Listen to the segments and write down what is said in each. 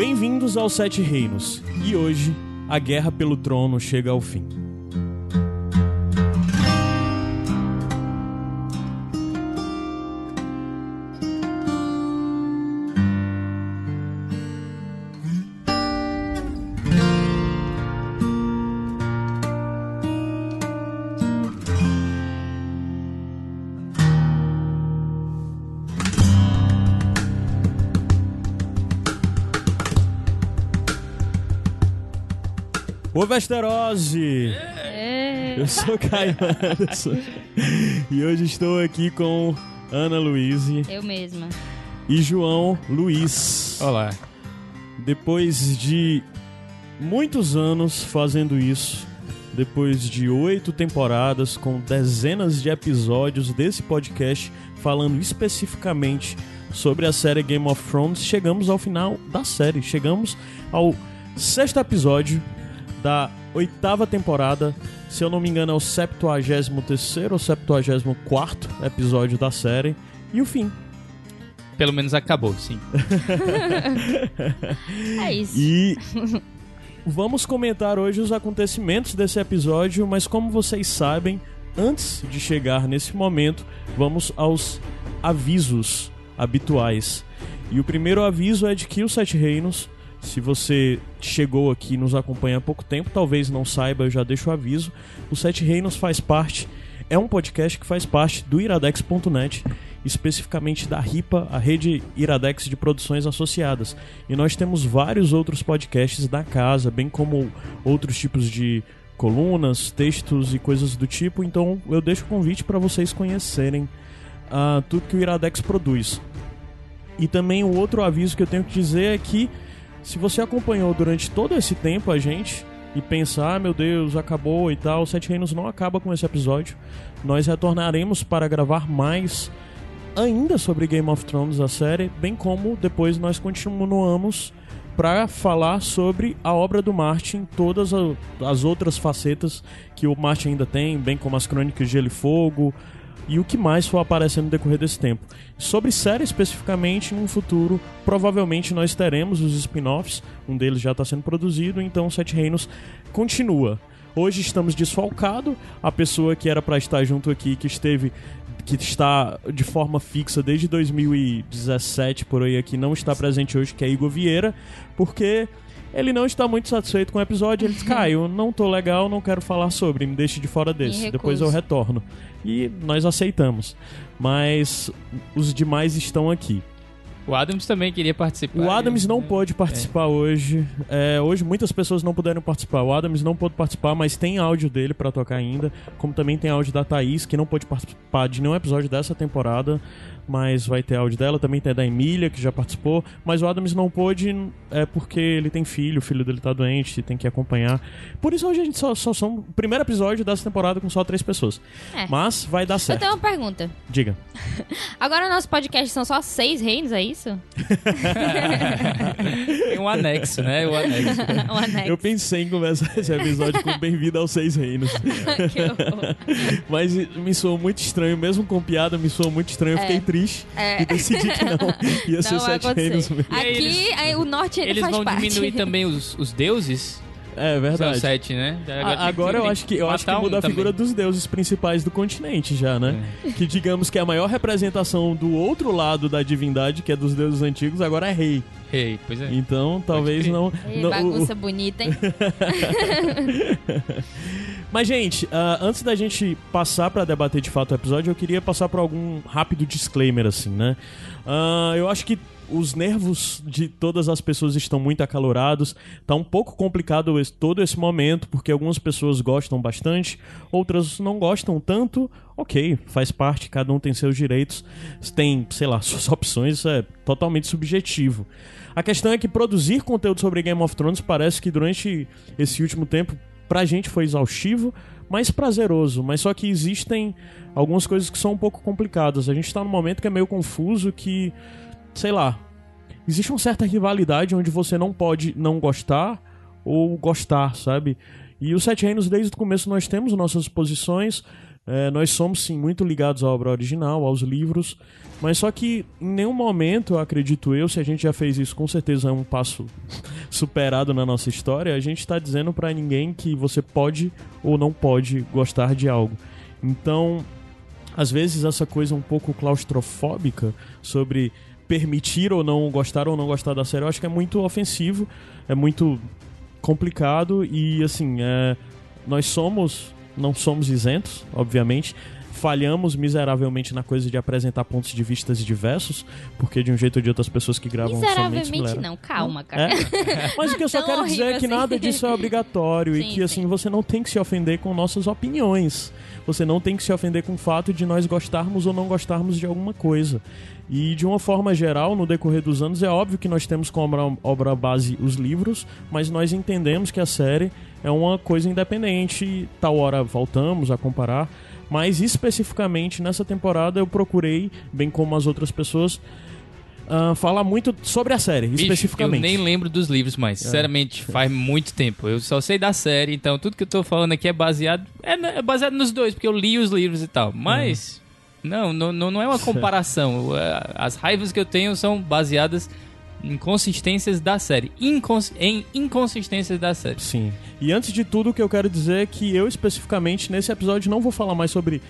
Bem-vindos aos Sete Reinos. E hoje, a guerra pelo trono chega ao fim. Ô Vesterose! Eu sou Caio Anderson e hoje estou aqui com Ana Luíse Eu mesma. e João Luiz. Olá. Depois de muitos anos fazendo isso, depois de oito temporadas com dezenas de episódios desse podcast falando especificamente sobre a série Game of Thrones, chegamos ao final da série. Chegamos ao sexto episódio da oitava temporada. Se eu não me engano, é o 73 ou 74 episódio da série. E o fim. Pelo menos acabou, sim. É isso. E vamos comentar hoje os acontecimentos desse episódio, mas como vocês sabem, antes de chegar nesse momento, vamos aos avisos habituais. E o primeiro aviso é de que os Sete Reinos, se você chegou aqui e nos acompanha há pouco tempo, talvez não saiba, eu já deixo o aviso. O Sete Reinos faz parte, é um podcast que faz parte do iradex.net, especificamente da RIPA, a rede Iradex de produções associadas. E nós temos vários outros podcasts da casa, bem como outros tipos de colunas, textos e coisas do tipo. Então eu deixo o convite para vocês conhecerem ah, tudo que o Iradex produz. E também o outro aviso que eu tenho que dizer é que se você acompanhou durante todo esse tempo a gente e pensar, ah, meu Deus, acabou e tal, Sete Reinos não acaba com esse episódio. Nós retornaremos para gravar mais ainda sobre Game of Thrones, a série, bem como depois nós continuamos para falar sobre a obra do Martin, todas as outras facetas que o Martin ainda tem, bem como as Crônicas de Gelo e Fogo e o que mais for aparecendo no decorrer desse tempo. Sobre série especificamente, num futuro, provavelmente nós teremos os spin-offs, um deles já está sendo produzido, então Sete Reinos continua. Hoje estamos desfalcado, a pessoa que era para estar junto aqui, que esteve que está de forma fixa desde 2017 por aí aqui, não está presente hoje, que é Igor Vieira, porque ele não está muito satisfeito com o episódio. Ele disse: Caio, não tô legal, não quero falar sobre, me deixe de fora desse. Depois eu retorno. E nós aceitamos. Mas os demais estão aqui. O Adams também queria participar. O Adams não É. pôde participar hoje. É, hoje muitas pessoas não puderam participar. O Adams não pôde participar, mas tem áudio dele pra tocar ainda. Como também tem áudio da Thaís, que não pôde participar de nenhum episódio dessa temporada. Mas vai ter áudio dela. Também tem da Emília, que já participou. Mas o Adams não pôde é porque ele tem filho, o filho dele tá doente, tem que acompanhar. Por isso hoje a gente só, só são o primeiro episódio dessa temporada com só três pessoas. É. Mas vai dar Eu certo. tenho uma pergunta. Diga. Agora nosso podcast são só seis reinos, é isso? Tem um anexo, né? O anexo. um anexo. Eu pensei em começar esse episódio com Bem-vindo aos Seis Reinos. Que horror. Mas me soou muito estranho, mesmo com piada, me soou muito estranho. Eu É. fiquei triste É. e decidi que não. Ia ser Não vai Sete Reinos mesmo. Aí Aqui, aí, o norte Eles faz vão parte. diminuir também os, os deuses? É São verdade. sete, né? A- Agora eu acho que eu acho que matar um muda a figura também. dos deuses principais do continente já, né? Que digamos que a maior representação do outro lado da divindade, que é dos deuses antigos, agora é rei. Rei, pois é. Então talvez não. Ei, não- o- bagunça bonita, hein? Mas, gente, ah, antes da gente passar pra debater de fato o episódio, eu queria passar por algum rápido disclaimer, assim, né? Ah, eu acho que os nervos de todas as pessoas estão muito acalorados. Tá um pouco complicado esse- todo esse momento, porque algumas pessoas gostam bastante, outras não gostam tanto. Ok, faz parte, cada um tem seus direitos, tem, sei lá, suas opções, isso é totalmente subjetivo. A questão é que produzir conteúdo sobre Game of Thrones parece que durante esse último tempo pra gente foi exaustivo, mas prazeroso. Mas só que existem algumas coisas que são um pouco complicadas. A gente tá num momento que é meio confuso que, sei lá, existe uma certa rivalidade onde você não pode não gostar ou gostar, sabe? E os Sete Reinos, desde o começo, nós temos nossas posições. É, nós somos, sim, muito ligados à obra original, aos livros, mas só que em nenhum momento, acredito eu, se a gente já fez isso, com certeza é um passo superado na nossa história, a gente está dizendo para ninguém que você pode ou não pode gostar de algo. Então, às vezes essa coisa um pouco claustrofóbica sobre permitir ou não gostar ou não gostar da série, eu acho que é muito ofensivo, é muito complicado e assim, é, nós somos, não somos isentos, obviamente. Falhamos miseravelmente na coisa de apresentar pontos de vistas diversos, porque de um jeito ou de outro as pessoas que gravam somente Miseravelmente mulher- não, calma, cara. é. Mas o que eu só Tão quero dizer é que nada assim. disso é obrigatório e Sim, que assim sim. você não tem que se ofender com nossas opiniões. Você não tem que se ofender com o fato de nós gostarmos ou não gostarmos de alguma coisa. E de uma forma geral, no decorrer dos anos, é óbvio que nós temos como obra, obra base os livros, mas nós entendemos que a série é uma coisa independente. Tal hora voltamos a comparar. Mas especificamente nessa temporada eu procurei, bem como as outras pessoas, ah, falar muito sobre a série, Bicho, especificamente. Eu nem lembro dos livros mais. Sinceramente, faz muito tempo. Eu só sei da série, então tudo que eu tô falando aqui é baseado. É, é baseado nos dois, porque eu li os livros e tal. Mas. Não, não, não não é uma comparação. É, As raivas que eu tenho são baseadas em consistências da série. Incons em inconsistências da série. Sim. E antes de tudo, o que eu quero dizer é que eu, especificamente, nesse episódio, não vou falar mais sobre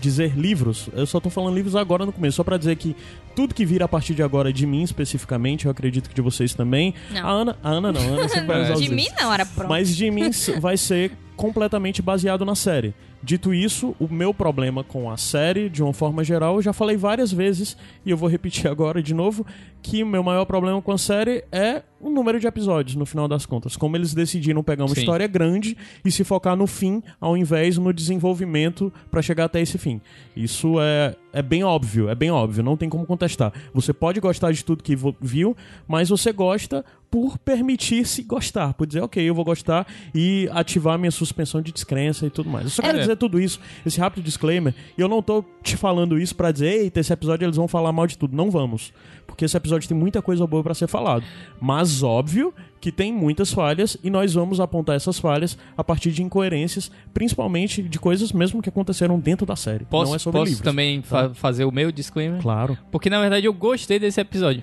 dizer livros. Eu só tô falando livros agora no começo, só pra dizer que tudo que vira a partir de agora de mim, especificamente, eu acredito que de vocês também. Não. A Ana, a Ana não, a Ana sempre vai usar os De mim livros. não, era pronto. Mas de mim vai ser completamente baseado na série. Dito isso, o meu problema com a série, de uma forma geral, eu já falei várias vezes, e eu vou repetir agora de novo, que o meu maior problema com a série é o número de episódios, no final das contas. Como eles decidiram pegar uma Sim. história grande e se focar no fim, ao invés no desenvolvimento para chegar até esse fim. Isso é, é bem óbvio, é bem óbvio, não tem como contestar. Você pode gostar de tudo que viu, mas você gosta por permitir-se gostar, por dizer, ok, eu vou gostar e ativar minha suspensão de descrença e tudo mais. Eu só quero É. dizer tudo isso, esse rápido disclaimer, e eu não tô te falando isso pra dizer, eita, esse episódio eles vão falar mal de tudo. Não vamos. Porque esse episódio tem muita coisa boa pra ser falado. Mas óbvio que tem muitas falhas e nós vamos apontar essas falhas a partir de incoerências, principalmente de coisas mesmo que aconteceram dentro da série. Posso, não é sobre posso livros. Tá. também fa- fazer o meu disclaimer? Claro. Porque na verdade eu gostei desse episódio.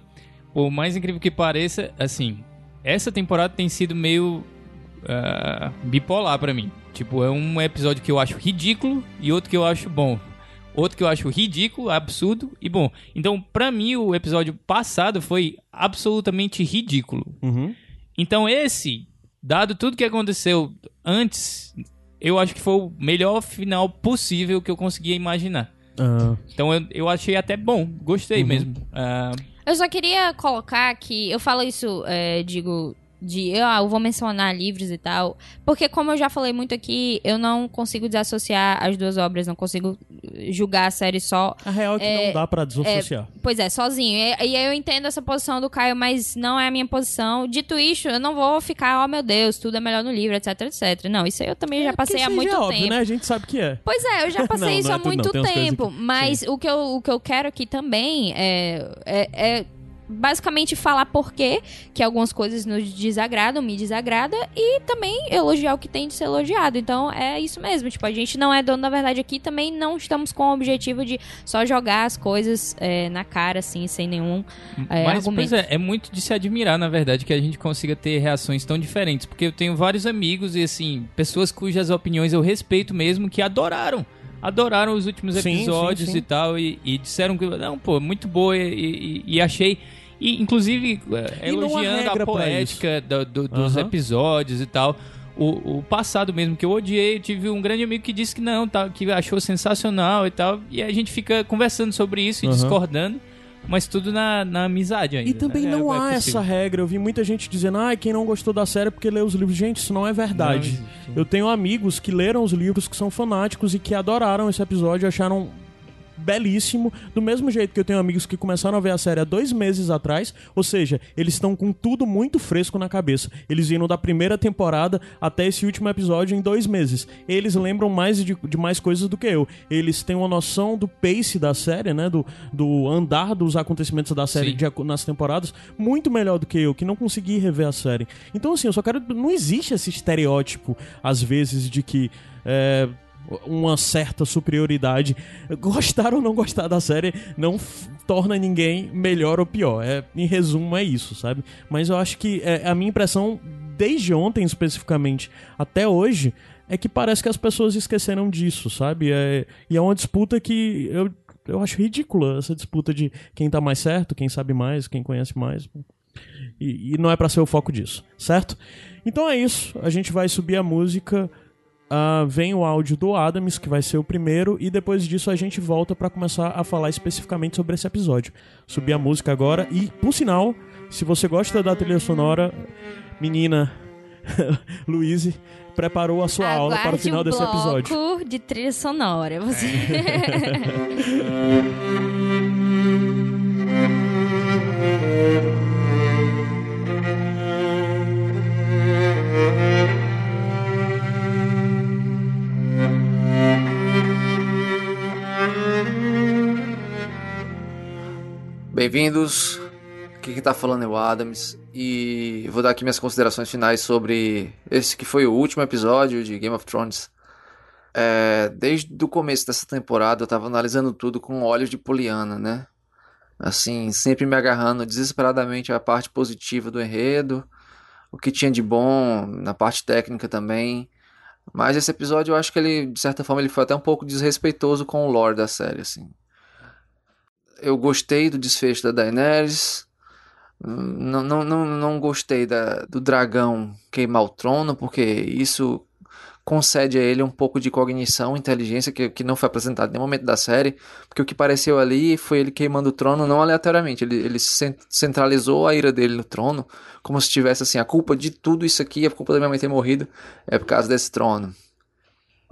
Por mais incrível que pareça, assim, essa temporada tem sido meio ah, bipolar pra mim. Tipo, é um episódio que eu acho ridículo e outro que eu acho bom. Outro que eu acho ridículo, absurdo e bom. Então, pra mim, o episódio passado foi absolutamente ridículo. Uhum. Então, esse, dado tudo que aconteceu antes, eu acho que foi o melhor final possível que eu conseguia imaginar. Ah, Então eu, eu achei até bom, gostei Uhum. mesmo. Ah, Eu só queria colocar que eu falo isso, é, digo, de ah, eu vou mencionar livros e tal, porque como eu já falei muito aqui, eu não consigo desassociar as duas obras, não consigo julgar a série só. a real é que É, não dá pra desassociar. Pois é, sozinho. E, e eu entendo essa posição do Caio, mas não é a minha posição. Dito isso, eu não vou ficar, oh meu Deus, tudo é melhor no livro, etc, etc. Não, isso aí eu também já passei há muito óbvio, tempo. né? A gente sabe que é. Pois é, eu já passei Não, isso não é há muito tempo. que- Mas o que, eu, o que eu quero aqui também é, é, é basicamente falar por quê que algumas coisas nos desagradam, me desagrada, e também elogiar o que tem de ser elogiado. Então é isso mesmo. Tipo, a gente não é dono da verdade aqui, também não estamos com o objetivo de só jogar as coisas é, na cara, assim, sem nenhum é, mas, argumento. pois é, é muito de se admirar, na verdade, que a gente consiga ter reações tão diferentes. Porque eu tenho vários amigos e, assim, pessoas cujas opiniões eu respeito mesmo, que adoraram. Adoraram os últimos Sim, episódios sim, sim. e tal, e, e disseram que, não, pô, muito boa, e, e- e achei. E, inclusive, eh, E elogiando a poética do- do- dos Aham. episódios e tal. O, o passado mesmo que eu odiei, eu tive um grande amigo que disse que não, tá, que achou sensacional e tal. E a gente fica conversando sobre isso e Aham. discordando, mas tudo na, na amizade ainda. E também É- não é há possível. essa regra. Eu vi muita gente dizendo, ah, quem não gostou da série é porque leu os livros. Gente, isso não é verdade. Não. Eu tenho amigos que leram os livros, que são fanáticos e que adoraram esse episódio, acharam belíssimo, do mesmo jeito que eu tenho amigos que começaram a ver a série há dois meses atrás, ou seja, eles estão com tudo muito fresco na cabeça. Eles viram da primeira temporada até esse último episódio em dois meses. Eles lembram mais de, de mais coisas do que eu. Eles têm uma noção do pace da série, né, do, do andar dos acontecimentos da série de nas temporadas, muito melhor do que eu, que não consegui rever a série. Então, assim, eu só quero. Não existe esse estereótipo, às vezes, de que. é, uma certa superioridade. Gostar ou não gostar da série não torna ninguém melhor ou pior. É, em resumo, é isso, sabe? Mas eu acho que é, a minha impressão, desde ontem especificamente até hoje, é que parece que as pessoas esqueceram disso, sabe? É, e é uma disputa que eu, eu acho ridícula essa disputa de quem tá mais certo, quem sabe mais, quem conhece mais. E, e não é pra ser o foco disso, certo? Então é isso. A gente vai subir a música. Ah, vem o áudio do Adams, que vai ser o primeiro, e depois disso a gente volta pra começar a falar especificamente sobre esse episódio. Subir a música agora, e por sinal, se você gosta da trilha sonora, menina Luíse preparou a sua aula para o Aguarde final um desse bloco episódio. de trilha sonora. Você... Bem-vindos. Aqui quem tá falando é o Adams e vou dar aqui minhas considerações finais sobre esse que foi o último episódio de Game of Thrones. É, desde o começo dessa temporada eu tava analisando tudo com olhos de Poliana, né? Assim, sempre me agarrando desesperadamente à parte positiva do enredo, o que tinha de bom na parte técnica também. Mas esse episódio eu acho que ele, de certa forma, ele foi até um pouco desrespeitoso com o lore da série, assim eu gostei do desfecho da Daenerys. Não, não, não, não gostei da, do dragão queimar o trono, porque isso concede a ele um pouco de cognição, inteligência, que, que não foi apresentado em nenhum momento da série. Porque o que pareceu ali foi ele queimando o trono, não aleatoriamente. Ele, ele cen- centralizou a ira dele no trono, como se tivesse assim: a culpa de tudo isso aqui, a culpa da minha mãe ter morrido, é por causa desse trono.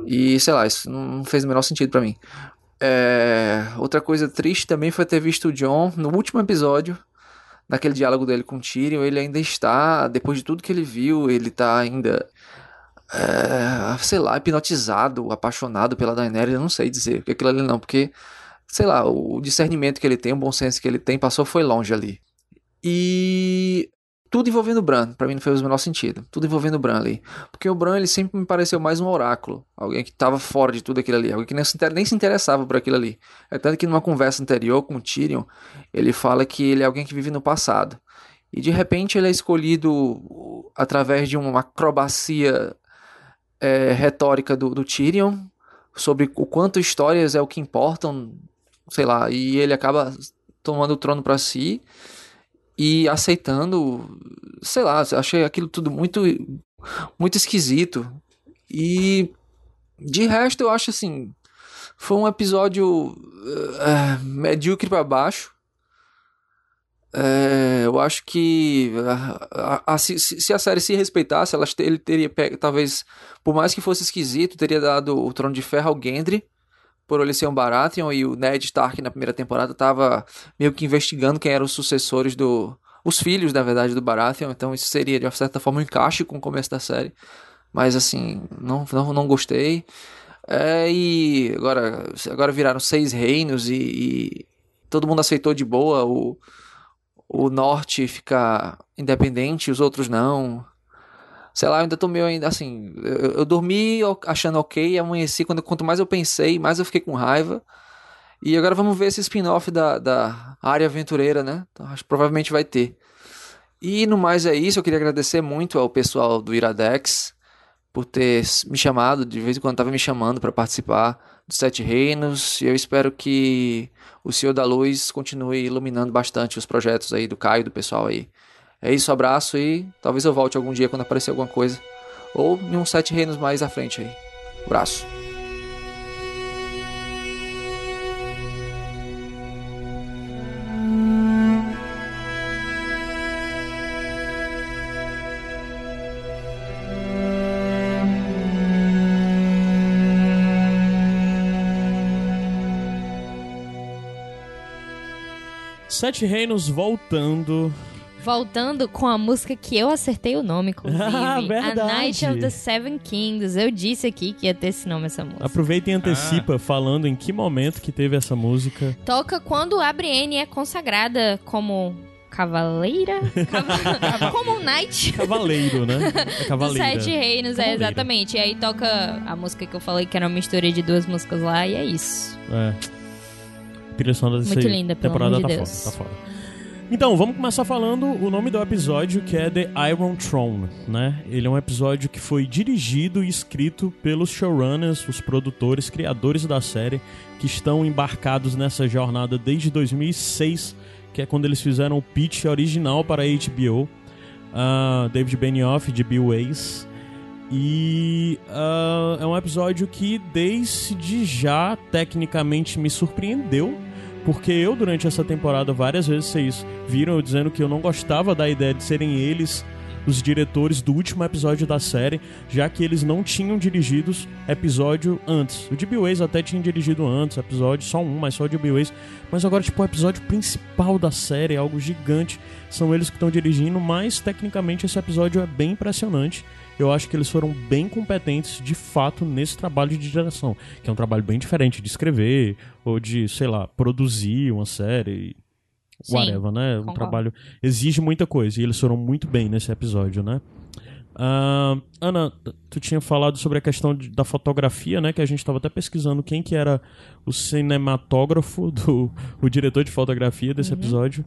E sei lá, isso não fez o menor sentido pra mim. É, outra coisa triste também foi ter visto o John no último episódio, naquele diálogo dele com o Tyrion, ele ainda está, depois de tudo que ele viu, ele tá ainda, é, sei lá, hipnotizado, apaixonado pela Daenerys, eu não sei dizer o que é aquilo ali não, porque, sei lá, o discernimento que ele tem, o bom senso que ele tem, passou foi longe ali. E tudo envolvendo o Bran, pra mim não fez o menor sentido. Tudo envolvendo o Bran ali. Porque o Bran, ele sempre me pareceu mais um oráculo. Alguém que tava fora de tudo aquilo ali. Alguém que nem se, nem se interessava por aquilo ali. É tanto que numa conversa anterior com o Tyrion, ele fala que ele é alguém que vive no passado. E de repente ele é escolhido através de uma acrobacia é, retórica do, do Tyrion sobre o quanto histórias é o que importam, sei lá, e ele acaba tomando o trono pra si e aceitando, sei lá, achei aquilo tudo muito muito esquisito. E de resto eu acho assim, foi um episódio eh, medíocre pra baixo. É, eu acho que a- a- a- se, se a série se respeitasse, ela, ele teria pego, talvez, por mais que fosse esquisito, teria dado o Trono de Ferro ao Gendry, por ele ser um Baratheon, e o Ned Stark na primeira temporada tava meio que investigando quem eram os sucessores do... os filhos, na verdade, do Baratheon, então isso seria, de certa forma, um encaixe com o começo da série. Mas, assim, não, não, não gostei. É, e agora, agora viraram seis reinos e, e todo mundo aceitou de boa o o norte fica independente, os outros não. Sei lá, eu ainda tô meio ainda assim. Eu, eu dormi achando ok, amanheci. Quando, quanto mais eu pensei, mais eu fiquei com raiva. E agora vamos ver esse spin-off da, da área aventureira, né? Então, acho que provavelmente vai ter. E no mais é isso. Eu queria agradecer muito ao pessoal do Iradex por ter me chamado, de vez em quando tava me chamando para participar dos Sete Reinos. E eu espero que o Senhor da Luz continue iluminando bastante os projetos aí do Caio do pessoal aí. É isso, abraço e talvez eu volte algum dia quando aparecer alguma coisa. Ou em uns Sete Reinos mais à frente aí. Abraço. Sete Reinos voltando. Voltando com a música que eu acertei o nome, inclusive. Ah, verdade. A Night of the Seven Kings. Eu disse aqui que ia ter esse nome, essa música. Aproveita e antecipa falando em que momento que teve essa música. Toca quando a Brienne é consagrada como Cavaleira? Cava... Como um Knight. Cavaleiro, né? É Dos Cavaleira. Sete Reinos, é, exatamente. E aí toca a música que eu falei, que era uma mistura de duas músicas lá, e é isso. É. Trilha sonora Muito linda, pelo temporada amor de tá Deus. foda, tá foda. Então, vamos começar falando o nome do episódio, que é The Iron Throne, né? Ele é um episódio que foi dirigido e escrito pelos showrunners, os produtores, criadores da série, que estão embarcados nessa jornada desde 2006, que é quando eles fizeram o pitch original para a HBO. Ah, David Benioff, de Bill Weiss. E ah, é um episódio que desde já tecnicamente me surpreendeu. Porque eu, durante essa temporada, várias vezes vocês viram eu dizendo que eu não gostava da ideia de serem eles os diretores do último episódio da série, já que eles não tinham dirigido episódio antes. O Bill Weiss até tinha dirigido antes, episódio, só um, mas só o Bill Weiss. Mas agora, tipo, o episódio principal da série é algo gigante. São eles que estão dirigindo, mas tecnicamente esse episódio é bem impressionante. Eu acho que eles foram bem competentes, de fato, nesse trabalho de direção. Que é um trabalho bem diferente de escrever, ou de, sei lá, produzir uma série. Sim, whatever, né? Um concordo. trabalho exige muita coisa e eles foram muito bem nesse episódio, né? Ah, Ana, tu tinha falado sobre a questão de- da fotografia, né? Que a gente estava até pesquisando quem que era o cinematógrafo, do, o diretor de fotografia Uhum. desse episódio.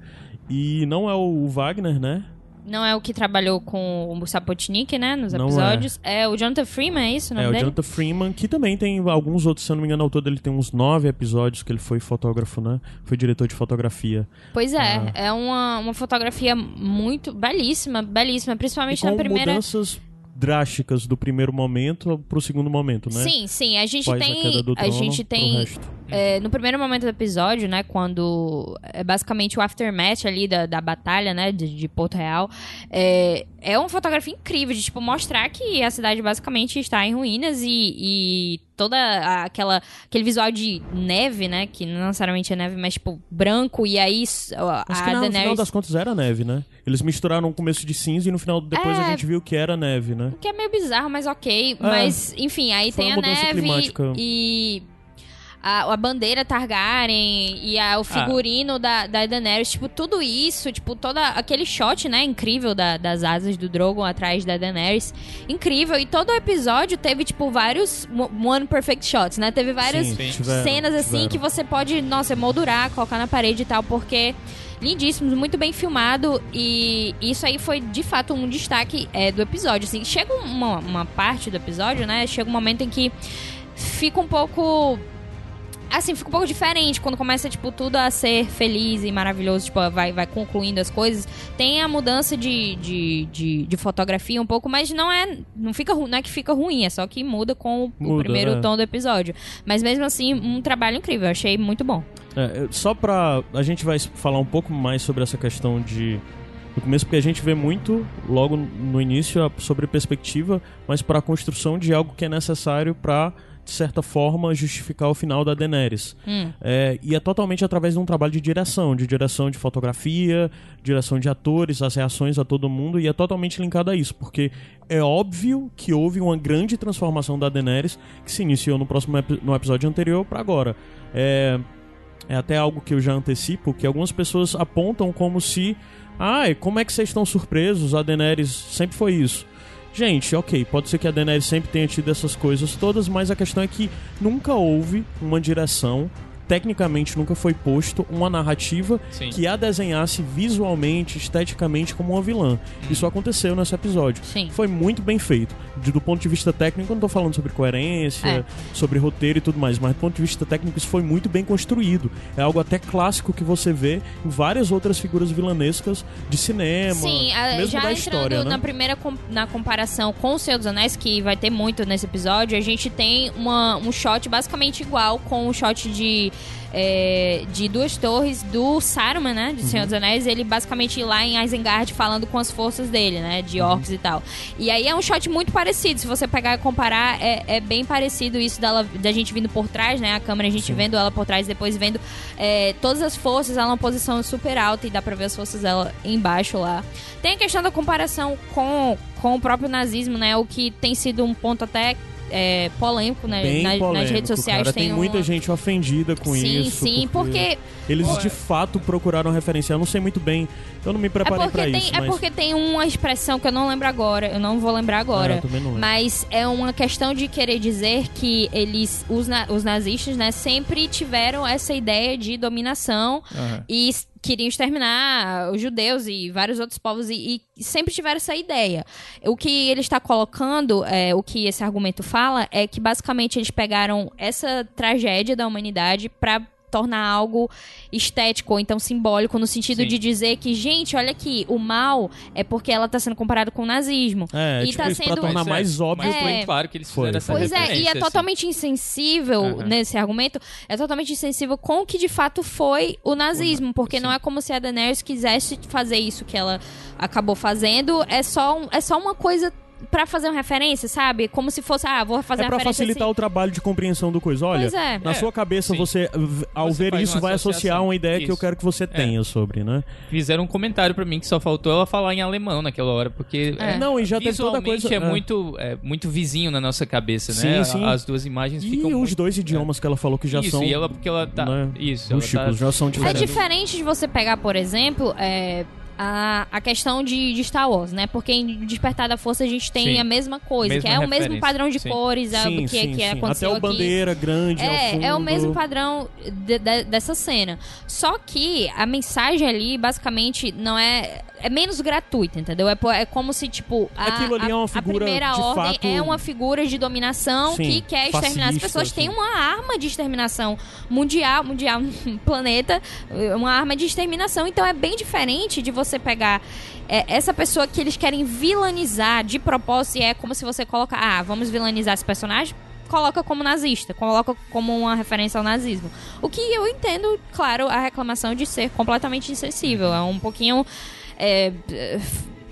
E não é o Wagner, né? Não é o que trabalhou com o Sapotnik, né, nos Não episódios. É. o Jonathan Freeman, é isso o É o dele? Jonathan Freeman, que também tem alguns outros, se eu não me engano, ao todo ele tem uns nove episódios que ele foi fotógrafo, né? Foi diretor de fotografia. Pois é, Ah. é uma, uma fotografia muito belíssima, belíssima, E principalmente com na primeira. mudanças drásticas do primeiro momento pro segundo momento, né? Sim, sim, a gente Após a tem. A trono gente tem. É, no primeiro momento do episódio, né, quando é basicamente o aftermath ali da, da batalha, né, de, de Porto Real, é, é uma fotografia incrível de, tipo, mostrar que a cidade basicamente está em ruínas e, e toda a- aquela, aquele visual de neve, né, que não necessariamente é neve, mas, tipo, branco, e aí a, a que no final das contas era neve, né? Eles misturaram o começo de cinza e no final depois a É. gente viu que era neve, né? Que é meio bizarro, mas ok. Mas, enfim, aí Foi tem a neve climática. e a, a bandeira Targaryen e a- o figurino da, da Daenerys, tipo, tudo isso, tipo, toda aquele shot, né, incrível da- das asas do Drogon atrás da Daenerys. Incrível. E todo o episódio teve, tipo, vários one perfect shots, né? Teve várias Sim, Sim. tiveram, cenas assim tiveram. que você pode, nossa, moldurar, colocar na parede e tal, porque lindíssimos, muito bem filmado e isso aí foi de fato um destaque é, do episódio. Assim, chega uma, uma parte do episódio, né? Chega um momento em que fica um pouco assim, fica um pouco diferente quando começa, tipo, tudo a ser feliz e maravilhoso, tipo, vai, vai concluindo as coisas. Tem a mudança de, de, de, de fotografia um pouco, mas não é. Não, fica, não é que fica ruim, é só que muda com o, o Muda, primeiro é. tom do episódio. Mas mesmo assim, um trabalho incrível, eu achei muito bom. É, só pra. A gente vai falar um pouco mais sobre essa questão de. No começo, porque a gente vê muito, logo no início, sobre perspectiva, mas para a construção de algo que é necessário para, de certa forma, justificar o final da Daenerys. Hum. É, e é totalmente através de um trabalho de direção, de direção de fotografia, direção de atores, as reações a todo mundo, e é totalmente linkado a isso, porque é óbvio que houve uma grande transformação da Daenerys que se iniciou no próximo no episódio anterior para agora. É, é até algo que eu já antecipo, que algumas pessoas apontam como se. Ai, como é que vocês estão surpresos? A Daenerys sempre foi isso. Gente, ok, pode ser que a Daenerys sempre tenha tido essas coisas todas, mas a questão é que nunca houve uma direção, tecnicamente nunca foi posto uma narrativa Sim. que a desenhasse visualmente, esteticamente como uma vilã. Isso aconteceu nesse episódio. Sim. Foi muito bem feito. De- do ponto de vista técnico, eu não tô falando sobre coerência, É. sobre roteiro e tudo mais, mas do ponto de vista técnico, isso foi muito bem construído. É algo até clássico que você vê em várias outras figuras vilanescas de cinema, Sim, a- mesmo já da entrando história, né? na primeira com- na comparação com o Senhor dos Anéis, que vai ter muito nesse episódio, a gente tem uma, um shot basicamente igual com o shot de, é, de duas torres do Saruman, né? De Uhum. Senhor dos Anéis, ele basicamente lá em Isengard falando com as forças dele, né? De Uhum. orcs e tal. E aí é um shot muito parecido, se você pegar e comparar, é, é bem parecido isso dela, da gente vindo por trás, né? A câmera, a gente Sim. vendo ela por trás, depois vendo é, todas as forças, ela numa posição super alta e dá pra ver as forças dela embaixo lá. Tem a questão da comparação com, com o próprio nazismo, né? O que tem sido um ponto até é, polêmico, né? Bem Na- polêmico, nas redes sociais cara. tem, tem muita gente ofendida com sim, isso. sim, porque Eles Pô, de é- fato procuraram referenciar. Eu não sei muito bem. Eu não me é preparei porque pra tem, isso. é mas... porque tem uma expressão que eu não lembro agora, eu não vou lembrar É, agora. não. Mas é uma questão de querer dizer que eles, os, na- os nazistas, né, sempre tiveram essa ideia de dominação e queriam exterminar os judeus e vários outros povos e, e sempre tiveram essa ideia. O que ele está colocando, é, o que esse argumento fala, é que basicamente eles pegaram essa tragédia da humanidade para tornar algo estético ou então simbólico no sentido Sim. de dizer que gente olha aqui o mal é porque ela está sendo comparada com o nazismo É, e tipo, tá isso pra sendo- tornar é, mais óbvio. Mas É. claro que eles Foi, fizeram essa. Pois é, e é assim. totalmente insensível nesse argumento, é totalmente insensível com o que de fato foi o nazismo, porque não é como se a Daenerys quisesse fazer isso que ela acabou fazendo, é só, um- é só uma coisa pra fazer uma referência, sabe? Como se fosse, ah, vou fazer É uma pra referência facilitar assim. o trabalho de compreensão do coisa. Olha, Pois é. na É, sua cabeça sim. você, ao Você ver isso, vai associar uma ideia que eu Isso. quero que você tenha sobre, né? Fizeram um comentário pra mim que só faltou ela falar em alemão naquela hora, porque É. Não, e já teve toda coisa. é, é. muito, é muito vizinho na nossa cabeça, né? Sim, sim. As duas imagens E ficam os muito- dois idiomas que ela falou que já isso, são. e ela porque ela tá né, isso, ela tá já são É diferentes. diferente de você pegar, por exemplo, é, a, a questão de, de Star Wars, né? Porque em Despertar da Força a gente tem Sim. a mesma coisa, Mesma que é o mesmo padrão de sim. cores, é, Sim, que, sim, que sim. aconteceu Até o aqui. bandeira grande ao É, é o mesmo padrão de- de- dessa cena. Só que a mensagem ali, basicamente, não é. É menos gratuita, entendeu? É, é como se, tipo. A, Aquilo ali é uma figura, A primeira de ordem fato- é uma figura de dominação Sim, que quer exterminar as pessoas. Tem assim. uma arma de exterminação mundial, mundial, planeta, uma arma de exterminação. Então é bem diferente de você pegar é, essa pessoa que eles querem vilanizar de propósito. E é como se você coloca. Ah, vamos vilanizar esse personagem coloca como nazista, coloca como uma referência ao nazismo. O que eu entendo, claro, a reclamação de ser completamente insensível. É um pouquinho. É, é,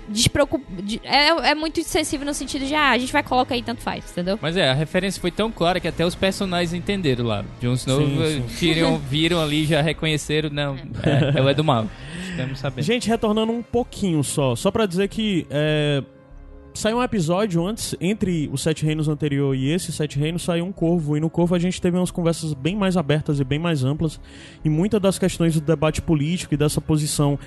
despreocup... de- é, é muito insensível no sentido de, ah, a gente vai colocar aí, tanto faz, entendeu? Mas é, a referência foi tão clara que até os personagens entenderam lá. Jon Snow Sim, eh, sim. Viram, viram ali, já reconheceram, não, é, ela é do mal. Estamos sabendo. Gente, retornando um pouquinho só. Só pra dizer que é, saiu um episódio antes, entre o Sete Reinos anterior e esse Sete Reinos, saiu um Corvo. E no Corvo a gente teve umas conversas bem mais abertas e bem mais amplas. E muitas das questões do debate político e dessa posição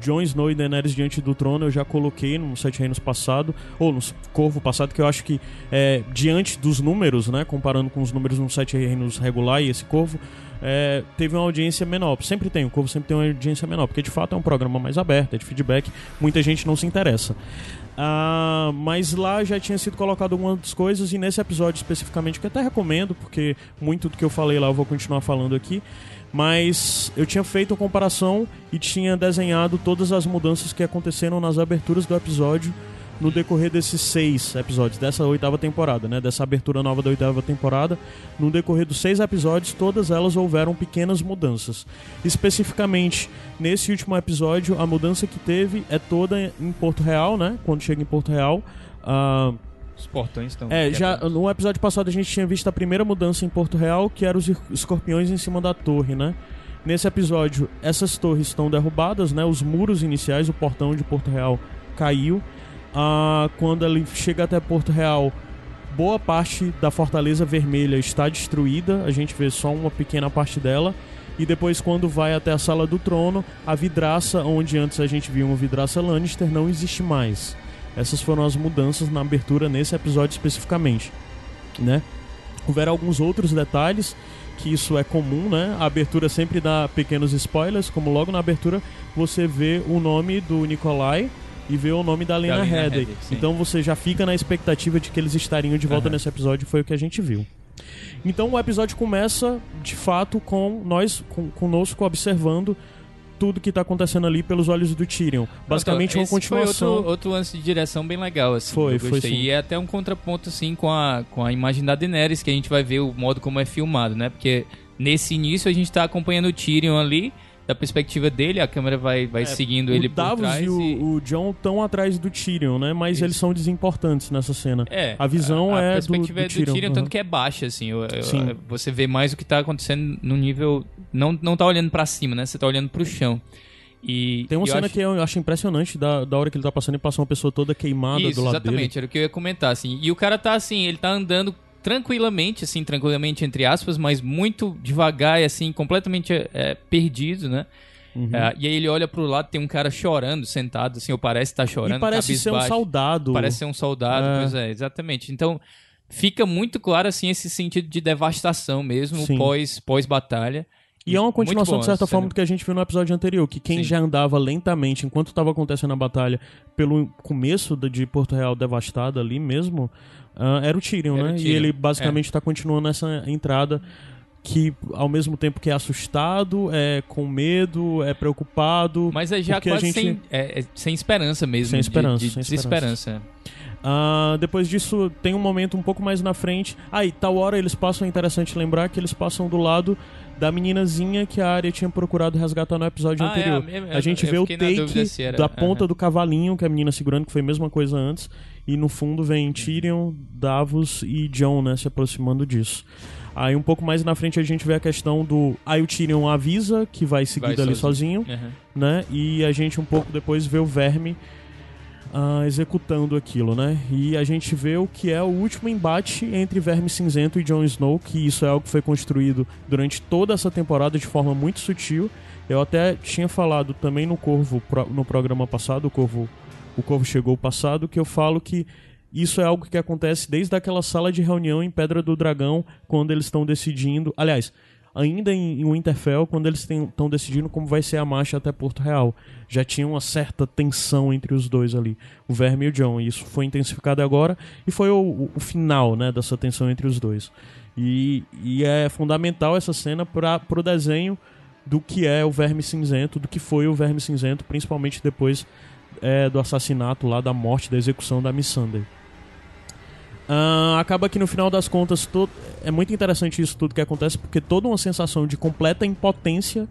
Jon Snow e Daenerys diante do trono eu já coloquei no Sete Reinos passado, ou no Corvo passado, que eu acho que é, diante dos números, né, comparando com os números no Sete Reinos regular e esse Corvo, é, teve uma audiência menor. Sempre tem, o Corvo sempre tem uma audiência menor, porque de fato é um programa mais aberto, é de feedback, muita gente não se interessa. Ah, mas lá já tinha sido colocado algumas coisas e nesse episódio especificamente, que até recomendo, porque muito do que eu falei lá eu vou continuar falando aqui, mas eu tinha feito a comparação e tinha desenhado todas as mudanças que aconteceram nas aberturas do episódio no decorrer desses seis episódios, dessa oitava temporada, né? Dessa abertura nova da oitava temporada. No decorrer dos seis episódios, todas elas houveram pequenas mudanças. Especificamente, nesse último episódio, a mudança que teve é toda em Porto Real, né? Quando chega em Porto Real. ah, Os portões estão. é, já no episódio passado a gente tinha visto a primeira mudança em Porto Real, que era os escorpiões em cima da torre, né? Nesse episódio, essas torres estão derrubadas, né? Os muros iniciais, o portão de Porto Real caiu. Ah, quando ele chega até Porto Real, boa parte da Fortaleza Vermelha está destruída. A gente vê só uma pequena parte dela. E depois, quando vai até a Sala do Trono, a vidraça, onde antes a gente viu uma vidraça Lannister, não existe mais. Essas foram as mudanças na abertura nesse episódio especificamente, né? Houveram alguns outros detalhes que isso é comum, né? A abertura sempre dá pequenos spoilers, como logo na abertura você vê o nome do Nikolai e vê o nome da Lena Headey. Então você já fica na expectativa de que eles estariam de volta Aham. nesse episódio, foi o que a gente viu. Então o episódio começa, de fato, com nós, com, conosco observando tudo que tá acontecendo ali pelos olhos do Tyrion. Basicamente uma continuação. Foi outro, outro lance de direção bem legal, assim. Foi, foi sim. E é até um contraponto, assim, com a, com a imagem da Daenerys, que a gente vai ver o modo como é filmado, né? Porque nesse início a gente tá acompanhando o Tyrion ali, da perspectiva dele, a câmera vai, vai seguindo É, o ele por Davos trás. e o, e- o John estão atrás do Tyrion, né? Mas Isso. eles são desimportantes nessa cena. É, A visão a, é a do- perspectiva do é do Tyrion, Tyrion, uhum. tanto que é baixa, assim. eu- eu- Sim. Você vê mais o que tá acontecendo no nível. Não, não tá olhando pra cima, né? Você tá olhando pro chão. E Tem uma cena acho- que eu acho impressionante da, da hora que ele tá passando e passa uma pessoa toda queimada Isso, do lado exatamente, era o que eu ia comentar, assim. E o cara tá assim, ele tá andando tranquilamente, assim, tranquilamente entre aspas, mas muito devagar e assim, completamente é, perdido, né? Uhum. É, e aí ele olha pro lado, tem um cara chorando, sentado, assim, ou parece estar dele. chorando, E parece ser um soldado. Parece ser um soldado, É. pois é, exatamente. Então, fica muito claro, assim, esse sentido de devastação mesmo, Sim. pós, pós-batalha. E é uma continuação, bom de certa forma, do que a gente viu no episódio anterior, que quem Sim. já andava lentamente enquanto estava acontecendo a batalha pelo começo de Porto Real devastada ali mesmo, ah, era o Tyrion, Era o né? E Tyrion, ele basicamente está continuando essa entrada que, ao mesmo tempo que é assustado, é com medo, é preocupado. Mas é já quase gente- sem, é- é sem esperança mesmo. Sem de- esperança, de, sem desesperança. Ah, depois disso, tem um momento um pouco mais na frente. Ah, e tal hora eles passam, é interessante lembrar que eles passam do lado da meninazinha que a área tinha procurado resgatar no episódio Ah, é, anterior. é, é, a gente eu vê o fiquei na take da ponta do cavalinho que a menina segurando, que foi a mesma coisa antes. E no fundo vem Tyrion, Davos e Jon, né, se aproximando disso. Aí um pouco mais na frente a gente vê a questão do. Aí o Tyrion avisa que vai seguir dali sozinho. Aham. né? E a gente um pouco depois vê o Verme ah, executando aquilo, né? E a gente vê o que é o último embate entre Verme Cinzento e Jon Snow, que isso é algo que foi construído durante toda essa temporada de forma muito sutil. Eu até tinha falado também no Corvo, no programa passado, o Corvo, o Corvo chegou passado, que eu falo que isso é algo que acontece desde aquela sala de reunião em Pedra do Dragão, quando eles estão decidindo. Aliás, ainda em, Winterfell, quando eles estão decidindo como vai ser a marcha até Porto Real. Já tinha uma certa tensão entre os dois ali, o Verme e o John. E isso foi intensificado agora e foi o, o- o final né, dessa tensão entre os dois. E, e é fundamental essa cena para o desenho do que é o Verme Cinzento, do que foi o Verme Cinzento, principalmente depois é, do assassinato lá, da morte, da execução da Miss Sunday. Ah, acaba que no final das contas to- é muito interessante isso tudo que acontece porque toda uma sensação de completa impotência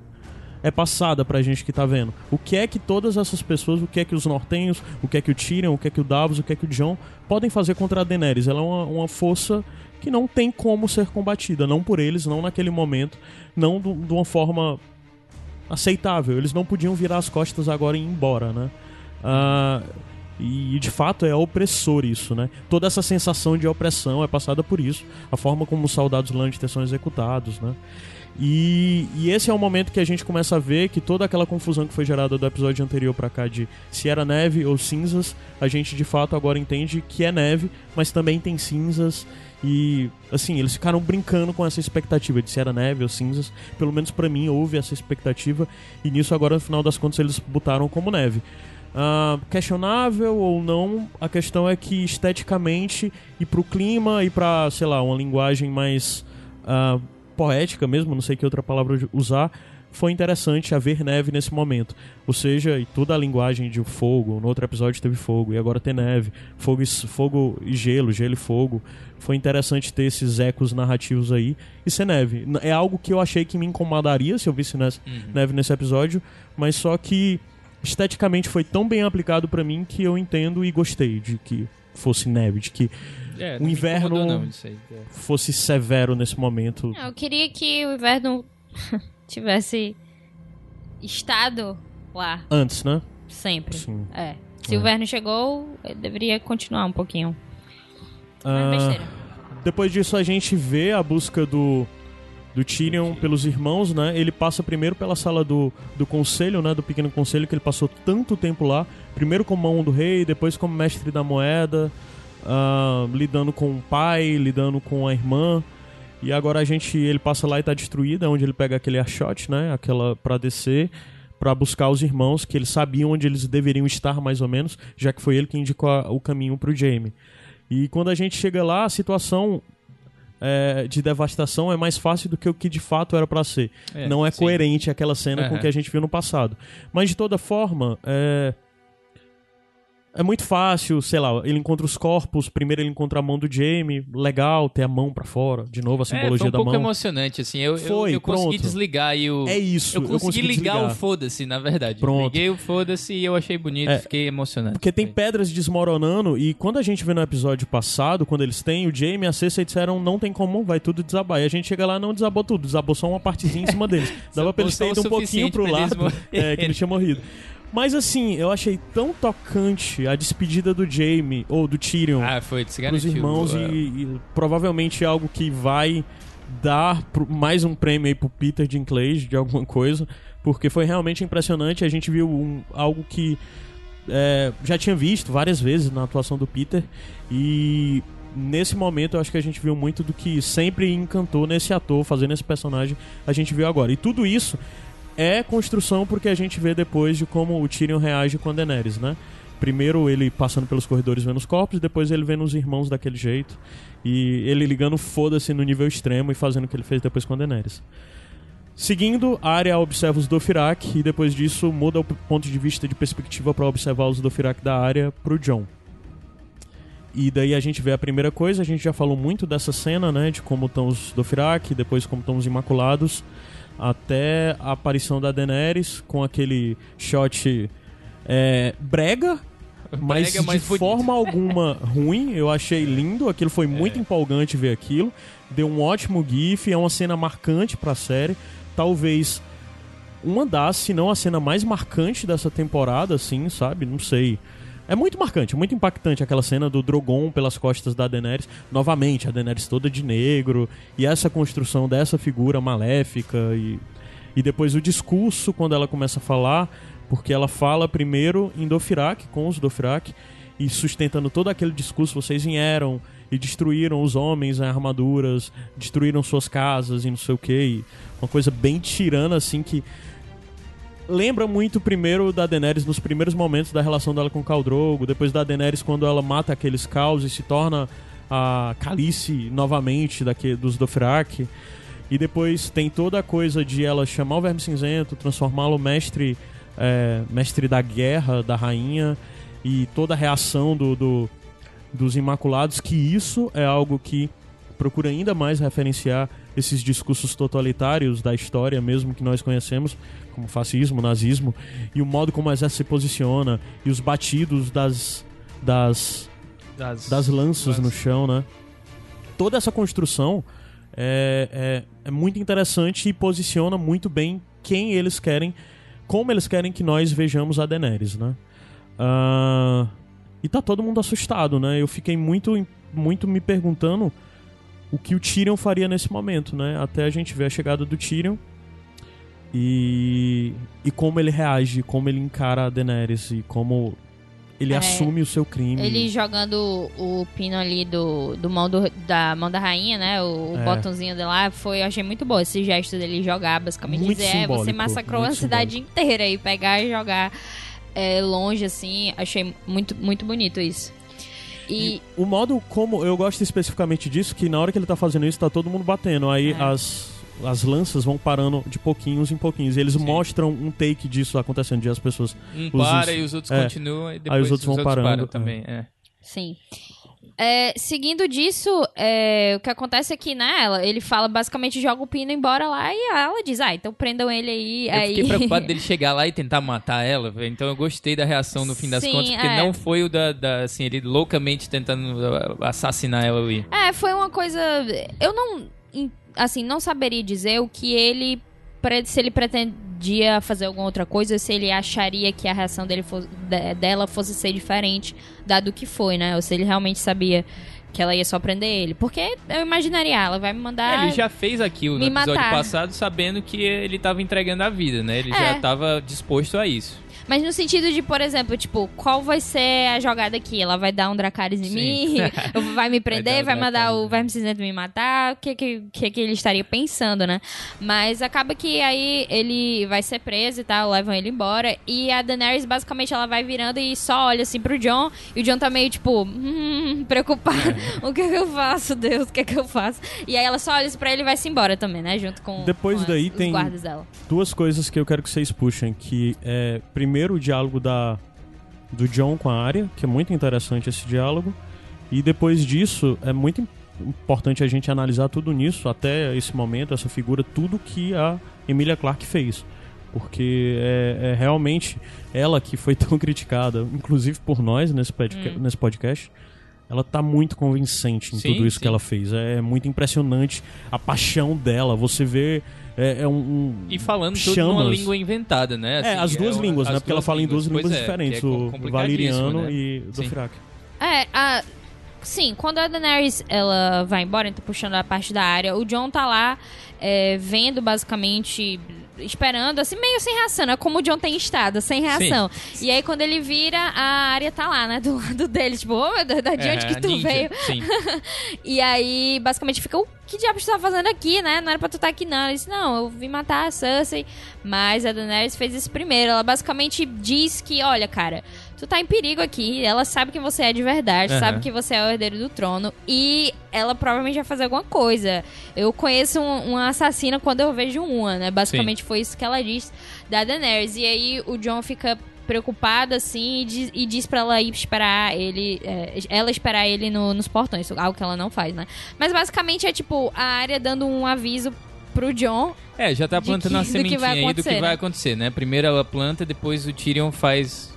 é passada pra gente que tá vendo. O que é que todas essas pessoas, o que é que os nortenhos, o que é que o Tyrion, o que é que o Davos, o que é que o Jon podem fazer contra a Daenerys? Ela é uma, uma força que não tem como ser combatida, não por eles, não naquele momento, não do- de uma forma aceitável. Eles não podiam virar as costas agora e ir embora, né? Ah, e de fato é opressor isso, né? Toda essa sensação de opressão é passada por isso, a forma como os soldados Lannister são executados, né? E, e esse é o momento que a gente começa a ver que toda aquela confusão que foi gerada do episódio anterior pra cá de se era neve ou cinzas, a gente de fato agora entende que é neve, mas também tem cinzas e assim, eles ficaram brincando com essa expectativa de se era neve ou cinzas. Pelo menos pra mim houve essa expectativa e nisso agora no final das contas eles botaram como neve. Ah, questionável ou não, a questão é que esteticamente e pro clima e pra, sei lá, uma linguagem mais ah, poética mesmo, não sei que outra palavra usar, foi interessante haver neve nesse momento. Ou seja, e toda a linguagem de fogo, no outro episódio teve fogo, e agora tem neve, fogo e, fogo e gelo, gelo e fogo. Foi interessante ter esses ecos narrativos aí e ser neve. É algo que eu achei que me incomodaria se eu visse nesse- neve nesse episódio, mas só que esteticamente foi tão bem aplicado pra mim que eu entendo e gostei de que fosse neve, de que É, O inverno- não, isso aí. É. fosse severo nesse momento. Eu queria que o inverno tivesse estado lá Antes, né? sempre. Sim. É. Se É. o inverno chegou, ele deveria continuar um pouquinho. Mas Ah, besteira. depois disso a gente vê a busca do do Tyrion pelos irmãos, né? Ele passa primeiro pela sala do, do conselho, né? Do pequeno conselho que ele passou tanto tempo lá. Primeiro como mão do rei, depois como mestre da moeda, ah, lidando com o pai, lidando com a irmã. E agora a gente ele passa lá e tá destruído, é onde ele pega aquele archote, né? Aquela para descer para buscar os irmãos que eles sabiam onde eles deveriam estar mais ou menos, já que foi ele que indicou a- o caminho pro Jaime. E quando a gente chega lá, a situação é, de devastação é mais fácil do que o que de fato era pra ser. É, Não é sim. coerente aquela cena com o Aham. que a gente viu no passado. Mas de toda forma, é, é muito fácil, sei lá, ele encontra os corpos, primeiro ele encontra a mão do Jamie, legal ter a mão pra fora, de novo a É, foi simbologia um da pouco mão. emocionante, assim. Eu, eu- Foi, eu, consegui pronto. desligar aí o. É isso, Eu eu consegui, consegui ligar desligar. o foda-se, na verdade. Pronto. Liguei o foda-se e eu achei bonito, É, fiquei emocionado. Porque tem Foi. pedras desmoronando e quando a gente vê no episódio passado, quando eles têm, o Jamie e a Cersei disseram não tem como, vai tudo desabar. E a gente chega lá não desabou tudo, desabou só uma partezinha em cima deles. Dava pra eles terem um pouquinho pro lado, é, que não tinha morrido. Mas assim, eu achei tão tocante a despedida do Jamie, ou do Tyrion, Ah, foi, se garantiu. irmãos e, é. e provavelmente é algo que vai dar pro- mais um prêmio aí pro Peter Dinklage de alguma coisa, porque foi realmente impressionante. A gente viu um- algo que é, já tinha visto várias vezes na atuação do Peter e nesse momento eu acho que a gente viu muito do que sempre encantou nesse ator fazendo esse personagem. A gente viu agora e tudo isso é construção porque a gente vê depois de como o Tyrion reage com a Daenerys, né? Primeiro ele passando pelos corredores vendo os corpos, depois ele vendo os irmãos daquele jeito. E ele ligando foda-se no nível extremo e fazendo o que ele fez depois com a Daenerys. Seguindo, a área observa os Dothraki e depois disso muda o ponto de vista de perspectiva para observar os Dothraki da área pro John. E daí a gente vê a primeira coisa, a gente já falou muito dessa cena, né, de como estão os Dothraki, depois como estão os Imaculados, até a aparição da Daenerys com aquele shot é, brega, mas Brega, de forma alguma ruim. Eu achei lindo, aquilo foi muito empolgante ver aquilo. Deu um ótimo gif, é uma cena marcante pra série. Talvez uma das, se não a cena mais marcante dessa temporada, assim, sabe? Não sei. É muito marcante, muito impactante aquela cena do Drogon pelas costas da Daenerys. Novamente, a Daenerys toda de negro. E essa construção dessa figura maléfica. E, e depois o discurso, quando ela começa a falar. Porque ela fala primeiro em Dothraki, com os Dothraki. E sustentando todo aquele discurso, vocês vieram e destruíram os homens em armaduras, destruíram suas casas e não sei o que. Uma coisa bem tirana, assim, que lembra muito primeiro da Daenerys nos primeiros momentos da relação dela com o Khal Drogo, depois da Daenerys quando ela mata aqueles caos e se torna a Calice novamente daqui, dos Dothraki. E depois tem toda a coisa de ela chamar o Verme Cinzento, transformá-lo mestre é, mestre da guerra da rainha e toda a reação do, do- dos Imaculados, que isso é algo que procura ainda mais referenciar esses discursos totalitários da história mesmo que nós conhecemos, como fascismo, nazismo, e o modo como o exército se posiciona, e os batidos das, das, Das, das lanças no lanças. chão, né? Toda essa construção é, é, é muito interessante e posiciona muito bem quem eles querem, como eles querem que nós vejamos a Daenerys, né? Ah, e tá todo mundo assustado, né? Eu fiquei muito, muito me perguntando o que o Tyrion faria nesse momento, né? Até a gente ver a chegada do Tyrion e, e como ele reage, como ele encara a Daenerys e como ele É. assume o seu crime. Ele jogando o pino ali do, do mão do- da mão da rainha, né? O, o É. botãozinho de lá, foi, eu achei muito bom esse gesto dele jogar, basicamente Muito dizer, é, você massacrou a cidade inteira e pegar e jogar é, longe, assim, achei muito, muito bonito isso. E, E o modo como eu gosto especificamente disso, que na hora que ele tá fazendo isso, tá todo mundo batendo. Aí É. as, as lanças vão parando de pouquinhos em pouquinhos. E eles Sim. mostram um take disso acontecendo, de as pessoas. Um Os- para e os outros é. continuam e depois os outros vão parando, param é. também. É. Sim. É, seguindo disso, é, o que acontece é que, né, ela, ele fala, basicamente joga o pino embora lá e ela diz, ah, então prendam ele aí. Eu aí... fiquei preocupado dele chegar lá e tentar matar ela, então eu gostei da reação no fim das Sim, contas, porque é. não foi o da, da, assim, ele loucamente tentando assassinar ela ali. É, foi uma coisa. Eu não. Assim, não saberia dizer o que ele. Se ele pretendia fazer alguma outra coisa, se ele acharia que a reação dele fo- de- dela fosse ser diferente dado que foi, né? Ou se ele realmente sabia que ela ia só prender ele. Porque eu imaginaria, ela vai me mandar. ele já fez aquilo no episódio matar. passado, sabendo que ele tava entregando a vida, né? Ele É. já tava disposto a isso. Mas no sentido de, por exemplo, tipo, qual vai ser a jogada aqui? Ela vai dar um Dracarys em Sim. mim? vai me prender? Vai, um mandar o? Verme Cinzento me matar? O que que, que que ele estaria pensando, né? Mas acaba que aí ele vai ser preso e tal, levam ele embora. E a Daenerys, basicamente, ela vai virando e só olha assim pro John. E o John tá meio, tipo, hum, preocupado. o que que eu faço, Deus? O que que eu faço? E aí ela só olha pra ele e vai-se embora também, né? Junto com, Depois com as- daí os tem- guardas dela. Duas coisas que eu quero que vocês puxem, que é primeiro o diálogo da do John com a Arya, que é muito interessante esse diálogo. E depois disso, é muito importante a gente analisar tudo nisso, até esse momento, essa figura, tudo que a Emilia Clarke fez. Porque é, é realmente ela que foi tão criticada, inclusive por nós nesse, podca nesse podcast. Ela tá muito convincente em Sim, tudo isso sim. que ela fez. É muito impressionante a paixão dela. Você vê. É, é um, um- E falando tudo numa chamas. língua inventada, né? É, Assim, as duas o- línguas, as né? Porque ela duas fala em duas línguas é, diferentes, é o complicadíssimo, valeriano né? e do Sim. Firak. É, a... Sim, quando a Daenerys ela vai embora, então puxando a parte da área, o John tá lá é, vendo basicamente, esperando, assim, meio sem reação, é como o John tem estado, sem reação. E aí quando ele vira, a área tá lá, né, do lado dele, tipo, ô meu Deus, de onde É, que tu ninja, veio? Sim. E aí, basicamente, fica, o que diabos tu tá fazendo aqui, né? Não era pra tu estar aqui, não. Ele disse, não, eu vim matar a Cersei, mas a Daenerys fez isso primeiro. Ela basicamente diz que, olha, cara, tu tá em perigo aqui, ela sabe quem você é de verdade, Aham. sabe que você é o herdeiro do trono, e ela provavelmente vai fazer alguma coisa. Eu conheço um, uma assassina quando eu vejo uma, né? Basicamente foi isso que ela diz da Daenerys. E aí o John fica preocupado assim e diz, e diz pra ela ir esperar ele é, ela esperar ele no- nos portões algo que ela não faz né mas basicamente é tipo a área dando um aviso pro John É, já tá plantando que- a do que sementinha vai aí do que acontecer, vai né? acontecer, né? Primeiro ela planta, depois o Tyrion faz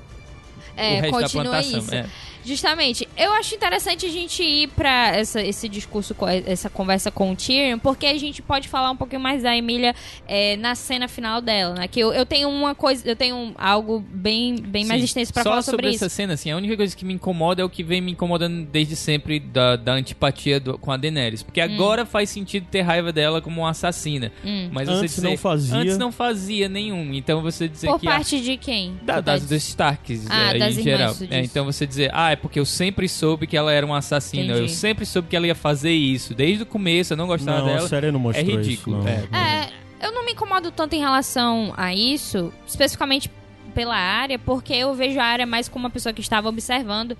é, o resto da plantação. isso É. Justamente. Eu acho interessante a gente ir pra essa, esse discurso, essa conversa com o Tyrion, porque a gente pode falar um pouquinho mais da Emília é, na cena final dela, né? Que eu, eu tenho uma coisa, eu tenho algo bem, bem mais extenso pra Só falar sobre, isso. essa cena, assim, a única coisa que me incomoda é o que vem me incomodando desde sempre da, da antipatia do- com a Daenerys. Porque agora faz sentido ter raiva dela como uma assassina. Hum. Mas você Antes dizer, não fazia. Antes não fazia nenhum. Então você dizer Por que... a- parte de quem? Da, das, tá- dos Starks, Ah, é, das em geral. É, então você dizer, ah, é porque eu sempre soube que ela era uma assassina. Eu Entendi. sempre soube que ela ia fazer isso. Desde o começo, eu não gostava Não, a dela. série não mostrou é ridículo, isso. não. é. É, eu não me incomodo tanto em relação a isso, especificamente pela área, porque eu vejo a área mais como uma pessoa que estava observando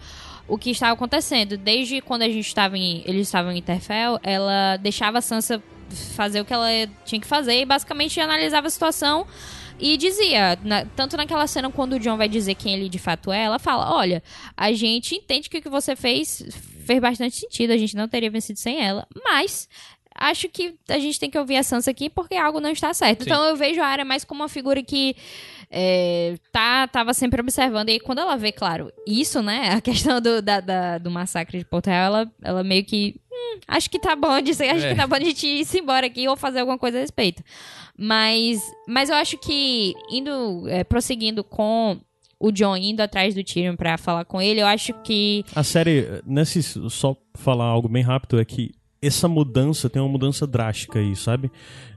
o que estava acontecendo. Desde quando a gente estava em, eles estavam em Interfell, ela deixava a Sansa fazer o que ela tinha que fazer e basicamente analisava a situação e dizia, na- tanto naquela cena quando o John vai dizer quem ele de fato é, ela fala: Olha, a gente entende que o que você fez fez bastante sentido, a gente não teria vencido sem ela, mas acho que a gente tem que ouvir a Sansa aqui porque algo não está certo. Sim. Então eu vejo a área mais como uma figura que é, tá, tava sempre observando. E aí, quando ela vê, claro, isso, né? A questão do, da, da- do massacre de Porto Real, ela, ela meio que. "Hum, acho que tá bom de ser, acho É. que tá bom de gente ir embora aqui ou fazer alguma coisa a respeito. Mas, mas eu acho que indo, é, prosseguindo com o John indo atrás do Tyrion pra falar com ele, eu acho que. A série, nesse, só falar algo bem rápido, é que essa mudança tem uma mudança drástica aí, sabe?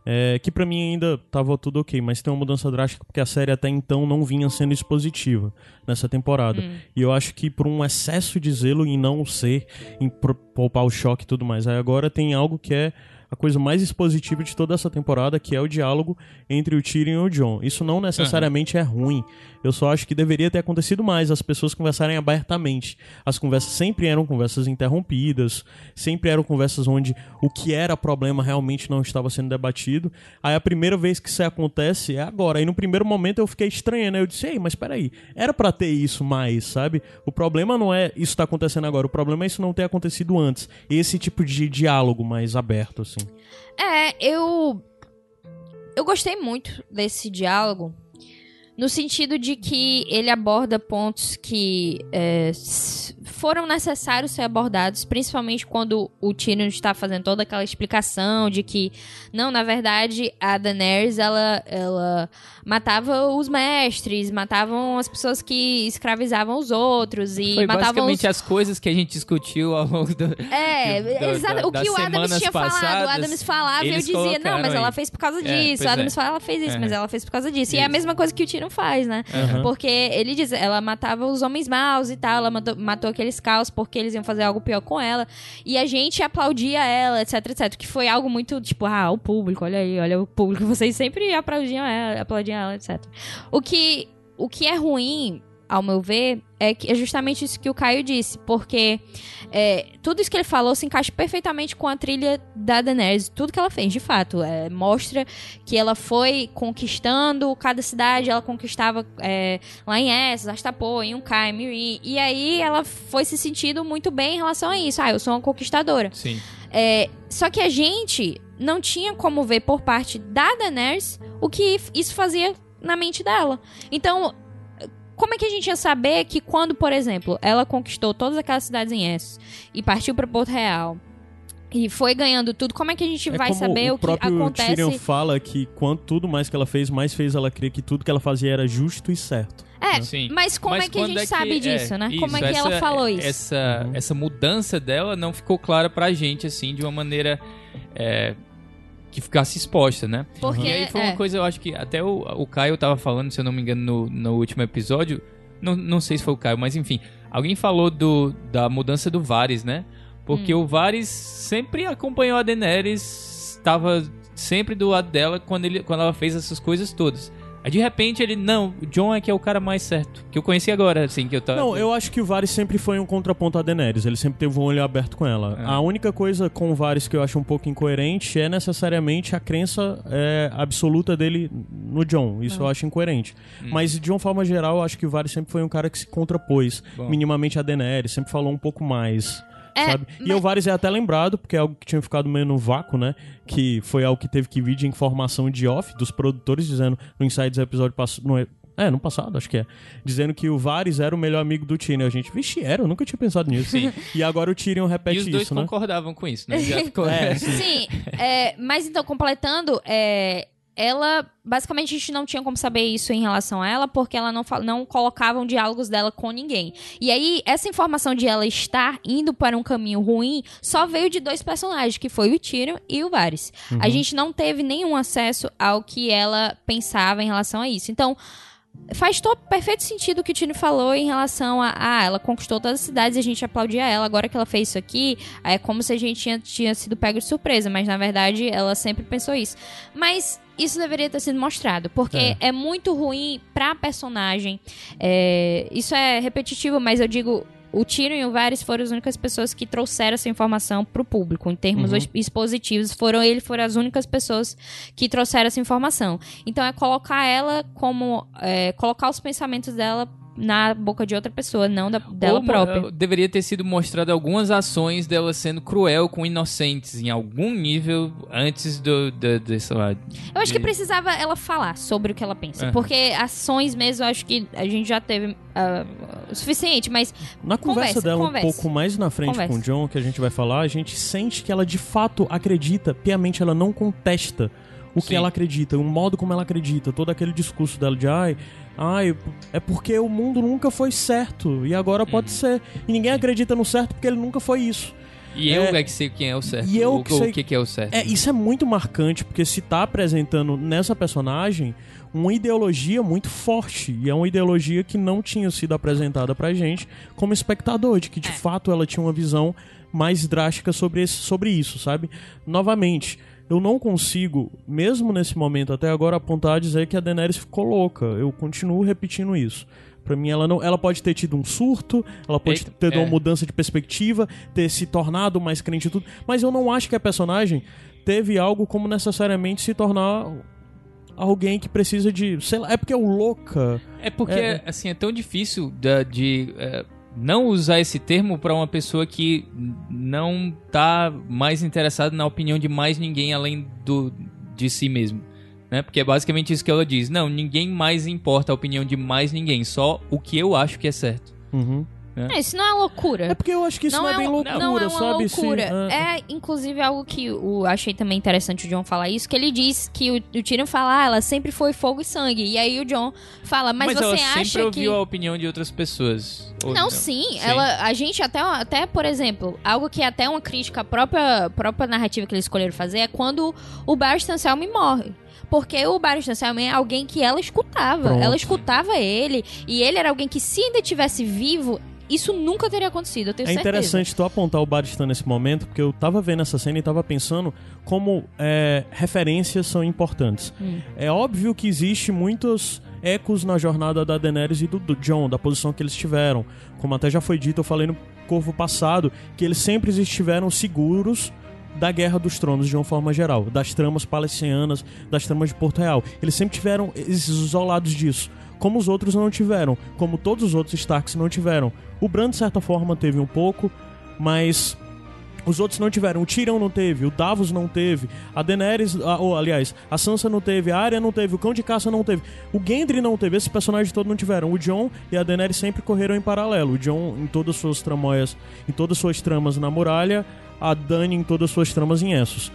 É, que pra mim ainda tava tudo ok, mas tem uma mudança drástica porque a série até então não vinha sendo expositiva nessa temporada. E eu acho que por um excesso de zelo em não ser, em poupar o choque e tudo mais. Aí agora tem algo que é a coisa mais expositiva de toda essa temporada, que é o diálogo entre o Tyrion e o John. Isso não necessariamente é ruim. Eu só acho que deveria ter acontecido mais, as pessoas conversarem abertamente. As conversas sempre eram conversas interrompidas, sempre eram conversas onde o que era problema realmente não estava sendo debatido. Aí a primeira vez que isso acontece é agora. Aí no primeiro momento eu fiquei estranhando, né? eu disse, ei, mas peraí, era pra ter isso mais, sabe? O problema não é isso tá acontecendo agora, o problema é isso não ter acontecido antes. Esse tipo de diálogo mais aberto, assim. É, eu. Eu gostei muito desse diálogo. No sentido de que ele aborda pontos que é, foram necessários ser abordados, principalmente quando o Tyrion está fazendo toda aquela explicação de que, não, na verdade, a Daenerys, ela, ela matava os mestres, matavam as pessoas que escravizavam os outros e Foi matavam os basicamente as coisas que a gente discutiu ao longo do... é, que- da- exato. da- o que o Adams tinha falado, o passadas, Adams falava e eu dizia, não, mas ela aí. fez por causa É, disso. pois o Adams é. fala, ela fez isso, É. mas ela fez por causa disso. E é a Isso. mesma coisa que o Tyrion faz, né? Aham. Porque ele diz, ela matava os homens maus e tal, ela matou, matou aqueles caos porque eles iam fazer algo pior com ela. E a gente aplaudia ela, etc, etc. Que foi algo muito, tipo, ah, o público, olha aí, olha o público, vocês sempre aplaudiam ela, aplaudiam ela, etc. O que, o que é ruim ao meu ver, é, que, é justamente isso que o Caio disse, porque é, tudo isso que ele falou se encaixa perfeitamente com a trilha da Daenerys, tudo que ela fez, de fato. É, mostra que ela foi conquistando cada cidade, ela conquistava é, lá em Essos, Astapor, em Ukai, Miri, e aí ela foi se sentindo muito bem em relação a isso. Ah, eu sou uma conquistadora. Sim. É, só que a gente não tinha como ver por parte da Daenerys o que isso fazia na mente dela. Então, como é que a gente ia saber que quando, por exemplo, ela conquistou todas aquelas cidades em Essos e partiu para Porto Real e foi ganhando tudo, como é que a gente É vai saber o, o que acontece? Tyrion fala que quanto tudo mais que ela fez, mais fez ela crer que tudo que ela fazia era justo e certo. É, Sim. mas como Mas é que a gente é que- sabe disso, é, né? isso, como é que ela essa- falou isso? Essa, Uhum. essa mudança dela não ficou clara pra gente, assim, de uma maneira é, que ficasse exposta, né? Porque E aí foi é, uma coisa, eu acho que até o, o Caio tava falando, se eu não me engano, no, no último episódio. Não, não sei se foi o Caio, mas enfim. Alguém falou do, da mudança do Varys, né? Porque Hum. o Varys sempre acompanhou a Daenerys, estava sempre do lado dela quando, ele, quando ela fez essas coisas todas. Aí de repente ele, não, o John é que é o cara mais certo. Que eu conheci agora, assim, que eu tava. Não, eu acho que o Varys sempre foi um contraponto a Daenerys. Ele sempre teve um olho aberto com ela. É. A única coisa com o Varys que eu acho um pouco incoerente é necessariamente a crença é, absoluta dele no John. Isso eu acho incoerente. Hum. Mas, de uma forma geral, eu acho que o Varys sempre foi um cara que se contrapôs Bom. minimamente a Daenerys. Sempre falou um pouco mais. É, sabe? E mas- o Varys é até lembrado, porque é algo que tinha ficado meio no vácuo, né? Que foi algo que teve que vir de informação de off dos produtores, dizendo no Insights episódio passado. No, é, no passado, acho que é. Dizendo que o Varys era o melhor amigo do Tyrion. A gente, vixe, era, eu nunca tinha pensado nisso. Sim. E agora o Tyrion E repete os dois isso, né? concordavam com isso, né? Já ficou- É, Sim, é, mas então, completando, é, ela. Basicamente, a gente não tinha como saber isso em relação a ela, porque ela não, não colocavam diálogos dela com ninguém. E aí, essa informação de ela estar indo para um caminho ruim só veio de dois personagens, que foi o Tyrion e o Varys. A gente não teve nenhum acesso ao que ela pensava em relação a isso. Então. Faz todo perfeito sentido o que o Tino falou em relação a. Ah, ela conquistou todas as cidades e a gente aplaudia ela. Agora que ela fez isso aqui, é como se a gente tinha, tinha sido pego de surpresa. Mas na verdade, ela sempre pensou isso. Mas isso deveria ter sido mostrado. Porque É. é, muito ruim pra personagem. É, isso é repetitivo, mas eu digo. O Tyrion e o Varys foram as únicas pessoas que trouxeram essa informação pro público. Em termos Uhum. expositivos, foram ele foram as únicas pessoas que trouxeram essa informação. Então é colocar ela como. é, colocar os pensamentos dela na boca de outra pessoa, não da, dela Ou, própria. eh, Deveria ter sido mostrado algumas ações dela sendo cruel com inocentes em algum nível antes do, do, de, sei lá, Eu acho que precisava ela falar sobre o que ela pensa. Aham. Porque ações mesmo, eu acho que a gente já teve ah, o suficiente, mas Na conversa Conversa, dela conversa. um pouco mais na frente Conversa. com o John, que a gente vai falar, a gente sente que ela de fato acredita, piamente ela não contesta o que Sim. ela acredita, o modo como ela acredita, todo aquele discurso dela de ai, ai, é porque o mundo nunca foi certo e agora pode Uhum. ser. E ninguém acredita no certo porque ele nunca foi isso. E É. eu é que sei quem é o certo. E eu o, que o sei- que, que é o certo. É, isso é muito marcante, porque se tá apresentando nessa personagem uma ideologia muito forte. E é uma ideologia que não tinha sido apresentada pra gente como espectador, de que de fato ela tinha uma visão mais drástica sobre, esse, sobre isso, sabe? Novamente, eu não consigo, mesmo nesse momento até agora, apontar a dizer que a Daenerys ficou louca. Eu continuo repetindo isso. Pra mim, ela não, ela pode ter tido um surto, ela pode Eita, ter dado é. uma mudança de perspectiva, ter se tornado mais crente e tudo, mas eu não acho que a personagem teve algo como necessariamente se tornar alguém que precisa de, sei lá, é porque é o louca. É porque, É. assim, é tão difícil da- de, eh, não usar esse termo pra uma pessoa que não tá mais interessada na opinião de mais ninguém além do, de si mesmo. Né? Porque é basicamente isso que ela diz. Não, ninguém mais importa a opinião de mais ninguém, só o que eu acho que é certo. Uhum. É, isso não é loucura. É porque eu acho que isso não, é bem um- loucura, não é uma sabe? Sim, loucura. é. é, inclusive, algo que eu achei também interessante o John falar isso, que ele diz que o, o Tyrion fala, ah, ela sempre foi fogo e sangue. E aí o John fala, mas, ela você sempre acha ouviu que... a opinião de outras pessoas. Ou Não, sim, Ela, a gente até, até, por exemplo, algo que é até uma crítica à própria, própria narrativa que eles escolheram fazer é quando o Barristan Selmy morre. Porque o Barristan Selmy é alguém que ela escutava. Pronto. Ela escutava ele. E ele era alguém que, se ainda tivesse vivo, isso nunca teria acontecido, eu tenho É certeza. interessante tu apontar o Baristan nesse momento, porque eu tava vendo essa cena e tava pensando como é, referências são importantes. Hum. É óbvio que existe muitos ecos na jornada da Daenerys e do, do Jon, da posição que eles tiveram. Como até já foi dito, eu falei no Corvo passado, que eles sempre estiveram seguros da Guerra dos Tronos de uma forma geral, das tramas palestinianas, das tramas de Porto Real. Eles sempre tiveram esses isolados disso, como os outros não tiveram, como todos os outros Starks não tiveram. O Bran, de certa forma, teve um pouco, mas os outros não tiveram. O Tyrion não teve, o Davos não teve, a Daenerys, a, ou aliás, a Sansa não teve, a Arya não teve, o Cão de Caça não teve, o Gendry não teve, esses personagens todos não tiveram. O Jon e a Daenerys sempre correram em paralelo. O Jon em todas as suas tramóias, em todas as suas tramas na muralha, a Dany em todas as suas tramas em Essos.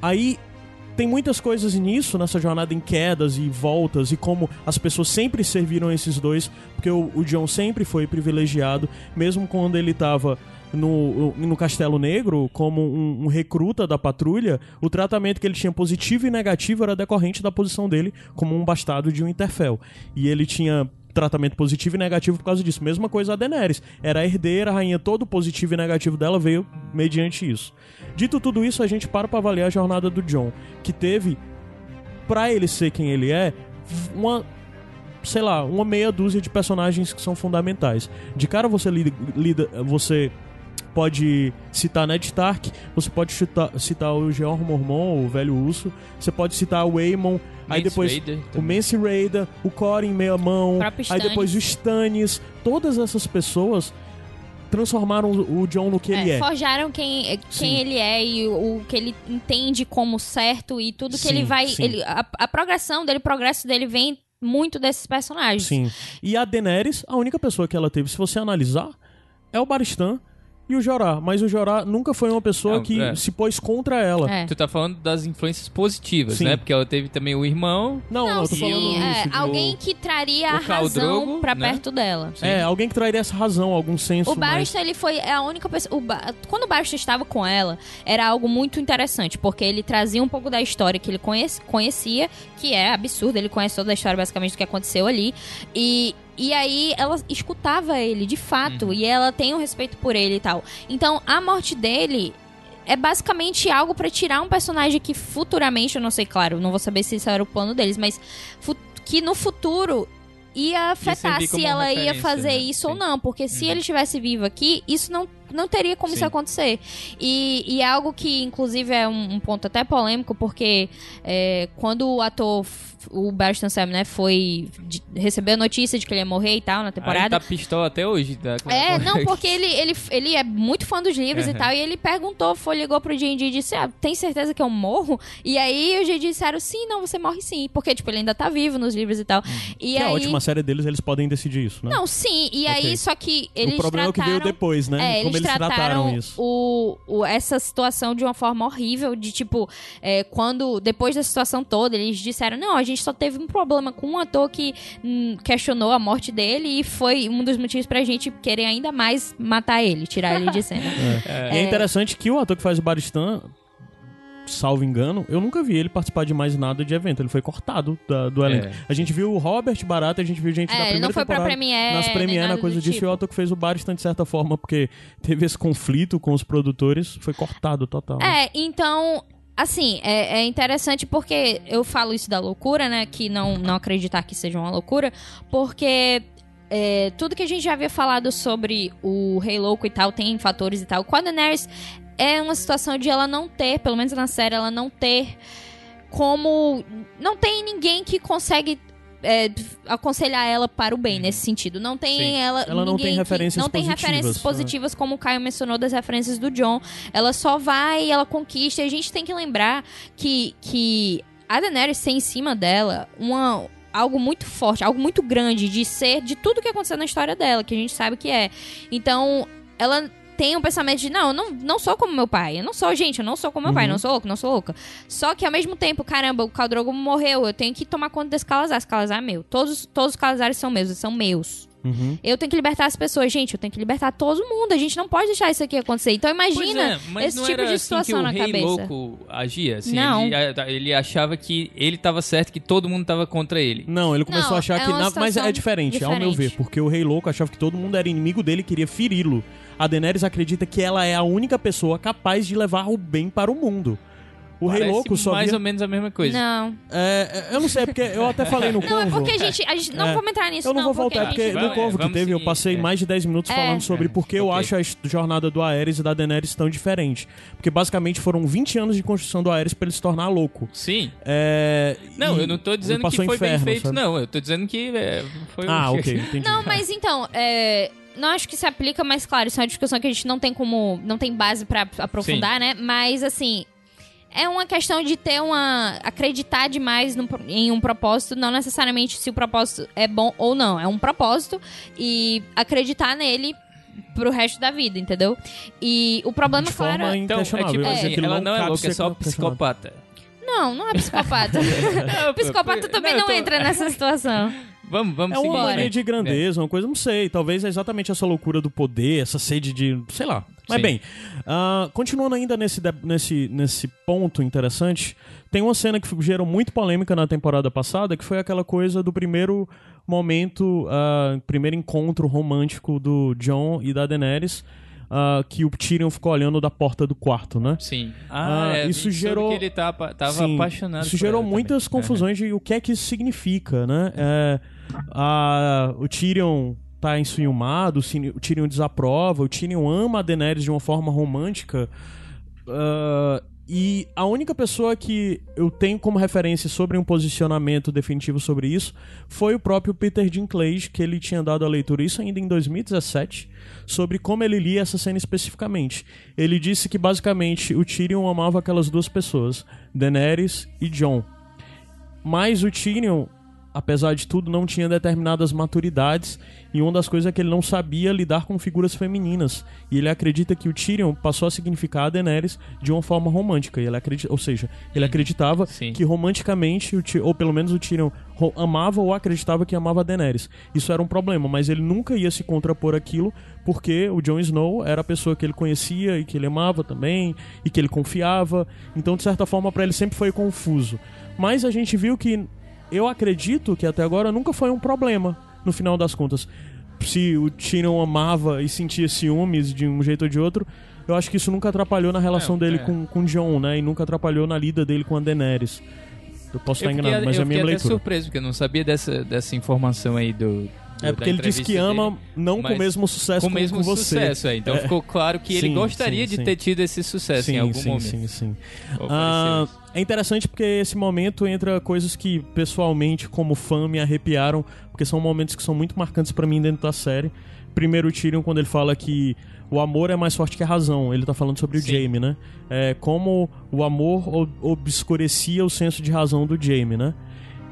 Aí tem muitas coisas nisso, nessa jornada em quedas e voltas, e como as pessoas sempre serviram esses dois, porque o, o John sempre foi privilegiado, mesmo quando ele estava no, no Castelo Negro, como um, um, recruta da patrulha, o tratamento que ele tinha positivo e negativo era decorrente da posição dele como um bastardo de um Interfell. E ele tinha tratamento positivo e negativo por causa disso. Mesma coisa a Daenerys. Era a herdeira, a rainha, todo positivo e negativo dela veio mediante isso. Dito tudo isso, a gente para pra avaliar a jornada do John, que teve, pra ele ser quem ele é, uma sei lá, uma meia dúzia de personagens que são fundamentais. De cara você lida, lida você pode citar Ned Stark, você pode citar, citar o Georg Mormon, o velho urso, você pode citar o Aemon, aí depois Raider o. Mance Raider, o Corin meia mão, aí depois o Stannis, todas essas pessoas transformaram o John no que ele é. Forjaram quem, Sim. quem ele é e o, o que ele entende como certo e tudo que Sim, ele vai. ele- a, a progressão dele, o progresso dele vem muito desses personagens. Sim. E a Daenerys, a única pessoa que ela teve, se você analisar, é o Baristan e o Jorah. Mas o Jorah nunca foi uma pessoa Não, que é. se pôs contra ela. É. Tu tá falando das influências positivas, Sim. né? Porque ela teve também o irmão. Não, não, Não, eu tô sim, falando é, isso. alguém que traria a razão Drogo, pra né? perto dela. É, alguém que traria essa razão, algum senso O mais... Barristan, ele foi a única pessoa. o Ba- Quando o Barristan estava com ela, era algo muito interessante, porque ele trazia um pouco da história que ele conhece- conhecia, que é absurdo, ele conhece toda a história basicamente do que aconteceu ali. E, e aí ela escutava ele, de fato, e ela tem um respeito por ele e tal. Então a morte dele. É basicamente algo pra tirar um personagem que futuramente, eu não sei, claro, não vou saber se isso era o plano deles, mas que no futuro ia afetar se ela ia fazer né? isso ou Sim. não, porque se Uhum. ele estivesse vivo aqui, isso não, não teria como isso Sim. acontecer. E, e é algo que, inclusive, é um, um ponto até polêmico, porque é, quando o ator, o Barristan Sam, né, foi. de- recebeu a notícia de que ele ia morrer e tal na Aí temporada. tá pistola até hoje. Tá? É, não, porque ele, ele, ele é muito fã dos livros e Uhum. tal, e ele perguntou, foi, ligou pro D&D e disse, ah, tem certeza que eu morro? E aí o D&D disseram, sim, não, você morre sim, porque, tipo, ele ainda tá vivo nos livros e tal. E Que é aí... ótimo, a série deles, eles podem decidir isso, né? Não, sim, e aí, Ok. só que eles o problema é o que trataram... veio depois, né? É, Como eles, eles trataram, trataram isso. O, o- essa situação de uma forma horrível, de tipo, é, quando, depois da situação toda, eles disseram, não, a gente só teve um problema com um ator que hum, questionou a morte dele e foi um dos motivos pra gente querer ainda mais matar ele, tirar ele de cena. E é interessante que o ator que faz o Baristan, salvo engano, eu nunca vi ele participar de mais nada de evento. Ele foi cortado da- do elenco. É. A gente viu o Robert Barata, a gente viu gente da É, primeira ele não foi pra temporada Premiere, nas Premiere, nada coisa disso. E o tipo. ator que fez o Baristan, de certa forma, porque teve esse conflito com os produtores, foi cortado total. É, então, assim, é, é interessante porque eu falo isso da loucura, né? Que não, não acreditar que seja uma loucura, porque. é, tudo que a gente já havia falado sobre o Rei Louco e tal, tem fatores e tal. Com a Daenerys, é uma situação de ela não ter, pelo menos na série, ela não ter como. Não tem ninguém que consegue. É, aconselhar ela para o bem nesse sentido. Não tem Sim. ela. Ela não tem referências Não tem referências positivas, né? positivas, como o Caio mencionou das referências do John. Ela só vai, ela conquista. E a gente tem que lembrar que, que a Daenerys tem em cima dela uma. Algo muito forte, algo muito grande de ser de tudo que aconteceu na história dela, que a gente sabe que é. Então, ela tem um pensamento de, não, eu não, não sou como meu pai. Eu não sou, gente, eu não sou como meu pai, Uhum. não sou louco, não sou louca. Só que ao mesmo tempo, caramba, o Caldrogo morreu, eu tenho que tomar conta desse Calazar. Esse Calazar é meu. Todos, todos os Calazares são meus, eles são meus. Uhum. Eu tenho que libertar as pessoas, gente, eu tenho que libertar todo mundo. A gente não pode deixar isso aqui acontecer. Então imagina é, mas esse não tipo era de assim que situação o na rei cabeça. louco agia, assim, Não. Ele, ele achava que ele tava certo, que todo mundo tava contra ele. Não, ele começou Não, a achar é que. na- Mas é situação diferente, ao meu ver, diferente. porque o Rei Louco achava que todo mundo era inimigo dele e queria feri-lo. A Daenerys acredita que ela é a única pessoa capaz de levar o bem para o mundo. O Rei Parece Louco só mais via... ou menos a mesma coisa. Não. É, é, eu não sei, porque eu até falei no Não, é Corvo. porque a gente. A gente não É. vamos entrar nisso, Eu não, vou porque voltar, porque gente... no Corvo que teve, eu seguir, passei é. mais de 10 minutos É. falando sobre por que eu acho a jornada do Aerys e da Daenerys tão diferente. Porque basicamente foram 20 anos de construção do Aerys pra ele se tornar louco. Sim. É, Não, eu não tô dizendo que foi inferno, bem feito, sabe? não. Eu tô dizendo que é, foi um... Ah, ok, entendi. Não, mas então, é, não acho que se aplica, mas claro, isso é uma discussão que a gente não tem como. não tem base pra aprofundar, né? Mas assim. É uma questão de ter uma. acreditar demais no- em um propósito, não necessariamente se o propósito é bom ou não. É um propósito e acreditar nele pro resto da vida, entendeu? E o problema, De forma claro. Então, é tipo mas assim, ela não é louca, é só psicopata. Não, não é psicopata. psicopata também não, tô- entra nessa situação. Vamos, vamos É uma seguir. Mania de grandeza, uma coisa, não sei. Talvez é exatamente essa loucura do poder, essa sede de. sei lá. Mas Sim. bem, ah, continuando ainda nesse, nesse, nesse ponto interessante, tem uma cena que gerou muito polêmica na temporada passada, que foi aquela coisa do primeiro momento, ah, primeiro encontro romântico do John e da Daenerys. ah, que o Tyrion ficou olhando da porta do quarto, né? Sim. Ah, é, isso gerou- que ele tá, tava Sim, apaixonado Isso gerou muitas também. confusões de o que é que isso significa, né? É, a- o Tyrion tá enciumado, o Tyrion desaprova, o Tyrion ama a Daenerys de uma forma romântica. ah, e a única pessoa que eu tenho como referência sobre um posicionamento definitivo sobre isso foi o próprio Peter Dinklage, que ele tinha dado a leitura, isso ainda em 2017, sobre como ele lia essa cena especificamente. Ele disse que basicamente o Tyrion amava aquelas duas pessoas, Daenerys e Jon. Mas o Tyrion, apesar de tudo, não tinha determinadas maturidades e uma das coisas é que ele não sabia lidar com figuras femininas. E ele acredita que o Tyrion passou a significar a Daenerys de uma forma romântica. Ele acredita, ou seja, ele acreditava Sim. que romanticamente, ou pelo menos o Tyrion amava ou acreditava que amava a Daenerys. Isso era um problema, mas ele nunca ia se contrapor aquilo porque o Jon Snow era a pessoa que ele conhecia e que ele amava também e que ele confiava. Então, de certa forma, para ele sempre foi confuso. Mas a gente viu que eu acredito que até agora nunca foi um problema, no final das contas. Se o Tyrion amava e sentia ciúmes de um jeito ou de outro, eu acho que isso nunca atrapalhou na relação É, dele é. com, com o Jon, né? E nunca atrapalhou na lida dele com a Daenerys. Eu posso Eu estar fiquei, enganado, mas eu é a minha fiquei até leitura. surpreso, porque eu não sabia dessa, dessa informação aí do. É porque ele disse que ama, dele. não com o mesmo sucesso com o como mesmo com você. sucesso, é. Então ficou claro que ele Sim, gostaria sim, de sim. ter tido esse sucesso sim, em algum sim, momento. sim, sim. Ou Ah, é interessante porque esse momento entra coisas que pessoalmente, como fã, me arrepiaram, porque são momentos que são muito marcantes pra mim dentro da série. Primeiro o Tyrion quando ele fala que o amor é mais forte que a razão. Ele tá falando sobre o Sim. Jaime, né? É, como o amor ob- obscurecia o senso de razão do Jaime, né?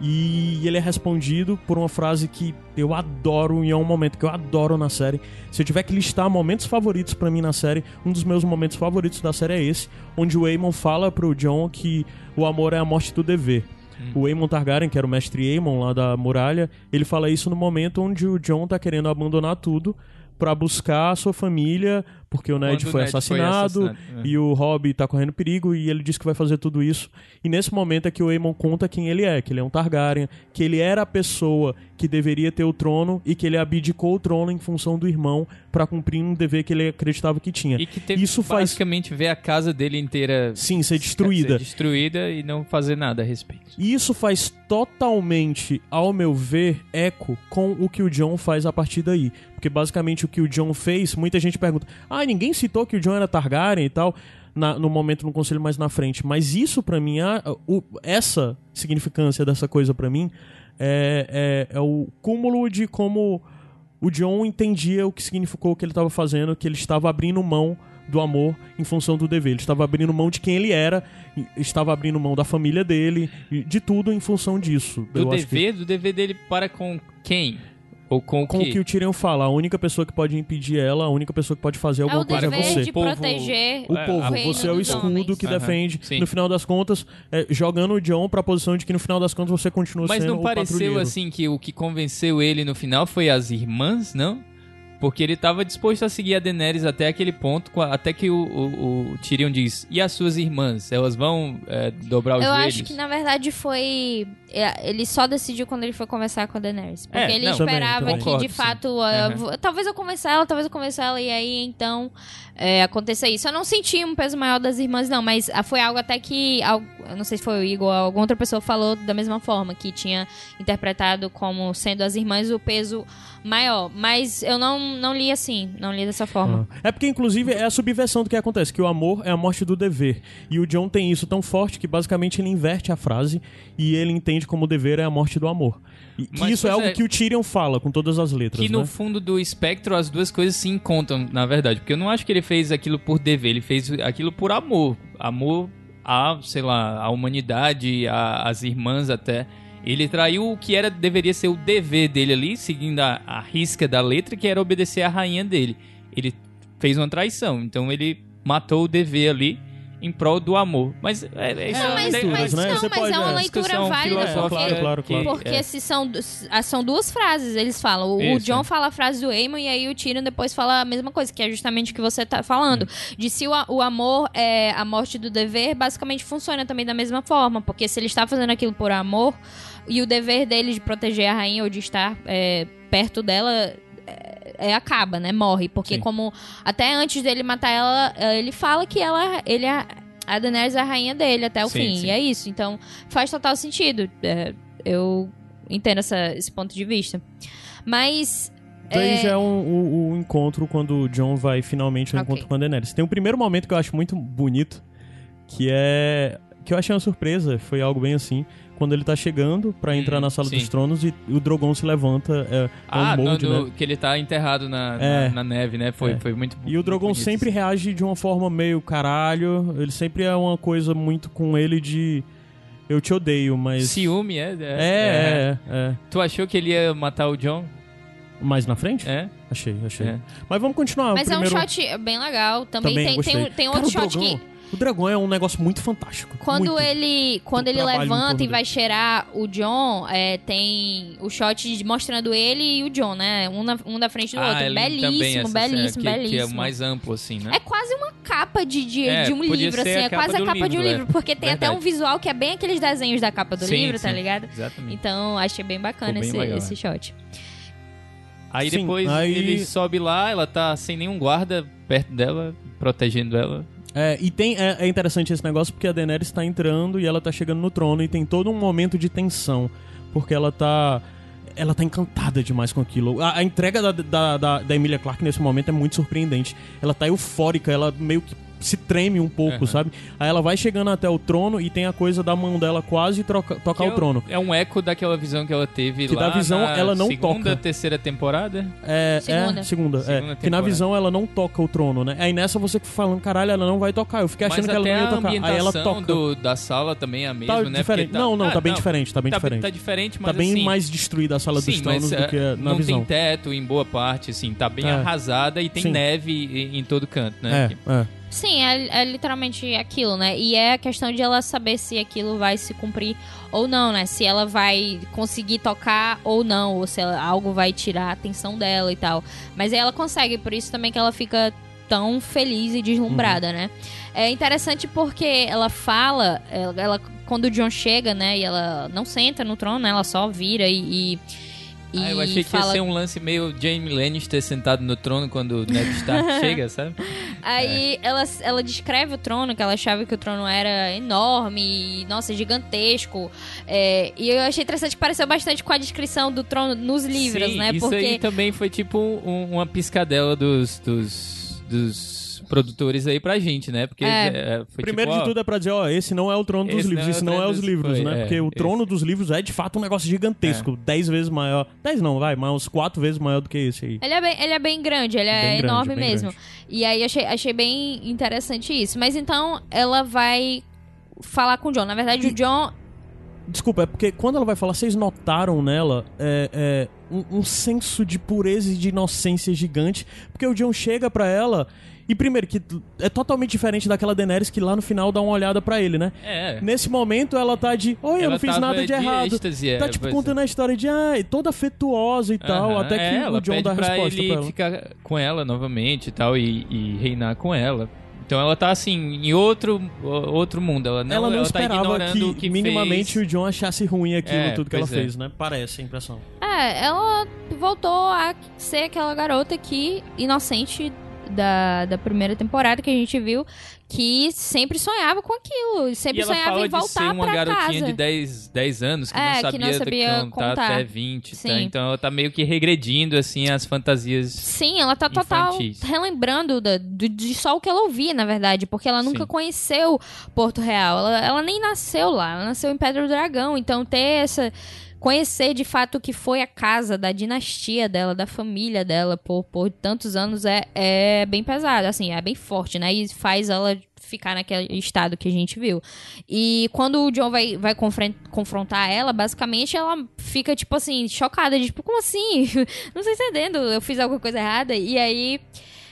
E ele é respondido por uma frase que eu adoro e é um momento que eu adoro na série. Se eu tiver que listar momentos favoritos pra mim na série, um dos meus momentos favoritos da série é esse, onde o Aemon fala pro Jon que o amor é a morte do dever. O Aemon Targaryen, que era o mestre Aemon lá da muralha, ele fala isso no momento onde o Jon tá querendo abandonar tudo pra buscar a sua família, porque o Ned Quando o foi Ned foi assassinado, assassinado, é. e o Robb tá correndo perigo e ele diz que vai fazer tudo isso. E nesse momento é que o Aemon conta quem ele é, que ele é um Targaryen, que ele era a pessoa que deveria ter o trono e que ele abdicou o trono em função do irmão pra cumprir um dever que ele acreditava que tinha. E que teve Isso faz basicamente ver a casa dele inteira sim ser destruída. ser destruída e não fazer nada a respeito. E isso faz totalmente, ao meu ver, eco com o que o John faz a partir daí. Porque basicamente o que o John fez, muita gente pergunta: ah, ninguém citou que o John era Targaryen e tal. na- no momento no conselho mais na frente. Mas isso pra mim, a- o- essa significância dessa coisa pra mim é, é, é o cúmulo de como o John entendia o que significou o que ele estava fazendo, que ele estava abrindo mão do amor em função do dever. Ele estava abrindo mão de quem ele era, estava abrindo mão da família dele, de tudo em função disso. Do acho que- dever, do dever dele para com quem? Ou com o com o que? o Tyrion fala, a única pessoa que pode impedir ela, a única pessoa que pode fazer É alguma o coisa é você. de Povo- proteger O É, povo, reino você é o escudo homens. que defende, sim. no final das contas, é, jogando o John pra posição de que no final das contas você continua Mas sendo não o pareceu patrulheiro. assim que o que convenceu ele no final foi as irmãs, não? Porque ele tava disposto a seguir a Daenerys até aquele ponto, até que o, o, o Tyrion diz: E as suas irmãs? Elas vão é, dobrar os Eu joelhos? acho que na verdade foi. é, Ele só decidiu quando ele foi conversar com a Daenerys. Porque É, ele não. esperava Também, que também. de Concordo, fato. vo- Talvez eu convença ela, talvez eu convença ela, e aí então é, aconteça isso. Eu não senti um peso maior das irmãs, não, mas ah, foi algo até que. não sei se foi o Igor alguma outra pessoa falou da mesma forma, que tinha interpretado como sendo as irmãs o peso maior. Mas eu não, não li assim, não li dessa forma. Ah. É porque, inclusive, é a subversão do que acontece, que o amor é a morte do dever. E o John tem isso tão forte que, basicamente, ele inverte a frase e ele entende como o dever é a morte do amor. E Mas, isso é algo é. que o Tyrion fala com todas as letras, Que no né? fundo do espectro as duas coisas se encontram, na verdade. Porque eu não acho que ele fez aquilo por dever, ele fez aquilo por amor. Amor a, sei lá, a humanidade, a- as irmãs até. Ele traiu o que era deveria ser o dever dele ali, seguindo a, a risca da letra, que era obedecer à rainha dele. Ele fez uma traição, então ele matou o dever ali em prol do amor. Mas é, é isso Não, é mas, uma- leituras, mas, né? não, Você mas pode- é uma é, leitura válida filosófica porque, claro, claro, claro. porque é. se são, ah, são duas frases, eles falam. O Isso, John é. fala a frase do Eamon e aí o Tyrion depois fala a mesma coisa, que é justamente o que você tá falando. De se o, o amor é a morte do dever, basicamente funciona também da mesma forma, porque se ele está fazendo aquilo por amor e o dever dele de proteger a rainha ou de estar é, perto dela é, acaba, né? Morre. Porque Sim. como até antes dele matar ela, eh, ele fala que ela, ele é, a Daenerys é a rainha dele até o Sim, fim. sim. E é isso. Então faz total sentido. É, eu entendo essa- esse ponto de vista. Mas. Daí é, já é um- o, o encontro quando o John vai finalmente ao Ok. encontro com a Daenerys. Tem um primeiro momento que eu acho muito bonito, que é... Que eu achei uma surpresa, foi algo bem assim. Quando ele tá chegando pra entrar Hum, na Sala sim. dos Tronos e o Drogon se levanta, é, é Ah, um no- molde, no- né? que ele tá enterrado na, É. na, na neve, né? Foi, É. foi muito E o Drogon bonito, sempre assim. reage de uma forma meio caralho. Ele sempre é uma coisa muito com ele de... Eu te odeio, mas... Ciúme, é, É, é, é. Tu achou que ele ia matar o John? Mais na frente? É? Achei, achei. É. Mas vamos continuar. Mas o primeiro... é um shot bem legal. Também, Também tem, tem, um- tem Cara, outro o shot Drogon- que. O Dragão é um negócio muito fantástico. Quando muito. ele, quando ele levanta e vai cheirar o John, é, tem o shot de- mostrando ele e o John, né? Um, na, um da frente do outro. ele Belíssimo, belíssimo, cena, que, belíssimo. Que é mais amplo, assim, né? É quase uma capa de, de, É, de um livro, assim. É quase a capa de um livro, é. Porque tem até um Verdade. visual que é bem aqueles desenhos da capa do Sim, livro, tá sim. ligado? Exatamente. Então, achei bem bacana bem esse, legal, esse é. shot. Aí Sim, depois aí- ele sobe lá, ela tá sem nenhum guarda perto dela, protegendo ela. É, e tem, é, é interessante esse negócio porque a Daenerys tá entrando e ela tá chegando no trono e tem todo um momento de tensão. Porque ela tá. Ela tá encantada demais com aquilo. A, a entrega da, da, da, da Emilia Clarke nesse momento é muito surpreendente. Ela tá eufórica, ela meio que se treme um pouco, Aham. sabe? Aí ela vai chegando até o trono e tem a coisa da mão dela quase troca, tocar Que o é trono. É um eco daquela visão que ela teve Que lá da visão na ela não segunda, toca. terceira temporada. É, Segunda. é, segunda. Segunda é. Que na visão ela não toca o trono, né? Aí nessa você fica falando, caralho, ela não vai tocar. Eu fiquei achando Mas que ela não ia a tocar. Aí ela ambientação toca. do- da sala também é a mesma, Tá né? diferente. Porque Não, não, Ah, tá bem diferente, tá bem diferente. Tá diferente, mas Tá bem assim, mais destruída a sala sim, dos tronos mas, do que é, na não visão. tem teto em boa parte, assim, tá bem É. arrasada e tem Sim. neve em, em todo canto, né? É, é. Sim, é, é literalmente aquilo, né? E é a questão de ela saber se aquilo vai se cumprir ou não, né? Se ela vai conseguir tocar ou não, ou se ela- algo vai tirar a atenção dela e tal. Mas aí ela consegue, por isso também que ela fica tão feliz e deslumbrada, né? É interessante porque ela fala, ela, ela- quando o John chega, né? E ela não senta no trono, né? Ela só vira e. e e Ah, eu achei que ia fala ser um lance meio Jamie Lannister sentado no trono quando o Ned Stark chega, sabe? Aí É. ela, ela descreve o trono, que ela achava que o trono era enorme, e, nossa, gigantesco. É, e eu achei interessante que pareceu bastante com a descrição do trono nos livros, Sim, né? Isso Porque. aí também foi tipo um- uma piscadela dos, dos, dos produtores aí pra gente, né? Porque É. é, foi Primeiro tipo, de ó, tudo é pra dizer, ó, esse não é o trono dos livros, é esse não é trono os livros, foi, né? é, Porque o esse. trono dos livros é de fato um negócio gigantesco, dez vezes maior. Dez não, vai, mas uns quatro vezes maior do que esse aí. Ele é, bem, ele é bem grande, ele é Bem grande, enorme mesmo. grande. E aí achei, achei bem interessante isso. Mas então ela vai falar com o John. Na verdade, o John. Desculpa, é porque quando ela vai falar, vocês notaram nela, é, é, um, um senso de pureza e de inocência gigante, porque o Jon chega pra ela e primeiro que é totalmente diferente daquela Daenerys que lá no final dá uma olhada pra ele, né? É. Nesse momento ela tá de, oi, eu Ela não fiz nada de de errado. êxtase, é, tá tipo pois é. contando a história de, ah, toda afetuosa e tal, até que é, ela o Jon pede dá a pra resposta ele pra ela. ficar com ela novamente e tal, e, e reinar com ela. Então ela tá assim, em outro, outro mundo. Ela não, ela não tá esperava o que, que minimamente fez. o John achasse ruim aquilo, É, tudo que ela é. fez, né? Parece a impressão. É, ela voltou a ser aquela garota que, inocente da, da primeira temporada que a gente viu, que sempre sonhava com aquilo. Sempre E ela sonhava fala em de ser voltar uma garotinha casa. de 10, 10 anos que, É, não que sabia não sabia contar, contar. até 20. Tá? Então ela tá meio que regredindo assim as fantasias. Sim, ela tá total Infantis. relembrando da- do- de só o que ela ouvia, na verdade, porque ela nunca Sim. conheceu Porto Real. Ela, ela nem nasceu lá, ela nasceu em Pedra do Dragão. Então ter essa. Conhecer de fato o que foi a casa da dinastia dela, da família dela por, por tantos anos é, é bem pesado, assim, é bem forte, né? E faz ela ficar naquele estado que a gente viu. E quando o John vai, vai confrontar ela, basicamente ela fica, tipo assim, chocada, de, tipo, como assim? Não tô entendendo, eu fiz alguma coisa errada. E aí.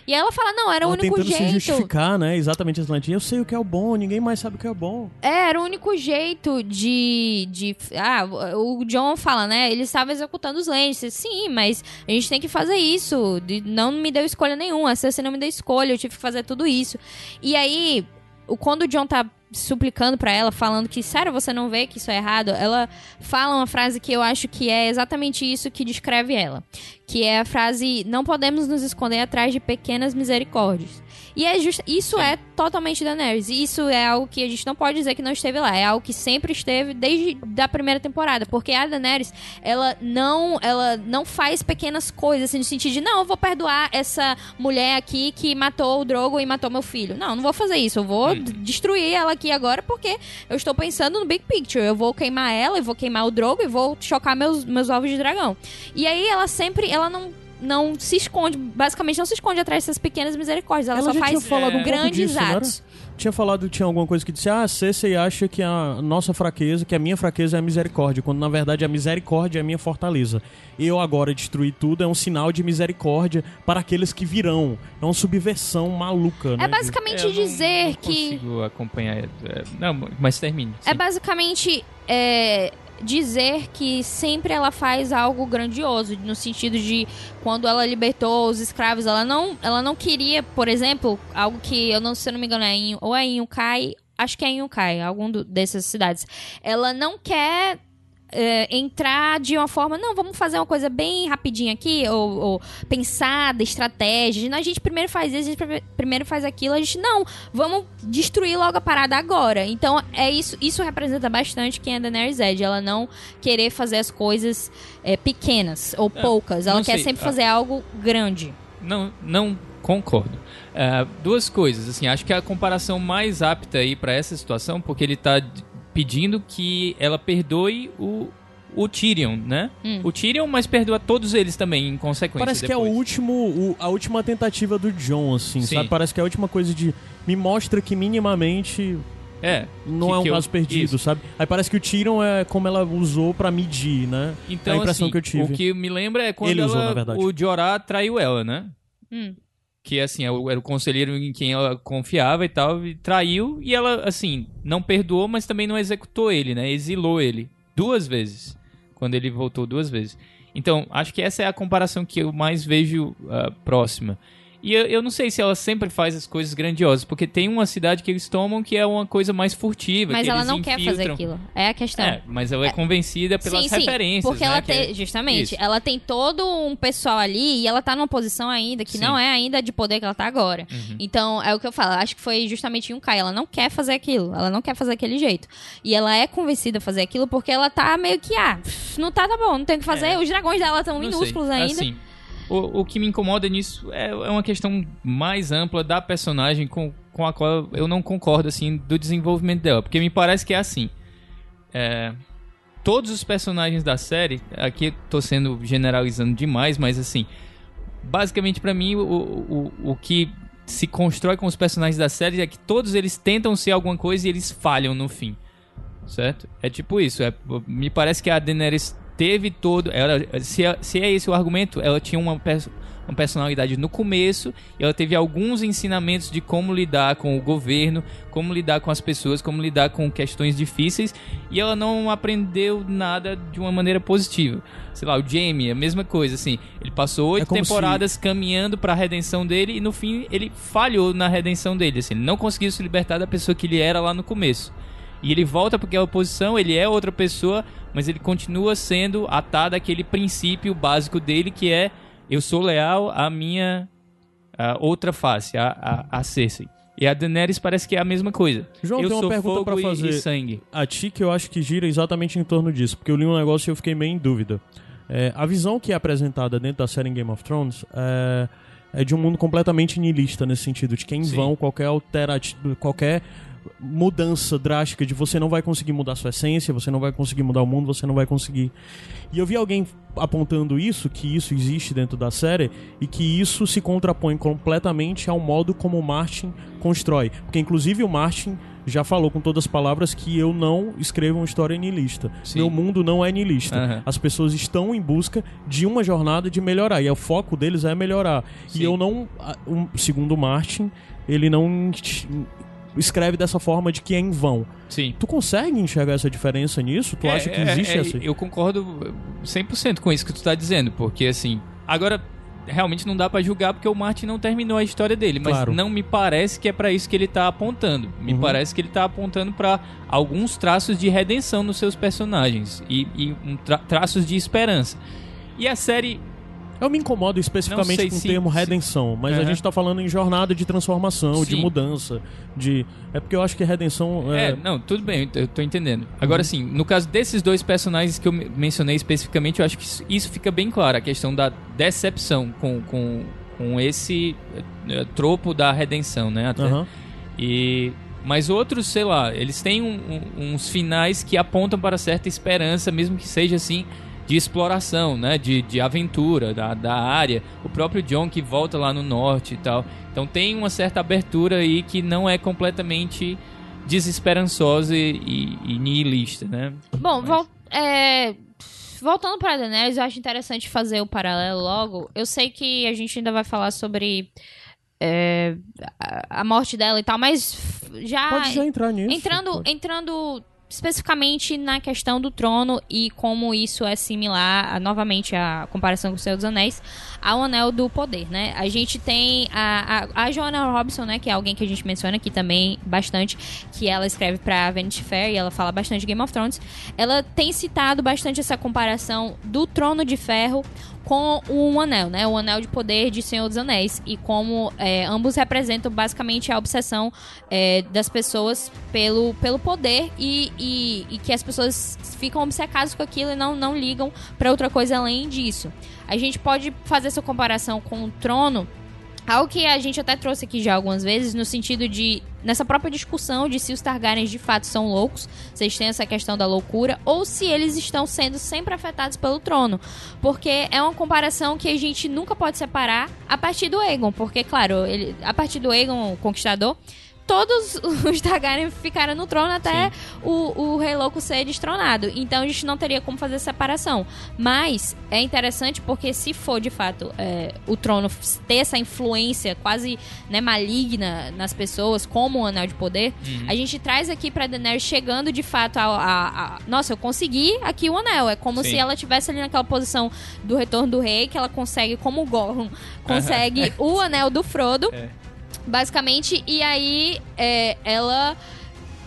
E ela fala, não, era o ela único tentando se jeito. justificar, né? Exatamente esse lance. Eu sei o que é o bom, ninguém mais sabe o que é o bom. É, era o único jeito de, de. Ah, o John fala, né? Ele estava executando os Lannisters. Sim, mas a gente tem que fazer isso. Não me deu escolha nenhuma. A Cersei não me deu escolha. Eu tive que fazer tudo isso. E aí, o- quando o John tá suplicando pra ela, falando que, sério, você não vê que isso é errado, ela fala uma frase que eu acho que é exatamente isso que descreve ela. Que é a frase: Não podemos nos esconder atrás de pequenas misericórdias. E é just... isso é totalmente Daenerys. E Isso é algo que a gente não pode dizer que não esteve lá. É algo que sempre esteve desde da primeira temporada. Porque a Daenerys, ela não, ela não faz pequenas coisas, assim, no sentido de, não, eu vou perdoar essa mulher aqui que matou o Drogo e matou meu filho. Não, não vou fazer isso. Eu vou d- destruir ela aqui agora porque eu estou pensando no big picture. Eu vou queimar ela, eu vou queimar o Drogo e vou chocar meus, meus ovos de dragão. E aí ela sempre, ela não não se esconde, basicamente não se esconde atrás dessas pequenas misericórdias. Ela, Ela só já faz tinha falado um pouco grandes disso, não atos. Tinha falado, tinha alguma coisa que disse, ah, a Cersei acha que a nossa fraqueza, que a minha fraqueza é a misericórdia, quando na verdade a misericórdia é a minha fortaleza. Eu agora destruir tudo é um sinal de misericórdia para aqueles que virão. É uma subversão maluca, né? É basicamente Eu não- dizer não que. consigo acompanhar. é, Não, mas termine. É sim. basicamente é, dizer que sempre ela faz algo grandioso, no sentido de quando ela libertou os escravos, ela não, ela não queria, por exemplo, algo que eu não, se eu não me engano, é em, ou é em Ukai, acho que é em Ukai, algum do- dessas cidades. Ela não quer é, entrar de uma forma, não, vamos fazer uma coisa bem rapidinha aqui, ou, ou pensada, estratégia. A gente primeiro faz isso, a gente prime- primeiro faz aquilo, a gente não, vamos destruir logo a parada agora. Então, é isso, isso representa bastante quem é Daenerys Edge, ela não querer fazer as coisas é, pequenas ou É, poucas, ela quer sei, sempre ah. fazer algo grande. Não, não concordo. É, duas coisas, assim, acho que a comparação mais apta aí pra essa situação, porque ele tá d- pedindo que ela perdoe o, o Tyrion, né? Hum. O Tyrion, mas perdoa todos eles também, em consequência. Parece que é o depois. último, o- a última tentativa do John, assim, Sim. sabe? Parece que é a última coisa de me mostra que minimamente É. não que- é um que eu- caso perdido, isso. sabe? Aí parece que o Tyrion é como ela usou pra medir, né? Então, É a impressão assim, que eu tive. o que me lembra é quando Ele usou, ela- na verdade. o Jorah traiu ela, né? Hum. Que, assim, era o era o conselheiro em quem ela confiava e tal, e traiu, e ela, assim, não perdoou, mas também não executou ele, né? Exilou ele duas vezes, quando ele voltou duas vezes. Então, acho que essa é a comparação que eu mais vejo ah, próxima. E eu, eu não sei se ela sempre faz as coisas grandiosas, porque tem uma cidade que eles tomam que é uma coisa mais furtiva. Mas ela não quer fazer infiltram. aquilo. É a questão. É, mas ela é convencida pelas sim, sim, referências, Porque né? ela é- tem, justamente, Isso. ela tem todo um pessoal ali e ela tá numa posição ainda que Sim. não é ainda de poder que ela tá agora. Uhum. Então, é o que eu falo, acho que foi justamente em um Kai, ela não quer fazer aquilo, ela não quer fazer aquele jeito. E ela é convencida a fazer aquilo porque ela tá meio que, ah, não tá, tá bom, não tem o que fazer, É. os dragões dela estão minúsculos sei. ainda. Assim, o, o que me incomoda nisso é, é uma questão mais ampla da personagem com, com a qual eu não concordo, assim, do desenvolvimento dela. Porque me parece que é assim. é, todos os personagens da série, aqui tô sendo generalizando demais, mas assim, basicamente pra mim o, o, o que se constrói com os personagens da série é que todos eles tentam ser alguma coisa e eles falham no fim. Certo? É tipo isso. é- me parece que a Daenerys teve todo. Ela, se, é- se é esse o argumento, ela tinha uma, uma personalidade no começo e ela teve alguns ensinamentos de como lidar com o governo, como lidar com as pessoas, como lidar com questões difíceis e ela não aprendeu nada de uma maneira positiva. Sei lá, o Jamie, a mesma coisa, assim. Ele passou oito se- temporadas caminhando pra redenção dele e no fim ele falhou na redenção dele, assim. Ele não conseguiu se libertar da pessoa que ele era lá no começo. E ele volta porque é oposição, ele é outra pessoa, mas ele continua sendo atado àquele princípio básico dele que é eu sou leal à minha à outra face, a, a, a Cersei. E a Daenerys parece que é a mesma coisa. João, eu tem uma sou pergunta e- fazer. E sangue. A ti que eu acho que gira exatamente em torno disso, porque eu li um negócio e eu fiquei meio em dúvida. É, a visão que é apresentada dentro da série em Game of Thrones é, é de um mundo completamente niilista nesse sentido, de que é em Sim. vão qualquer alterativo, qualquer mudança drástica de você não vai conseguir mudar sua essência, você não vai conseguir mudar o mundo, você não vai conseguir. E eu vi alguém apontando isso, que isso existe dentro da série e que isso se contrapõe completamente ao modo como o Martin constrói. Porque inclusive o Martin já falou com todas as palavras que eu não escrevo uma história niilista. Sim. Meu mundo não é niilista. Aham. As pessoas estão em busca de uma jornada de melhorar. E o foco deles é melhorar. Sim. E eu não. segundo o Martin, ele não escreve dessa forma de que é em vão. Sim. Tu consegue enxergar essa diferença nisso? Tu É, acha que é, existe é, essa? Eu concordo 100% com isso que tu tá dizendo, porque assim, agora realmente não dá pra julgar porque o Martin não terminou a história dele, mas Claro. não me parece que é pra isso que ele tá apontando. Me Uhum. parece que ele tá apontando pra alguns traços de redenção nos seus personagens e, e um tra- traços de esperança. E a série Eu me incomodo especificamente com o termo se- redenção, mas a gente tá falando em jornada de transformação, de Sim. mudança, de... É porque eu acho que redenção... É... É, não, tudo bem, eu tô entendendo. Agora sim, no caso desses dois personagens que eu me- mencionei especificamente, eu acho que isso, fica bem claro, a questão da decepção com, com, com esse eh, tropo da redenção, né? Até. Aham. E mas outros, sei lá, eles têm um- um- uns finais que apontam para certa esperança, mesmo que seja assim de exploração, né? De, de aventura da, da área. O próprio John que volta lá no norte e tal. Então tem uma certa abertura aí que não é completamente desesperançosa e, e, e nihilista, né? Bom, Mas- vol- é, voltando para Daenerys, eu acho interessante fazer o paralelo logo. Eu sei que a gente ainda vai falar sobre é, a morte dela e tal, mas já Pode já entrar nisso. entrando, pode. entrando especificamente na questão do trono e como isso é similar, a- novamente, a comparação com o Senhor dos Anéis, ao Anel do Poder, né? A gente tem a, a, a Joanna Robson, né? Que é alguém que a gente menciona aqui também bastante, que ela escreve pra Vanity Fair e ela fala bastante de Game of Thrones. Ela tem citado bastante essa comparação do Trono de Ferro com o Anel, né? O Anel de Poder de Senhor dos Anéis e como é, ambos representam basicamente a obsessão é, das pessoas pelo, pelo poder e, e, e que as pessoas ficam obcecadas com aquilo e não, não ligam pra outra coisa além disso. A gente pode fazer essa comparação com o trono, algo que a gente até trouxe aqui já algumas vezes, no sentido de, nessa própria discussão de se os Targaryens de fato são loucos, vocês têm essa questão da loucura, ou se eles estão sendo sempre afetados pelo trono. Porque é uma comparação que a gente nunca pode separar a partir do Aegon, porque, claro, ele, a partir do Aegon, o Conquistador, todos os Targaryen ficaram no trono até o, o Rei Louco ser destronado. Então a gente não teria como fazer separação. Mas é interessante porque se for de fato é, o trono ter essa influência quase né, maligna nas pessoas, como o Anel de Poder, a gente traz aqui pra Daenerys chegando de fato a, a- a- Nossa, eu consegui aqui o anel. É como Sim. se ela estivesse ali naquela posição do retorno do rei, que ela consegue, como o Gollum, consegue o anel do Frodo. É. Basicamente, e aí é, ela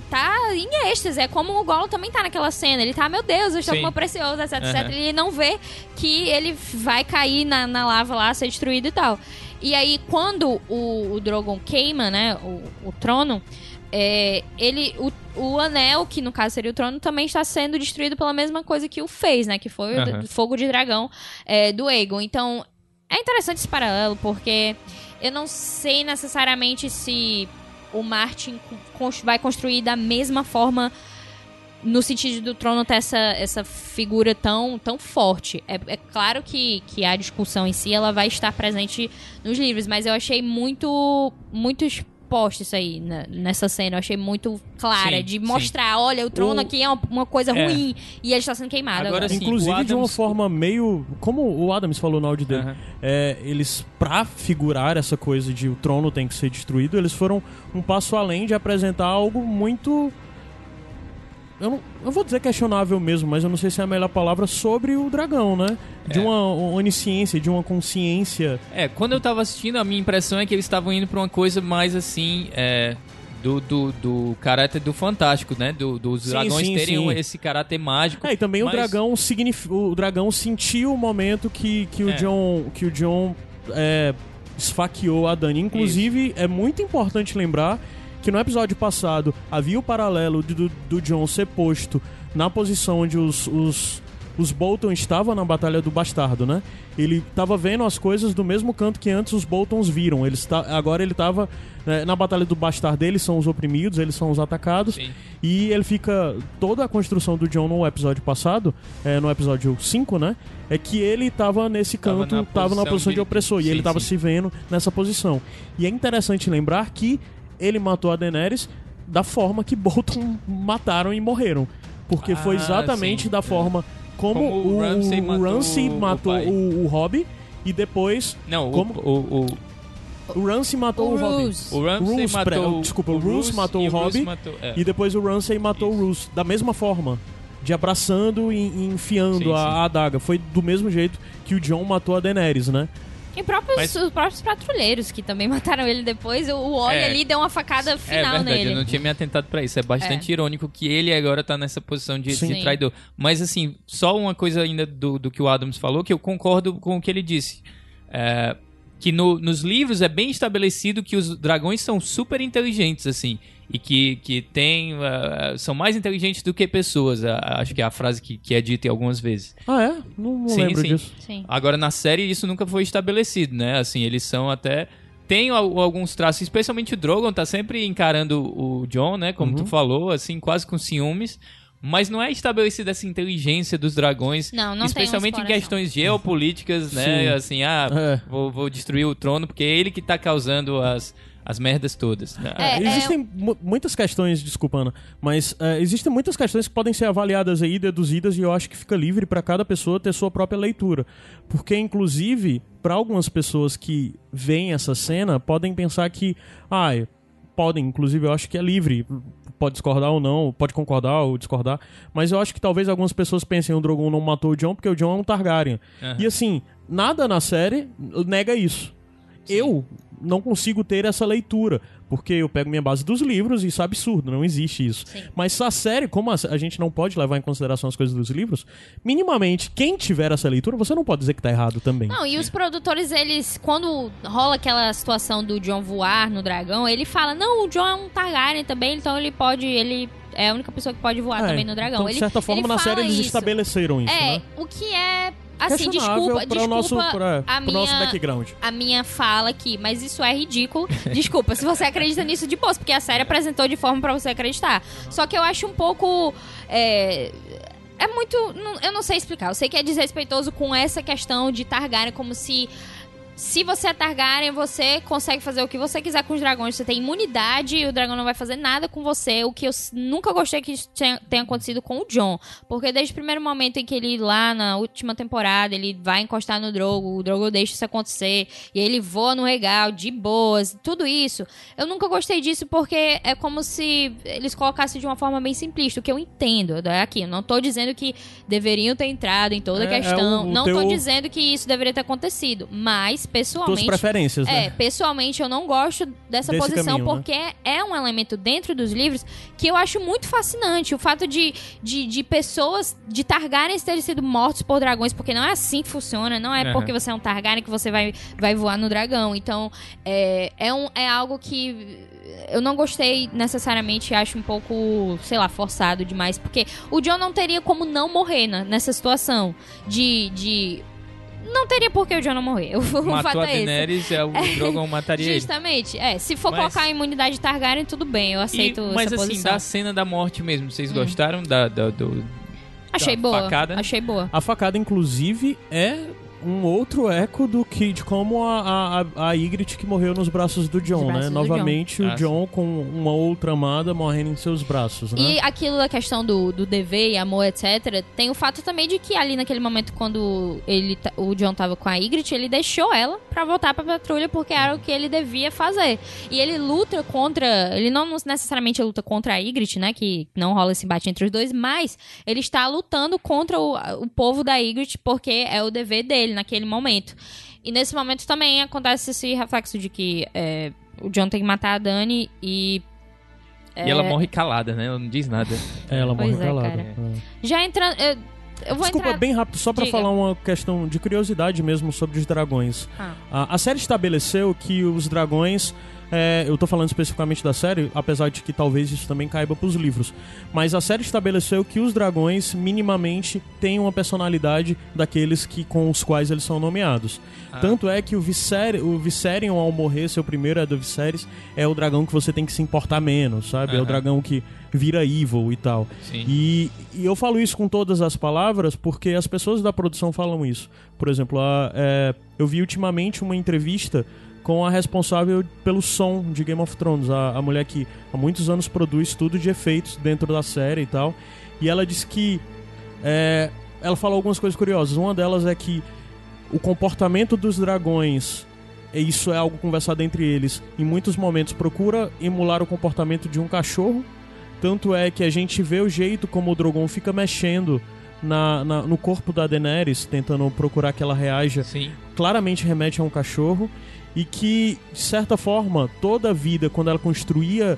tá em êxtase. É como o Gollum também tá naquela cena. Ele tá, meu Deus, eu estou Sim. com meu precioso, etc, Aham. etc. Ele não vê que ele vai cair na, na lava lá, ser destruído e tal. E aí, quando o, o Drogon queima, né, o, o trono, é, ele, o, o anel, que no caso seria o trono, também está sendo destruído pela mesma coisa que o fez, né, que foi o Aham. d- fogo de dragão é, do Aegon. Então, é interessante esse paralelo, porque eu não sei necessariamente se o Martin vai construir da mesma forma no sentido do trono ter essa, essa figura tão, tão forte. É, é claro que, que a discussão em si ela vai estar presente nos livros, mas eu achei muito, muito proposta isso aí na- nessa cena. Eu achei muito clara Sim, de sim. mostrar, olha, o trono O- aqui é uma, uma coisa É. ruim e ele está sendo queimado Agora agora. sim. Inclusive o de uma Adams- forma meio. Como o Adams falou no áudio dele. É, eles, pra figurar essa coisa de o trono tem que ser destruído, eles foram um passo além de apresentar algo muito. Eu não eu vou dizer questionável mesmo, mas eu não sei se é a melhor palavra sobre o dragão, né? De É. uma onisciência, de uma consciência. É, quando eu tava assistindo, a minha impressão é que eles estavam indo pra uma coisa mais assim, é, do, do, do caráter do fantástico, né? Do, dos Sim, dragões sim, terem sim. esse caráter mágico. É, e também o mas- dragão signif... o dragão sentiu o momento que, que o É. John que o John é, esfaqueou a Dani. Inclusive, é muito importante lembrar que no episódio passado havia o paralelo do, do John ser posto na posição onde os, os, os Bolton estavam na Batalha do Bastardo, né? Ele estava vendo as coisas do mesmo canto que antes os Boltons viram. Ele está, agora ele estava né, na Batalha do Bastardo, eles são os oprimidos, eles são os atacados. Sim. E ele fica. Toda a construção do John no episódio passado, é, no episódio 5, né? É que ele tava nesse canto, na tava na posição de opressor. e sim, ele tava sim. se vendo nessa posição. E é interessante lembrar que ele matou a Daenerys da forma que Bolton mataram e morreram. Porque foi Ah, exatamente sim. da É. forma como, Como o o, Ramsay o matou Ramsay o matou o, o Hobby e depois Não, o- Como? o, o, o Ramsay matou O o, Hobby. Roose. o Ramsay Roose, matou... pre- desculpa, o Roose matou e o Hobby matou, é. E depois o Ramsay matou o Roose da mesma forma. De abraçando e e enfiando Sim, a, sim. a adaga. Foi do mesmo jeito que o John matou a Daenerys, né? E próprios, Mas- os próprios patrulheiros que também mataram ele depois, o- óleo É. ali deu uma facada É final verdade, nele. eu não tinha me atentado pra isso. É bastante irônico que ele agora tá nessa posição de, de traidor. Mas assim, só uma coisa ainda do, do que o Adams falou, que eu concordo com o que ele disse. É, que no- nos livros é bem estabelecido que os dragões são super inteligentes, assim. E que, que tem, ah, são mais inteligentes do que pessoas. Ah, acho que é a frase que, que é dita em algumas vezes. Ah, é? Não, não Sim, lembro sim. disso. Sim. Agora, na série, isso nunca foi estabelecido, né? Assim, eles são até. Tem al- alguns traços, especialmente o Drogon tá sempre encarando o John, né? Como Uhum. tu falou, assim, quase com ciúmes. Mas não é estabelecida essa inteligência dos dragões. Não, não especialmente em questões geopolíticas, né? Sim. Assim, ah, É. vou, vou destruir o trono porque é ele que tá causando as, as merdas todas. né? É, existem mu- muitas questões, desculpa, Ana, mas é, existem muitas questões que podem ser avaliadas aí, deduzidas, e eu acho que fica livre para cada pessoa ter sua própria leitura. Porque, inclusive, para algumas pessoas que veem essa cena, podem pensar que, ah, podem, inclusive, eu acho que é livre, pode discordar ou não, pode concordar ou discordar, mas eu acho que talvez algumas pessoas pensem o Drogon não matou o Jon porque o Jon é um Targaryen. Aham. E assim, nada na série nega isso. Eu não consigo ter essa leitura, porque eu pego minha base dos livros e isso é absurdo, não existe isso. Sim. Mas a série, como a, gente não pode levar em consideração as coisas dos livros, minimamente, quem tiver essa leitura, você não pode dizer que tá errado também. Não, e os produtores, eles, quando rola aquela situação do John voar no dragão, ele fala, não, o John é um Targaryen também, então ele pode, ele é a única pessoa que pode voar É, também no dragão. Então, de ele, certa forma, ele na série eles isso. estabeleceram isso, É, né? o que é, assim, desculpa, para desculpa nosso, pra, a pro nosso minha... background. a minha fala aqui, mas isso é ridículo. Desculpa, se você acredita nisso de boa, porque a série apresentou de forma pra você acreditar. Só que eu acho um pouco. É, é muito. Eu não sei explicar. Eu sei que é desrespeitoso com essa questão de Targaryen, como se. Se você é Targaryen, você consegue fazer o que você quiser com os dragões. Você tem imunidade e o dragão não vai fazer nada com você. O que eu nunca gostei que isso tenha, tenha acontecido com o John. Porque desde o primeiro momento em que ele, lá na última temporada, ele vai encostar no Drogo, o Drogo deixa isso acontecer, e ele voa no regal, de boas, tudo isso. Eu nunca gostei disso porque é como se eles colocassem de uma forma bem simplista, o que eu entendo. É aqui, eu não tô dizendo que deveriam ter entrado em toda a É, é questão. o- o não teu- tô dizendo que isso deveria ter acontecido. Mas, Tuas pessoalmente. preferências, É, né? pessoalmente eu não gosto dessa Desse posição caminho, né? porque é um elemento dentro dos livros que eu acho muito fascinante. O fato de, de, de pessoas, de Targaryens terem sido mortos por dragões, porque não é assim que funciona, não é Aham. porque você é um Targaryen que você vai, vai voar no dragão. Então, é, é, um, é algo que eu não gostei necessariamente, acho um pouco, sei lá, forçado demais, porque o John não teria como não morrer na- nessa situação de... de não teria por que o John não morrer. O fato Matou a é esse. Daenerys, é, o Drogon mataria ele. Justamente. É, se for Mas- colocar a imunidade Targaryen, tudo bem, eu E- aceito mas essa assim, posição. Hum. da cena da morte mesmo, vocês gostaram da, da- do... Achei boa. facada? Achei boa. A facada, inclusive, é um outro eco do que de como a, a, a Ygritte que morreu nos braços do John, né? braços do Novamente o Ah, John com uma outra amada morrendo em seus braços, né? E aquilo da questão do, do dever e amor, etc., tem o fato também de que ali naquele momento, quando ele, o John tava com a Ygritte, ele deixou ela pra voltar pra patrulha porque era o que ele devia fazer. E ele luta contra. Ele não necessariamente luta contra a Ygritte, né? Que não rola esse embate entre os dois, mas ele está lutando contra o, o povo da Ygritte porque é o dever dele naquele momento. E nesse momento também acontece esse reflexo de que é, o John tem que matar a Dani e. E ela morre calada, né? Ela não diz nada. É, ela morre Pois é, calada. É. Já entrando. Eu, eu vou Desculpa, entrar. bem rápido, só pra Diga. falar uma questão de curiosidade mesmo sobre os dragões. Ah. A, a série estabeleceu que os dragões. É, eu tô falando especificamente da série, apesar de que talvez isso também caiba pros livros. Mas a série estabeleceu que os dragões, minimamente, têm uma personalidade daqueles que, com os quais eles são nomeados. Ah. Tanto é que o, Viser, o Viserion, ao morrer, seu primeiro é do Viserys, é o dragão que você tem que se importar menos, sabe? É o dragão que vira evil e tal. E, e eu falo isso com todas as palavras porque as pessoas da produção falam isso. Por exemplo, a- é, eu vi ultimamente uma entrevista com a responsável pelo som de Game of Thrones, a, a mulher que há muitos anos produz tudo de efeitos dentro da série e tal. E ela disse que. é, ela falou algumas coisas curiosas. Uma delas é que o comportamento dos dragões. e Isso é algo conversado entre eles. Em muitos momentos procura emular o comportamento de um cachorro. Tanto é que a gente vê o jeito como o Drogon fica mexendo na, na- no corpo da Daenerys, tentando procurar que ela reaja Sim. claramente remete a um cachorro e que, de certa forma, toda a vida, quando ela construía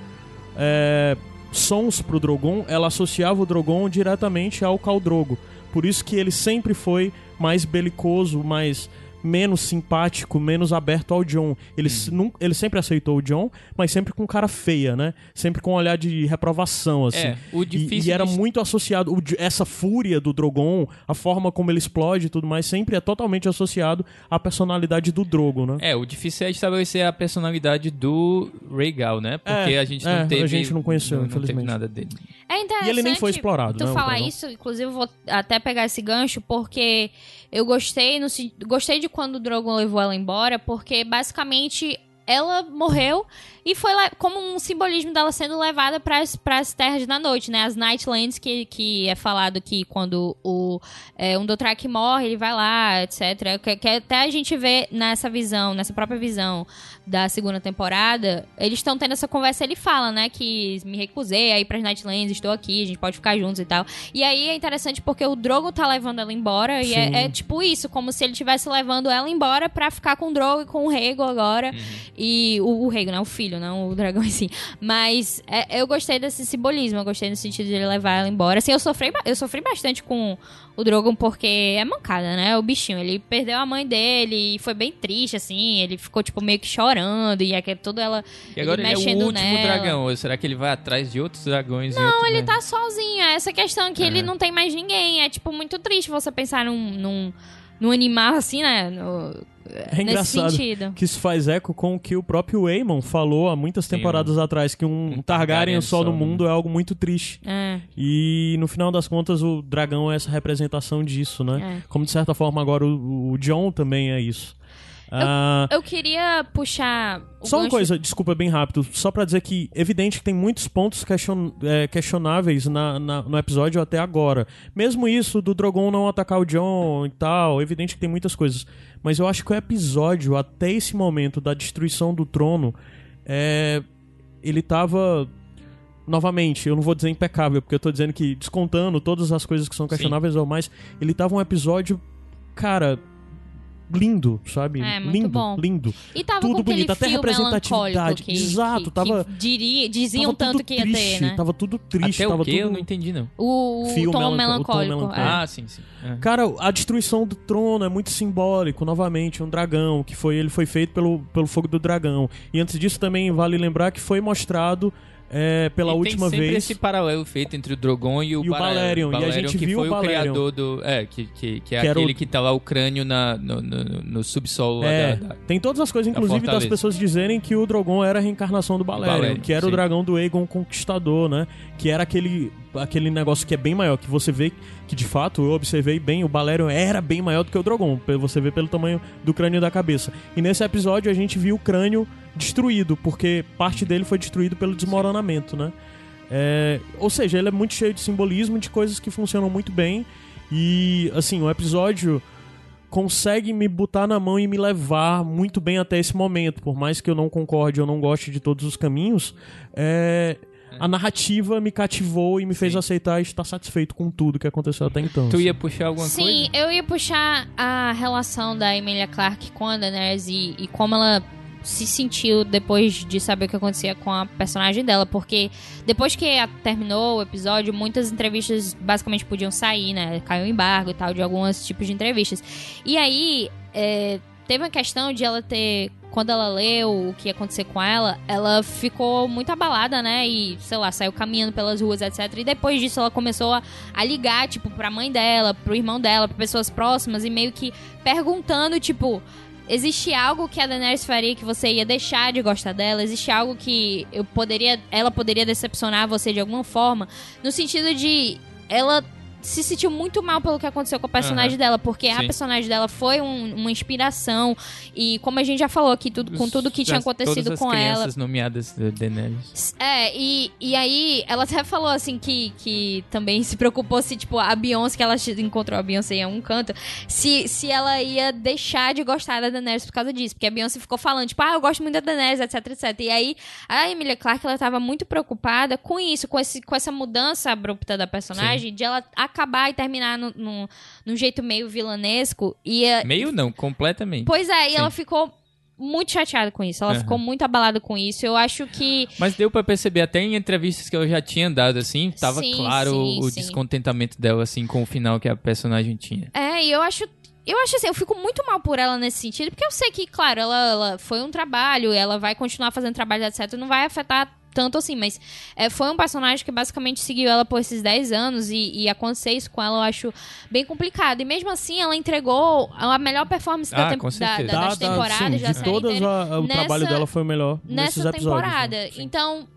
é, sons pro Drogon, ela associava o Drogon diretamente ao Khal Drogo. Por isso que ele sempre foi mais belicoso, mais menos simpático, menos aberto ao John. Ele, nun- ele sempre aceitou o John, mas sempre com cara feia, né? Sempre com um olhar de reprovação, assim. É, o E- difícil E, era de- muito associado. o essa fúria do Drogon, a forma como ele explode e tudo mais, sempre é totalmente associado à personalidade do Drogo, né? É, o difícil é estabelecer a personalidade do Rhaegal, né? Porque É, a gente é, não a teve... gente não conheceu, não, não teve infelizmente. nada dele. É interessante E ele nem foi explorado, tu né, o falar isso, inclusive eu vou até pegar esse gancho, porque eu gostei, no, se- gostei de quando o Drogon levou ela embora, porque basicamente ela morreu e foi como um simbolismo dela sendo levada para as terras da noite, né? As Nightlands, que, que é falado que quando o é, um Dothraki morre, ele vai lá, etc. Que, que até a gente vê nessa visão, nessa própria visão da segunda temporada, eles estão tendo essa conversa, ele fala, né, que me recusei a ir pras Nightlands, estou aqui, a gente pode ficar juntos e tal. E aí é interessante porque o Drogo tá levando ela embora e Sim. é, é tipo isso, como se ele estivesse levando ela embora pra ficar com o Drogo e com o Rhaegal agora. E o, o Rhaegal, né, o filho, não o dragão em si. Mas é, eu gostei desse simbolismo, eu gostei no sentido de ele levar ela embora. Assim, eu sofri, eu sofri bastante com o Drogon porque é mancada, né? O bichinho, ele perdeu a mãe dele e foi bem triste, assim. Ele ficou, tipo, meio que chorando e aquele tudo ela E agora ele, é mexendo o último nela. dragão. Ou será que ele vai atrás de outros dragões? Não, Ele tá sozinho, é essa questão que ele É. não tem mais ninguém. É, tipo, muito triste você pensar num, num, num animal assim, né? No- É nesse engraçado sentido. que isso faz eco com o que o próprio Aemon falou há muitas Sim, temporadas atrás, que um, um Targaryen Targaryen só no no mundo é algo muito triste. É, E no final das contas o dragão é essa representação disso, né? é. Como de certa forma agora o, o John também é isso. Ah, Eu queria puxar. O Só uma gancho- coisa, desculpa, bem rápido. Só pra dizer que, evidente que tem muitos pontos question- é, questionáveis na- na- no episódio até agora. Mesmo isso do Drogon não atacar o John e tal, evidente que tem muitas coisas. Mas eu acho que o episódio, até esse momento da destruição do trono, é, ele tava. Novamente, eu não vou dizer impecável, porque eu tô dizendo que, descontando todas as coisas que são questionáveis ou mais, ele tava um episódio, cara, lindo, sabe? É, muito lindo, bom. lindo. E tava tudo com aquele bonito, até representatividade. melancólico que, Exato, que, tava- que diria, diziam tava tanto que ia triste, ter, né? Tava tudo triste, Até tava o quê? tudo... Eu não entendi, não. O, o Fio tom melanco- o tom melancólico. melancólico. é. Ah, sim, sim. É. Cara, a destruição do trono é muito simbólico, novamente, um dragão, que foi ele foi feito pelo, pelo fogo do dragão. E antes disso também vale lembrar que foi mostrado é, pela e última tem sempre vez. esse paralelo feito entre o Drogon e o, E o Balerion, e a gente que viu foi o o Balerion. criador do... É, que, que, que é Que aquele o- que tá lá o crânio na, no, no, no subsolo lá É, da- da- tem todas as coisas, da inclusive das pessoas dizerem que o Drogon era a reencarnação do Balerion, Balerion, que era o sim. dragão do Aegon Conquistador, né? Que era aquele aquele negócio que é bem maior, que você vê que de fato eu observei bem, o Balerion era bem maior do que o Drogon, você vê pelo tamanho do crânio da cabeça. E nesse episódio a gente viu o crânio destruído, porque parte dele foi destruído pelo desmoronamento, né? É, ou seja, ele é muito cheio de simbolismo, de coisas que funcionam muito bem. E, assim, o episódio consegue me botar na mão e me levar muito bem até esse momento. Por mais que eu não concorde ou não goste de todos os caminhos, é, a narrativa me cativou e me fez Sim. aceitar e estar satisfeito com tudo que aconteceu até então. Tu ia puxar alguma Sim, coisa? eu ia puxar a relação da Emilia Clarke com a Daenerys e, e como ela se sentiu depois de saber o que acontecia com a personagem dela, porque depois que terminou o episódio, muitas entrevistas basicamente podiam sair, né? Caiu o embargo e tal de alguns tipos de entrevistas. E aí, é, teve uma questão de ela ter. Quando ela leu o que ia acontecer com ela, ela ficou muito abalada, né? E, sei lá, saiu caminhando pelas ruas, etc. E depois disso ela começou a, a ligar, tipo, pra mãe dela, pro irmão dela, pra pessoas próximas e meio que perguntando, tipo. Existe algo que a Daenerys faria que você ia deixar de gostar dela? Existe algo que eu poderia, ela poderia decepcionar você de alguma forma? No sentido de ela se sentiu muito mal pelo que aconteceu com a personagem dela, porque a Sim. personagem dela foi um- uma inspiração e como a gente já falou aqui, tudo, com tudo que tinha Das- acontecido todas as com ela, nomeadas de Daenerys. é, e, e aí ela até falou assim que, que também se preocupou se, tipo, a Beyoncé, que ela encontrou a Beyoncé em um canto, se, se ela ia deixar de gostar da Daenerys por causa disso. Porque a Beyoncé ficou falando, tipo, ah, eu gosto muito da Daenerys, etc, etc. E aí a Emilia Clarke, ela tava muito preocupada com isso, com, esse, com essa mudança abrupta da personagem, de ela acabar e terminar no, no, num jeito meio vilanesco. E, eh, Meio não, completamente. Pois é, e Sim. ela ficou muito chateada com isso. Ela Aham. ficou muito abalada com isso. Eu acho que Mas deu pra perceber até em entrevistas que eu já tinha dado, assim, tava Sim, claro sim, o sim. descontentamento dela, assim, com o final que a personagem tinha. É, e eu acho. Eu acho assim, eu fico muito mal por ela nesse sentido, porque eu sei que, claro, ela, ela foi um trabalho, ela vai continuar fazendo trabalho, etc. Não vai afetar tanto assim, mas é, foi um personagem que basicamente seguiu ela por esses 10 anos e, e acontecer isso com ela eu acho bem complicado. E mesmo assim, ela entregou a melhor performance da Ah, da- da- das Da- da- temporadas sim, da de série todas, inteira a- o nessa- trabalho dela foi o melhor nesses nessa episódios. temporada. né? Então,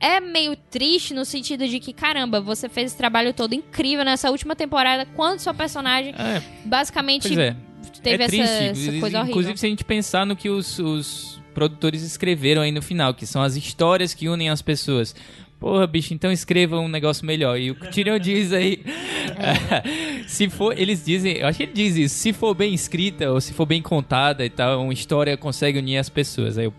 é meio triste no sentido de que, caramba, você fez esse trabalho todo incrível nessa última temporada, quando seu personagem É, basicamente é. teve é essa, triste. essa coisa horrível. Inclusive, se a gente pensar no que os, os produtores escreveram aí no final, que são as histórias que unem as pessoas. Porra, bicho, então escreva um negócio melhor. E o Tyrion diz aí. se for, eles dizem, eu acho que ele diz isso, se for bem escrita ou se for bem contada e tal, uma história consegue unir as pessoas. Aí eu,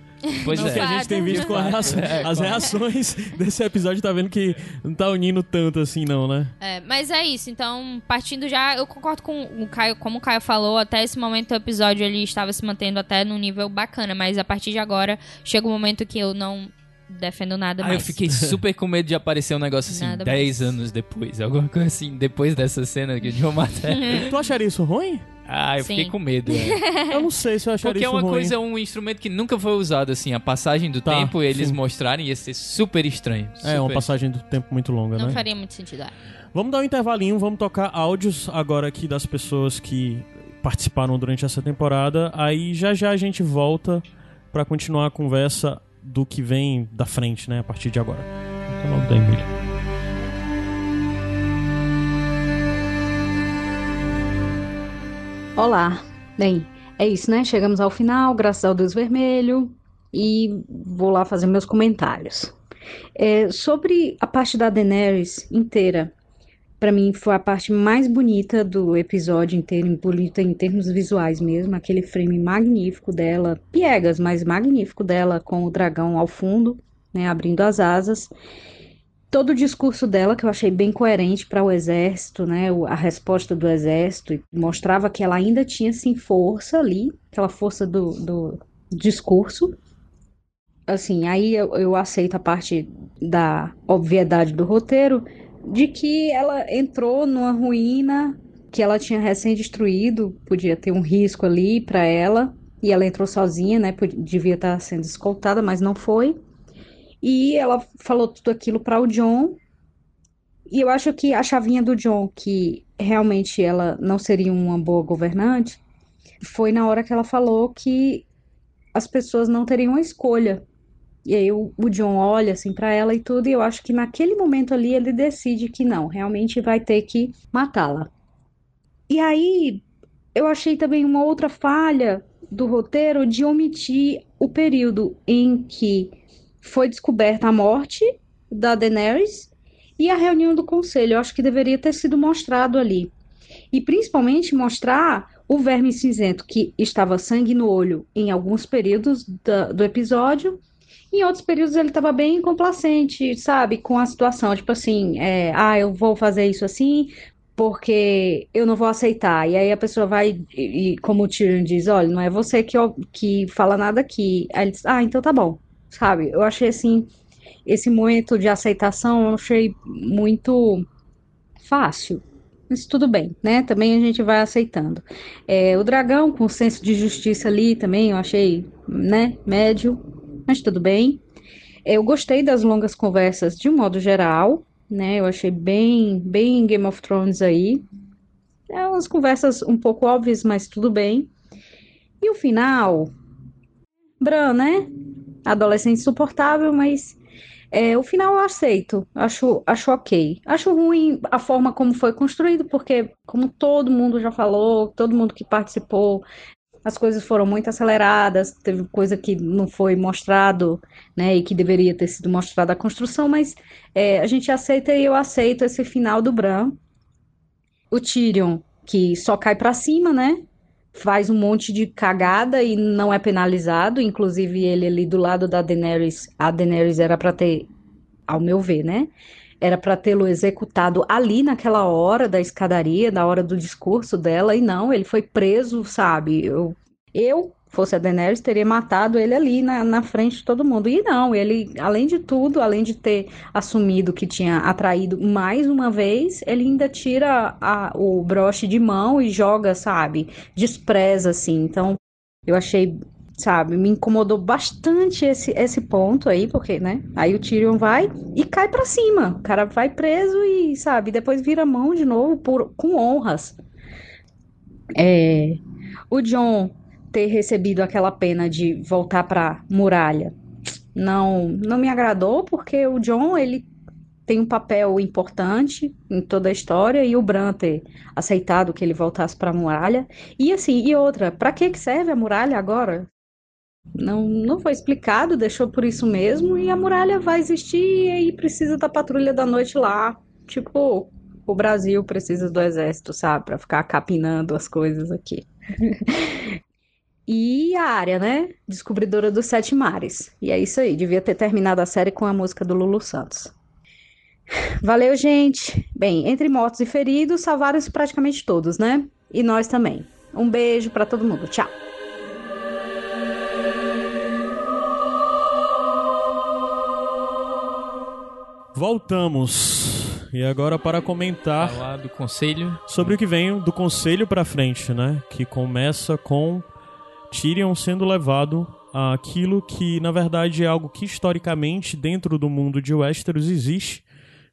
pois Não, é. que a gente tem visto com reação- É, as reações desse episódio, tá vendo que não tá unindo tanto assim, não, né? É, mas é isso, então, partindo já, eu concordo com o Caio, como o Caio falou, até esse momento o episódio ele estava se mantendo até num nível bacana, mas a partir de agora chega um momento que eu não defendo nada Ah, mais. eu fiquei super com medo de aparecer um negócio assim, Nada 10 mais. anos depois. Alguma coisa assim, depois dessa cena que o John mata. Tu acharia isso ruim? Ah, eu Sim. fiquei com medo. é. Eu não sei se eu acharia Porque é isso uma ruim. coisa, um instrumento que nunca foi usado, assim, a passagem do Tá, tempo, eles sim. mostrarem ia ser super estranho. É, uma super. passagem do tempo muito longa, Não né? faria muito sentido. é. Vamos dar um intervalinho, vamos tocar áudios agora aqui das pessoas que participaram durante essa temporada. Aí já já a gente volta pra continuar a conversa do que vem da frente, né, a partir de agora. Então, o nome Olá. Bem, é isso, né? Chegamos ao final, graças ao Deus Vermelho, e vou lá fazer meus comentários. É, sobre a parte da Daenerys inteira, para mim foi a parte mais bonita do episódio inteiro, bonita em termos visuais mesmo, aquele frame magnífico dela, piegas, mas magnífico dela com o dragão ao fundo, né, abrindo as asas. Todo o discurso dela, que eu achei bem coerente para o exército, né? A resposta do exército, mostrava que ela ainda tinha, sim, força ali, aquela força do, do discurso. Assim, aí eu, eu aceito a parte da obviedade do roteiro, de que ela entrou numa ruína que ela tinha recém-destruído, podia ter um risco ali para ela, e ela entrou sozinha, né? Devia estar sendo escoltada, mas não foi. E ela falou tudo aquilo para o John. E eu acho que a chavinha do John, que realmente ela não seria uma boa governante, foi na hora que ela falou que as pessoas não teriam escolha. E aí o, o John olha assim para ela e tudo, e eu acho que naquele momento ali ele decide que não, realmente vai ter que matá-la. E aí eu achei também uma outra falha do roteiro de omitir o período em que foi descoberta a morte da Daenerys e a reunião do conselho. Eu acho que deveria ter sido mostrado ali. E principalmente mostrar o verme cinzento que estava sangue no olho em alguns períodos da, do episódio. Em outros períodos ele estava bem complacente, sabe, com a situação, tipo assim, é, ah, eu vou fazer isso assim, porque eu não vou aceitar. E aí a pessoa vai, e, e como o Tyrion diz, olha, não é você que, que fala nada aqui. Aí ele diz, ah, então tá bom, sabe? Eu achei assim, esse momento de aceitação eu achei muito fácil. Mas tudo bem, né? Também a gente vai aceitando. É, o dragão com o senso de justiça ali também eu achei, né, médio, mas tudo bem. É, eu gostei das longas conversas de um modo geral, né? Eu achei bem, bem Game of Thrones aí. É umas conversas um pouco óbvias, mas tudo bem. E o final, Bran, né? Adolescente insuportável, mas é, o final eu aceito, acho, acho ok. Acho ruim a forma como foi construído, porque, como todo mundo já falou, todo mundo que participou, as coisas foram muito aceleradas, teve coisa que não foi mostrado, né, e que deveria ter sido mostrada a construção, mas é, a gente aceita e eu aceito esse final do Bran. O Tyrion, que só cai para cima, né, faz um monte de cagada e não é penalizado. Inclusive, ele ali do lado da Daenerys, a Daenerys era para ter, ao meu ver, né? Era para tê-lo executado ali naquela hora da escadaria, na hora do discurso dela, e não, ele foi preso, sabe? Eu, eu fosse a Daenerys, teria matado ele ali na, na frente de todo mundo. E não, ele, além de tudo, além de ter assumido que tinha atraído mais uma vez, ele ainda tira a, o broche de mão e joga, sabe? Despreza, assim. Então, eu achei, sabe, me incomodou bastante esse, esse ponto aí, porque, né? Aí o Tyrion vai e cai para cima. O cara vai preso e, sabe, depois vira mão de novo por, com honras. É, o John ter recebido aquela pena de voltar para muralha. Não não me agradou porque o John ele tem um papel importante em toda a história e o Bran ter aceitado que ele voltasse para a muralha. E assim e outra para que que serve a muralha agora? Não não foi explicado deixou por isso mesmo e a muralha vai existir e aí precisa da patrulha da noite lá. Tipo o Brasil precisa do exército sabe para ficar capinando as coisas aqui E a área, né? Descobridora dos Sete Mares. E é isso aí, devia ter terminado a série com a música do Lulu Santos. Valeu, gente. Bem, entre mortos e feridos, salvaram-se praticamente todos, né? E nós também. Um beijo para todo mundo. Tchau. Voltamos. E agora para comentar Falar do conselho. sobre o que vem do conselho para frente, né? Que começa com Tyrion sendo levado àquilo que, na verdade, é algo que historicamente dentro do mundo de Westeros existe,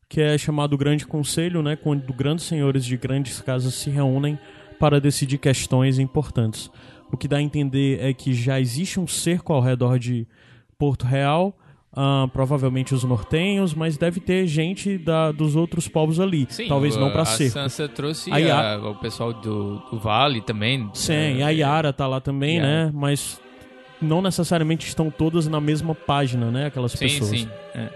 que é chamado Grande Conselho, né, quando grandes senhores de grandes casas se reúnem para decidir questões importantes. O que dá a entender é que já existe um cerco ao redor de Porto Real, Uh, provavelmente os nortenhos, mas deve ter gente da, dos outros povos ali. Sim, Talvez não para A cerco. Sansa trouxe A Yara- a- o pessoal do, do Vale também. Sim, É, e a Yara tá lá também, Yara. né? Mas não necessariamente estão todas na mesma página, né? Aquelas Sim, pessoas. sim. É.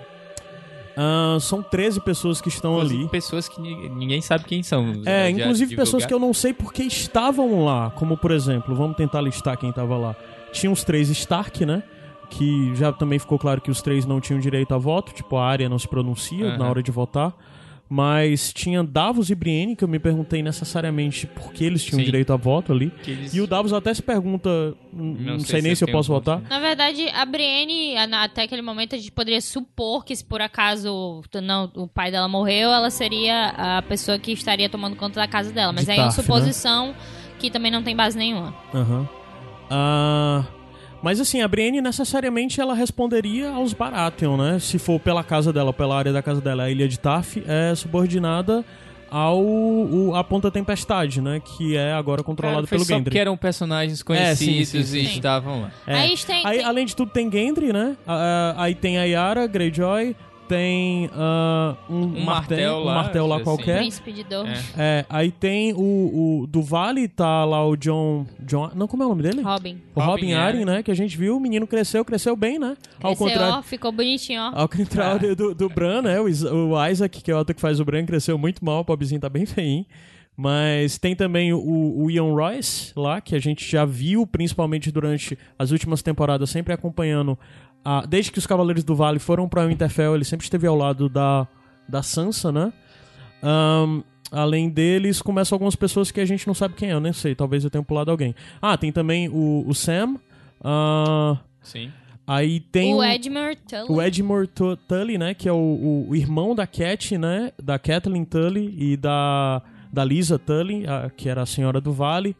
Ah, são 13 pessoas que estão Inclusive, ali. Pessoas que ni- ninguém sabe quem são. É, inclusive pessoas que eu não sei porque estavam lá. Como, por exemplo, vamos tentar listar quem tava lá. Tinha os três Stark, né? Que já também ficou claro que os três não tinham direito a voto. Tipo, a área não se pronuncia Aham. na hora de votar. Mas tinha Davos e Brienne, que eu me perguntei necessariamente por que eles tinham Sim. direito a voto ali. eles- E o Davos até se pergunta, "Hum, não, sei, sei nem se eu um posso voto, votar. né? Na verdade, a Brienne, até aquele momento, a gente poderia supor que se por acaso não, o pai dela morreu, ela seria a pessoa que estaria tomando conta da casa dela. Mas De aí é uma Tarf, né? suposição que também não tem base nenhuma. Aham. Ah, mas assim, a Brienne necessariamente ela responderia aos Baratheon, né? Se for pela casa dela, pela área da casa dela, a ilha de Taf é subordinada ao o- a Ponta Tempestade, né? Que é agora controlado Cara, foi pelo só Gendry. porque eram personagens É, conhecidos sim, sim, sim. e Sim. estavam lá. É. Aí tem, Aí, tem- além de tudo, tem Gendry, né? Ah, aí tem a Yara, Greyjoy, tem ah, um, Um martel um lá, martel lá assim. qualquer. Príncipe de Dor. É. É, aí tem o, o do Vale, tá lá o John, John. Não, como é o nome dele? Robin. O Robin, Robin Arryn, Arryn. né? Que a gente viu, o menino cresceu, cresceu bem, né? Ao Cresceu, contrário. ó, ficou bonitinho, ó. Ao contrário do, do Bran, né? O, o Isaac, que é o outro que faz o Bran, cresceu muito mal, o pobrezinho tá bem feinho. Mas tem também o, o Ian Royce lá, que a gente já viu, principalmente durante as últimas temporadas, sempre acompanhando. A, desde que os Cavaleiros do Vale foram pra Winterfell, ele sempre esteve ao lado da, da Sansa, né? Ahn, além deles, começam algumas pessoas que a gente não sabe quem é, eu nem sei, talvez eu tenha pulado alguém. Ah, tem também o, o Sam. ah, Sim. aí tem o um- Edmure Tully. o Edmure Tu- Tully, né? Que é o, o- o irmão da Cat, né? Da Kathleen Tully e da, da Lisa Tully, a- que era a senhora do Vale.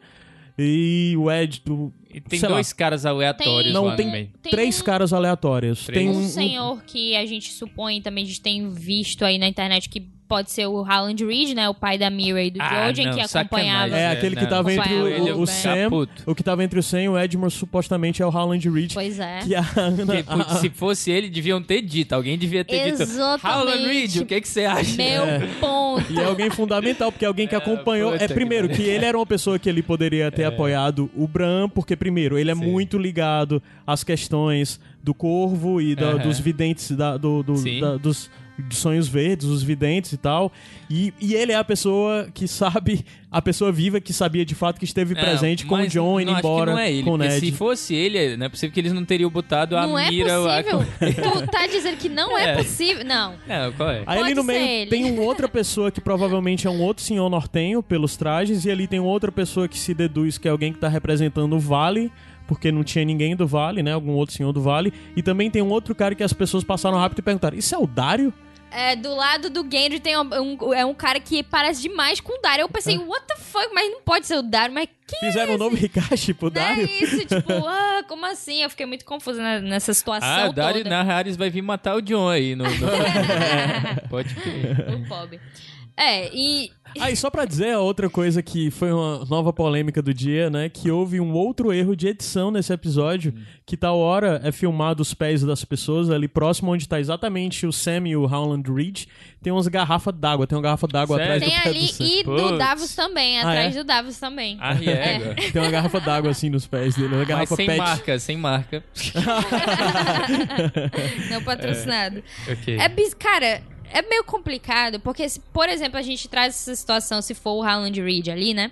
E o Ed... Do, E tem sei lá. dois caras aleatórios Tem- Não, lá no tem- meio. Tem três um- caras aleatórios. Três. Tem um, um, um- senhor que a gente supõe também, a gente tem visto aí na internet que pode ser o Howland Reed, né? O pai da Mira e do Ah, não, que acompanhava. É, aquele que tava entre o, o, o ele, Sam... Tá puto. O que tava entre o Sam e o Edmure supostamente é o Howland Reed. Pois é. Que a Ana... Que, putz, se fosse ele, deviam ter dito. Alguém devia ter dito. Exatamente. Howland Reed, o que, que você acha? Meu ponto. E é alguém fundamental, porque alguém que acompanhou. puta É, que primeiro, que pariu. ele era uma pessoa que ele poderia ter apoiado o Bran, porque, primeiro, ele é Sim. muito ligado às questões do corvo e da- Aham. dos videntes, da- do, do- da- dos, dos sonhos verdes, os videntes e tal. E, e ele é a pessoa que sabe, a pessoa viva que sabia de fato que esteve Não, presente com o John indo não, embora não é ele, com o porque Ned. Se fosse ele, não é possível que eles não teriam botado a Não é mira. a- possível. tu tá dizendo que não é, É. possível. Não. Não, qual é? Aí ali Pode no meio ele. tem uma outra pessoa que provavelmente é um outro senhor nortenho pelos trajes, e ali tem outra pessoa que se deduz que é alguém que tá representando o Vale, porque não tinha ninguém do Vale, né? Algum outro senhor do Vale. E também tem um outro cara que as pessoas passaram rápido e perguntaram: Isso é o Dário? É, do lado do Gendry tem um, um- é um cara que parece demais com o Dario. Eu pensei, what the fuck? Mas não pode ser o Dario, mas que Fizeram um novo Rikashi pro não é isso? Tipo, ah, como assim? Eu fiquei muito confusa na- nessa situação Ah, Dario toda. Naharis vai vir matar o John aí. No, no- Pode crer. O pobre. É, e... Ah, e só pra dizer a outra coisa que foi uma nova polêmica do dia, né? Que houve um outro erro de edição nesse episódio, que tal hora é filmado os pés das pessoas ali próximo onde tá exatamente o Sam e o Howland Reed. Tem umas garrafas d'água, tem uma garrafa d'água atrás Tem do pé ali do Sam. e do. Davos também, Ah, atrás é? do Davos também. A riega. Tem uma garrafa d'água assim nos pés dele, uma Mas garrafa sem pet. marca, sem marca. Não patrocinado. É, bis- cara, é meio complicado, porque, por exemplo, a gente traz essa situação, se for o Howland Reed ali, né?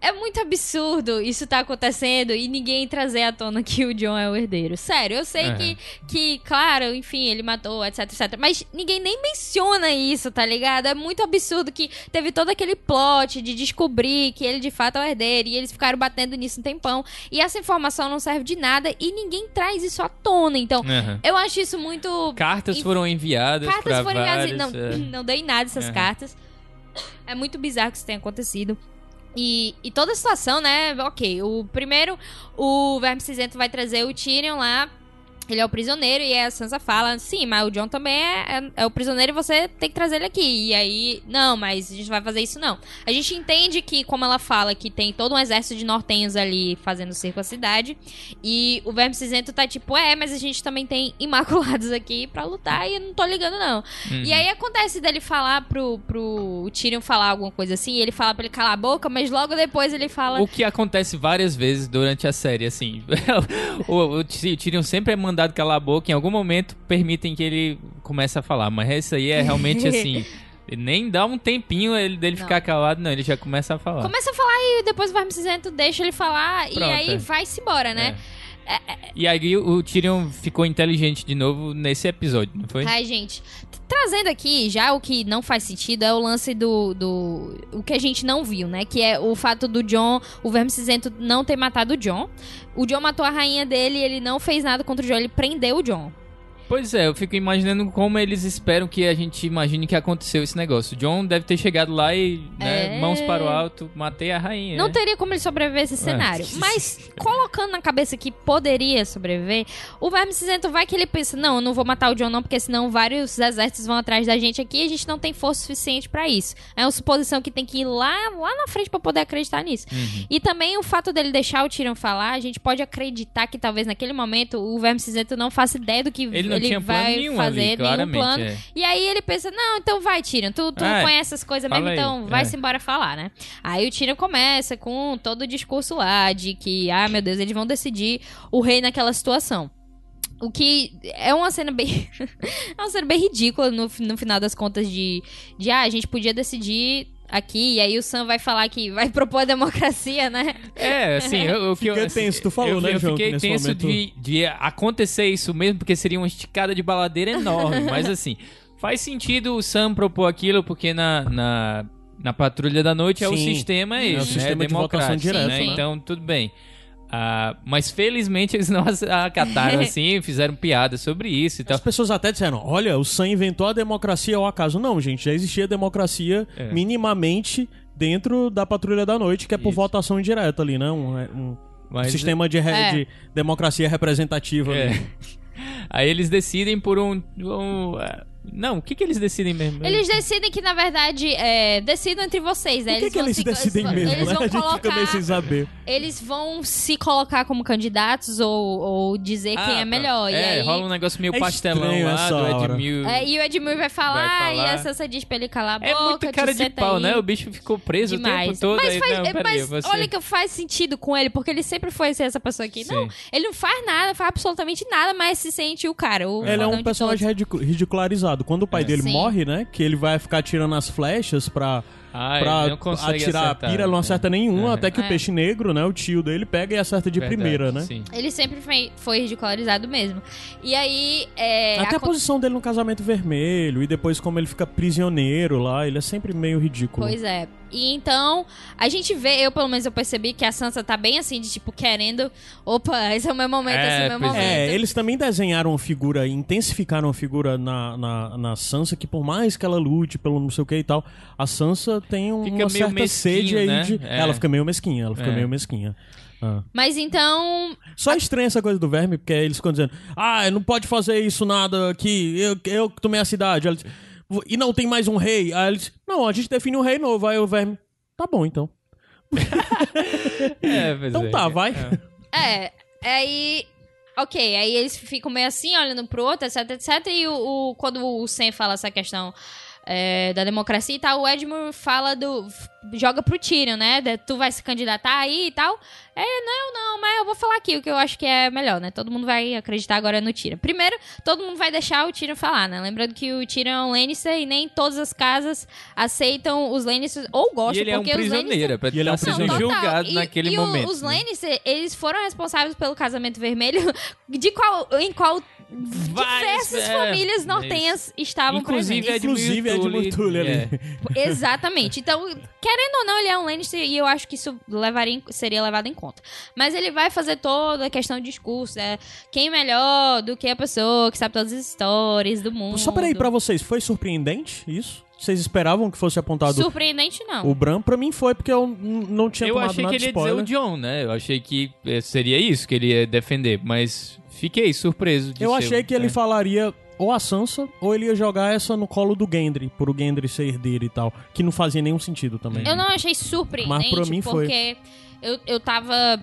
É muito absurdo isso tá acontecendo e ninguém trazer à tona que o John é o herdeiro. Sério, eu sei Aham. que, que, claro, enfim, ele matou, etc, etc. Mas ninguém nem menciona isso, tá ligado? É muito absurdo que teve todo aquele plot de descobrir que ele de fato é o herdeiro e eles ficaram batendo nisso um tempão. E essa informação não serve de nada e ninguém traz isso à tona. Então, Aham. eu acho isso muito. Cartas foram enviadas Cartas foram enviadas. vários... Não, é. não dei nada essas Aham. cartas. É muito bizarro que isso tenha acontecido. E, e toda a situação, né? Ok, o primeiro, o Verme Cinzento vai trazer o Tyrion lá. Ele é o prisioneiro e a Sansa fala: Sim, mas o John também é, é- é o prisioneiro e você tem que trazer ele aqui. E aí, não, mas a gente vai fazer isso não. A gente entende que, como ela fala, que tem todo um exército de nortenhos ali fazendo cerco à cidade. E o Verme Cinzento tá tipo: É, mas a gente também tem imaculados aqui pra lutar e eu não tô ligando não. Uhum. E aí acontece dele falar pro, pro o Tyrion falar alguma coisa assim, e ele fala pra ele calar a boca, mas logo depois ele fala. O que acontece várias vezes durante a série, assim. o, o Tyrion sempre é mandado calar a boca, em algum momento permitem que ele comece a falar. Mas isso aí é realmente assim. Nem dá um tempinho ele, dele Não. ficar calado, não. Ele já começa a falar. Começa a falar e depois o Verme Cinzento deixa ele falar e Pronto, aí é. vai-se embora, né? E aí o Tyrion ficou inteligente de novo nesse episódio, não foi? Ai, gente, trazendo aqui já o que não faz sentido é o lance do, do. O que a gente não viu, né? Que é o fato do John, o Verme Cinzento, não ter matado o John. O John matou a rainha dele ele não fez nada contra o John, ele prendeu o John. Pois é, eu fico imaginando como eles esperam que a gente imagine que aconteceu esse negócio. O John deve ter chegado lá e, né, É. mãos para o alto, matei a rainha. Não né? teria como ele sobreviver a esse cenário. Mas, colocando na cabeça que poderia sobreviver, o Verme Cinzento vai que ele pensa: não, eu não vou matar o John, não, porque senão vários exércitos vão atrás da gente aqui e a gente não tem força suficiente pra isso. É uma suposição que tem que ir lá, lá na frente pra poder acreditar nisso. Uhum. E também o fato dele deixar o Tyrion falar, a gente pode acreditar que talvez naquele momento o Verme Cinzento não faça ideia do que Ele não tinha plano vai fazer, ali, nenhum plano. é. E aí ele pensa, não, então vai, Tyrion, tu, tu É, conhece essas coisas mesmo, aí, então é. vai-se embora falar, né? Aí o Tyrion começa com todo o discurso lá de que, ah, meu Deus, eles vão decidir o rei naquela situação. O que é uma cena bem. é uma cena bem ridícula no, no final das contas de, de. Ah, a gente podia decidir aqui, e aí o Sam vai falar que vai propor a democracia, né? É, assim, eu- o que eu. Fica assim, tenso, tu falou, eu, né, eu João, que fiquei nesse tenso de, de acontecer isso mesmo, porque seria uma esticada de baladeira enorme. mas assim, faz sentido o Sam propor aquilo, porque na. na na Patrulha da Noite é o Sim. sistema É esse, o né? sistema de votação democrático, direta, né? né? Então, tudo bem. Ah, mas felizmente eles não ac- acataram assim, fizeram piada sobre isso e tal. As pessoas até disseram, olha, o Sam inventou a democracia ao acaso. Não, gente, já existia democracia É. minimamente dentro da Patrulha da Noite, que é por Isso. votação direta ali, né? Um, um Mas- sistema de, re- É. de democracia representativa É. ali. Aí eles decidem por um. um, ah, não, o que, que eles decidem mesmo? Eles decidem que, na verdade, é, decidam entre vocês, né? Por que, que vão eles se- decidem eles, mesmo, eles né? vão A gente fica colocar, meio sem saber. Eles vão se colocar como candidatos ou, ou dizer quem é Ah, melhor. É, e aí, rola um negócio meio É pastelão lá essa do. Edmil. É, e o Edmure vai falar, Vai falar. e a Sansa diz pra ele calar a boca. É muito cara de pau, aí. né? O bicho ficou preso o Demais. tempo todo. mas aí, faz, não, peraí, mas você... olha que faz sentido com ele, porque ele sempre foi ser essa pessoa aqui. Não, Sim. ele não faz nada, faz absolutamente nada, mas se sente o cara. O Ele é um personagem todos. Quando o pai É. dele Sim. morre, né? Que ele vai ficar tirando as flechas pra, Ah, pra não consegue atirar acertar, a pira, ele não né? acerta nenhuma, É. até que É. o peixe negro, né? O tio dele pega e acerta de Verdade, primeira, né? Sim. Ele sempre foi, foi ridicularizado mesmo. E aí. É, Até a acon- posição dele no casamento vermelho e depois como ele fica prisioneiro lá, ele é sempre meio ridículo. Pois é. E então, a gente vê, eu pelo menos eu percebi que a Sansa tá bem assim, de tipo, querendo. Opa, esse é o meu momento, É, esse é o meu pois momento. É, eles também desenharam uma figura, intensificaram a figura na, na, na Sansa, que por mais que ela lute pelo não sei o que e tal, a Sansa tem um- uma meio certa mesquinho, sede aí né? de. É. Ela fica meio mesquinha, ela fica É. meio mesquinha. Ah. Mas então. Só estranha essa coisa do verme, porque eles ficam dizendo, ah, não pode fazer isso nada aqui, eu, eu que tomei a cidade. Ela diz, e não tem mais um rei. Aí eles, não, a gente define um rei novo. Aí o verme, tá bom então. É, pois Então é. tá, vai. É, aí. Ok, aí eles ficam meio assim, olhando pro outro, etc, etc. E o, o- quando o Sam fala essa questão é, da democracia e tal, o Edmure fala do. Joga pro Tyrion, né? de, tu vai se candidatar aí e tal. É, não, não, mas eu vou falar aqui o que eu acho que é melhor, né? Todo mundo vai acreditar agora no Tyrion. Primeiro, todo mundo vai deixar o Tyrion falar, né? Lembrando que o Tyrion é um Lannister e nem todas as casas aceitam os Lannisters, ou E gostam, ele é um porque os Lannister prisioneiro, pra E ele é um prisioneiro. julgado E- naquele e momento. os né? Lannister, eles foram responsáveis pelo casamento vermelho, de qual, em qual Várias- diversas é, famílias nortenhas estavam Inclusive presentes. Edmure Inclusive Edmure Tully, Tully ali. é. Exatamente. Então, querendo ou não, ele é um Lannister e eu acho que isso levaria, em- seria levado em conta. Mas ele vai fazer toda a questão de discurso, é quem melhor do que a pessoa que sabe todas as histórias do mundo. Só peraí, pra vocês, foi surpreendente isso? Vocês esperavam que fosse apontado Surpreendente não. o Bran? Pra mim foi, porque eu não tinha Eu tomado achei nada que de ele ia dizer o John, né? Eu achei que eh, seria isso que ele ia defender, mas fiquei surpreso de Eu ser achei que ele é. falaria ou a Sansa, ou ele ia jogar essa no colo do Gendry, por o Gendry ser herdeiro e tal. Que não fazia nenhum sentido também. Eu não achei surpreendente, Mas pra mim foi. porque eu, eu tava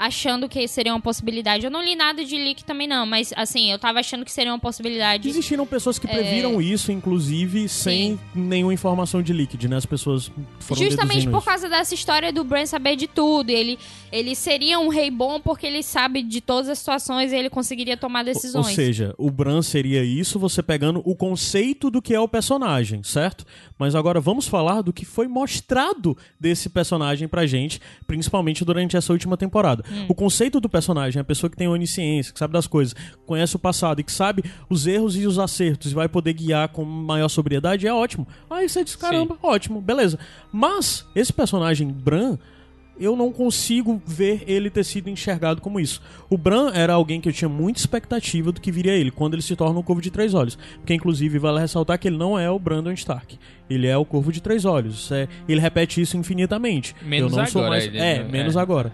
achando que seria uma possibilidade. Eu não li nada de leak também não, mas assim, eu tava achando que seria uma possibilidade. Existiram pessoas que previram isso, inclusive, sem nenhuma informação de líquido, né? As pessoas foram Justamente por isso. causa dessa história do Bran saber de tudo. Ele, ele seria um rei bom porque ele sabe de todas as situações e ele conseguiria tomar Ou decisões. seja, o Bran seria isso, você pegando o conceito do que é o personagem, certo? Mas agora vamos falar do que foi mostrado desse personagem pra gente, principalmente durante essa última temporada. Hum. O conceito do personagem, a pessoa que tem onisciência, que sabe das coisas, conhece o passado e que sabe os erros e os acertos e vai poder guiar com maior sobriedade, é ótimo. Aí você diz, caramba, ótimo, beleza. Mas esse personagem Bran eu não consigo ver ele ter sido enxergado como isso. O Bran era alguém que eu tinha muita expectativa do que viria ele, quando ele se torna um Corvo de Três Olhos. Porque, inclusive, vale ressaltar que ele não é o Brandon Stark. Ele é o Corvo de Três Olhos. É- ele repete isso infinitamente. Menos eu não sou agora, mais... ele- É, menos é. agora.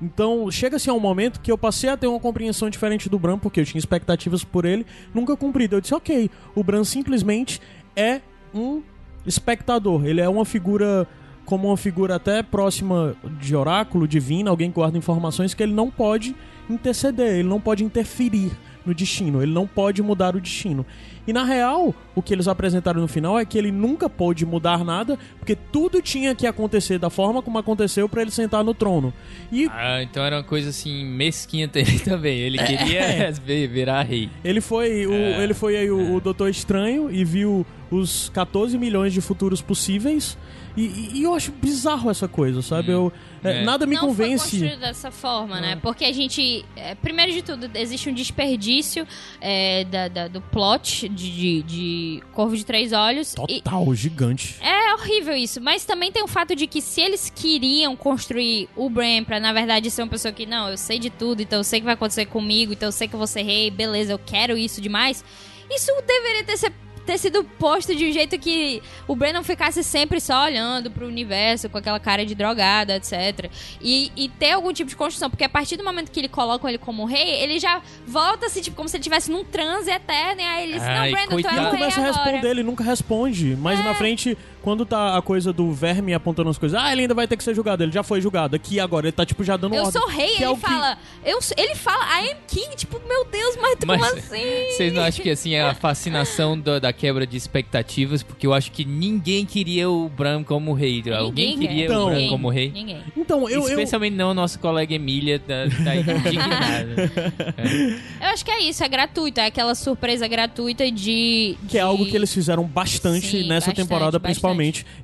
Então, chega-se a um momento que eu passei a ter uma compreensão diferente do Bran, porque eu tinha expectativas por ele, nunca cumprida. Eu disse, ok, o Bran simplesmente é um espectador. Ele é uma figura como uma figura até próxima de oráculo divino, alguém que guarda informações que ele não pode interceder, ele não pode interferir no destino, ele não pode mudar o destino. E na real, o que eles apresentaram no final é que ele nunca pôde mudar nada, porque tudo tinha que acontecer da forma como aconteceu pra ele sentar no trono. E Ah, então era uma coisa assim, mesquinha dele também. Ele queria vi- virar rei. Ele foi, o, É, ele foi aí o, o Doutor Estranho e viu os 14 milhões de futuros possíveis. E, e- e eu acho bizarro essa coisa, sabe? Eu, é, É. Nada me não foi convence. construído dessa forma, né? Porque a gente. é, primeiro de tudo, existe um desperdício é, da, da- do plot de, de, de Corvo de Três Olhos. E Total, gigante. é horrível isso. Mas também tem o fato de que se eles queriam construir o Bran pra, na verdade, ser uma pessoa que, não, eu sei de tudo, então eu sei o que vai acontecer comigo, então eu sei que eu vou ser rei, beleza, eu quero isso demais. Isso deveria ter se- ter sido posto de um jeito que o Bran não ficasse sempre só olhando pro universo com aquela cara de drogada, etc. E, e ter algum tipo de construção, porque a partir do momento que ele colocam ele como rei, ele já volta assim, tipo, como se ele estivesse num transe eterno, e aí ele diz, Ai, não, Brandon, tu é o rei começa a responder, ele nunca responde. Mas na frente, quando tá a coisa do verme apontando as coisas, ah, ele ainda vai ter que ser julgado. Ele já foi julgado. Aqui agora, ele tá tipo já dando Eu ordem. sou rei, que é ele o que- fala. Eu, sou- ele fala, I am king, tipo, meu Deus, mas, Mas como assim? Vocês não acham que assim é a fascinação do- da quebra de expectativas? Porque eu acho que ninguém queria o Bran como rei. Alguém Ninguém queria quer. o Bran Então- como rei? Ninguém. Então, eu, eu, Especialmente não nossa colega Emília, tá, tá indignada. Eu acho que é isso, é gratuito, é aquela surpresa gratuita de. Que é algo que eles fizeram bastante Sim, nessa bastante, temporada, principalmente.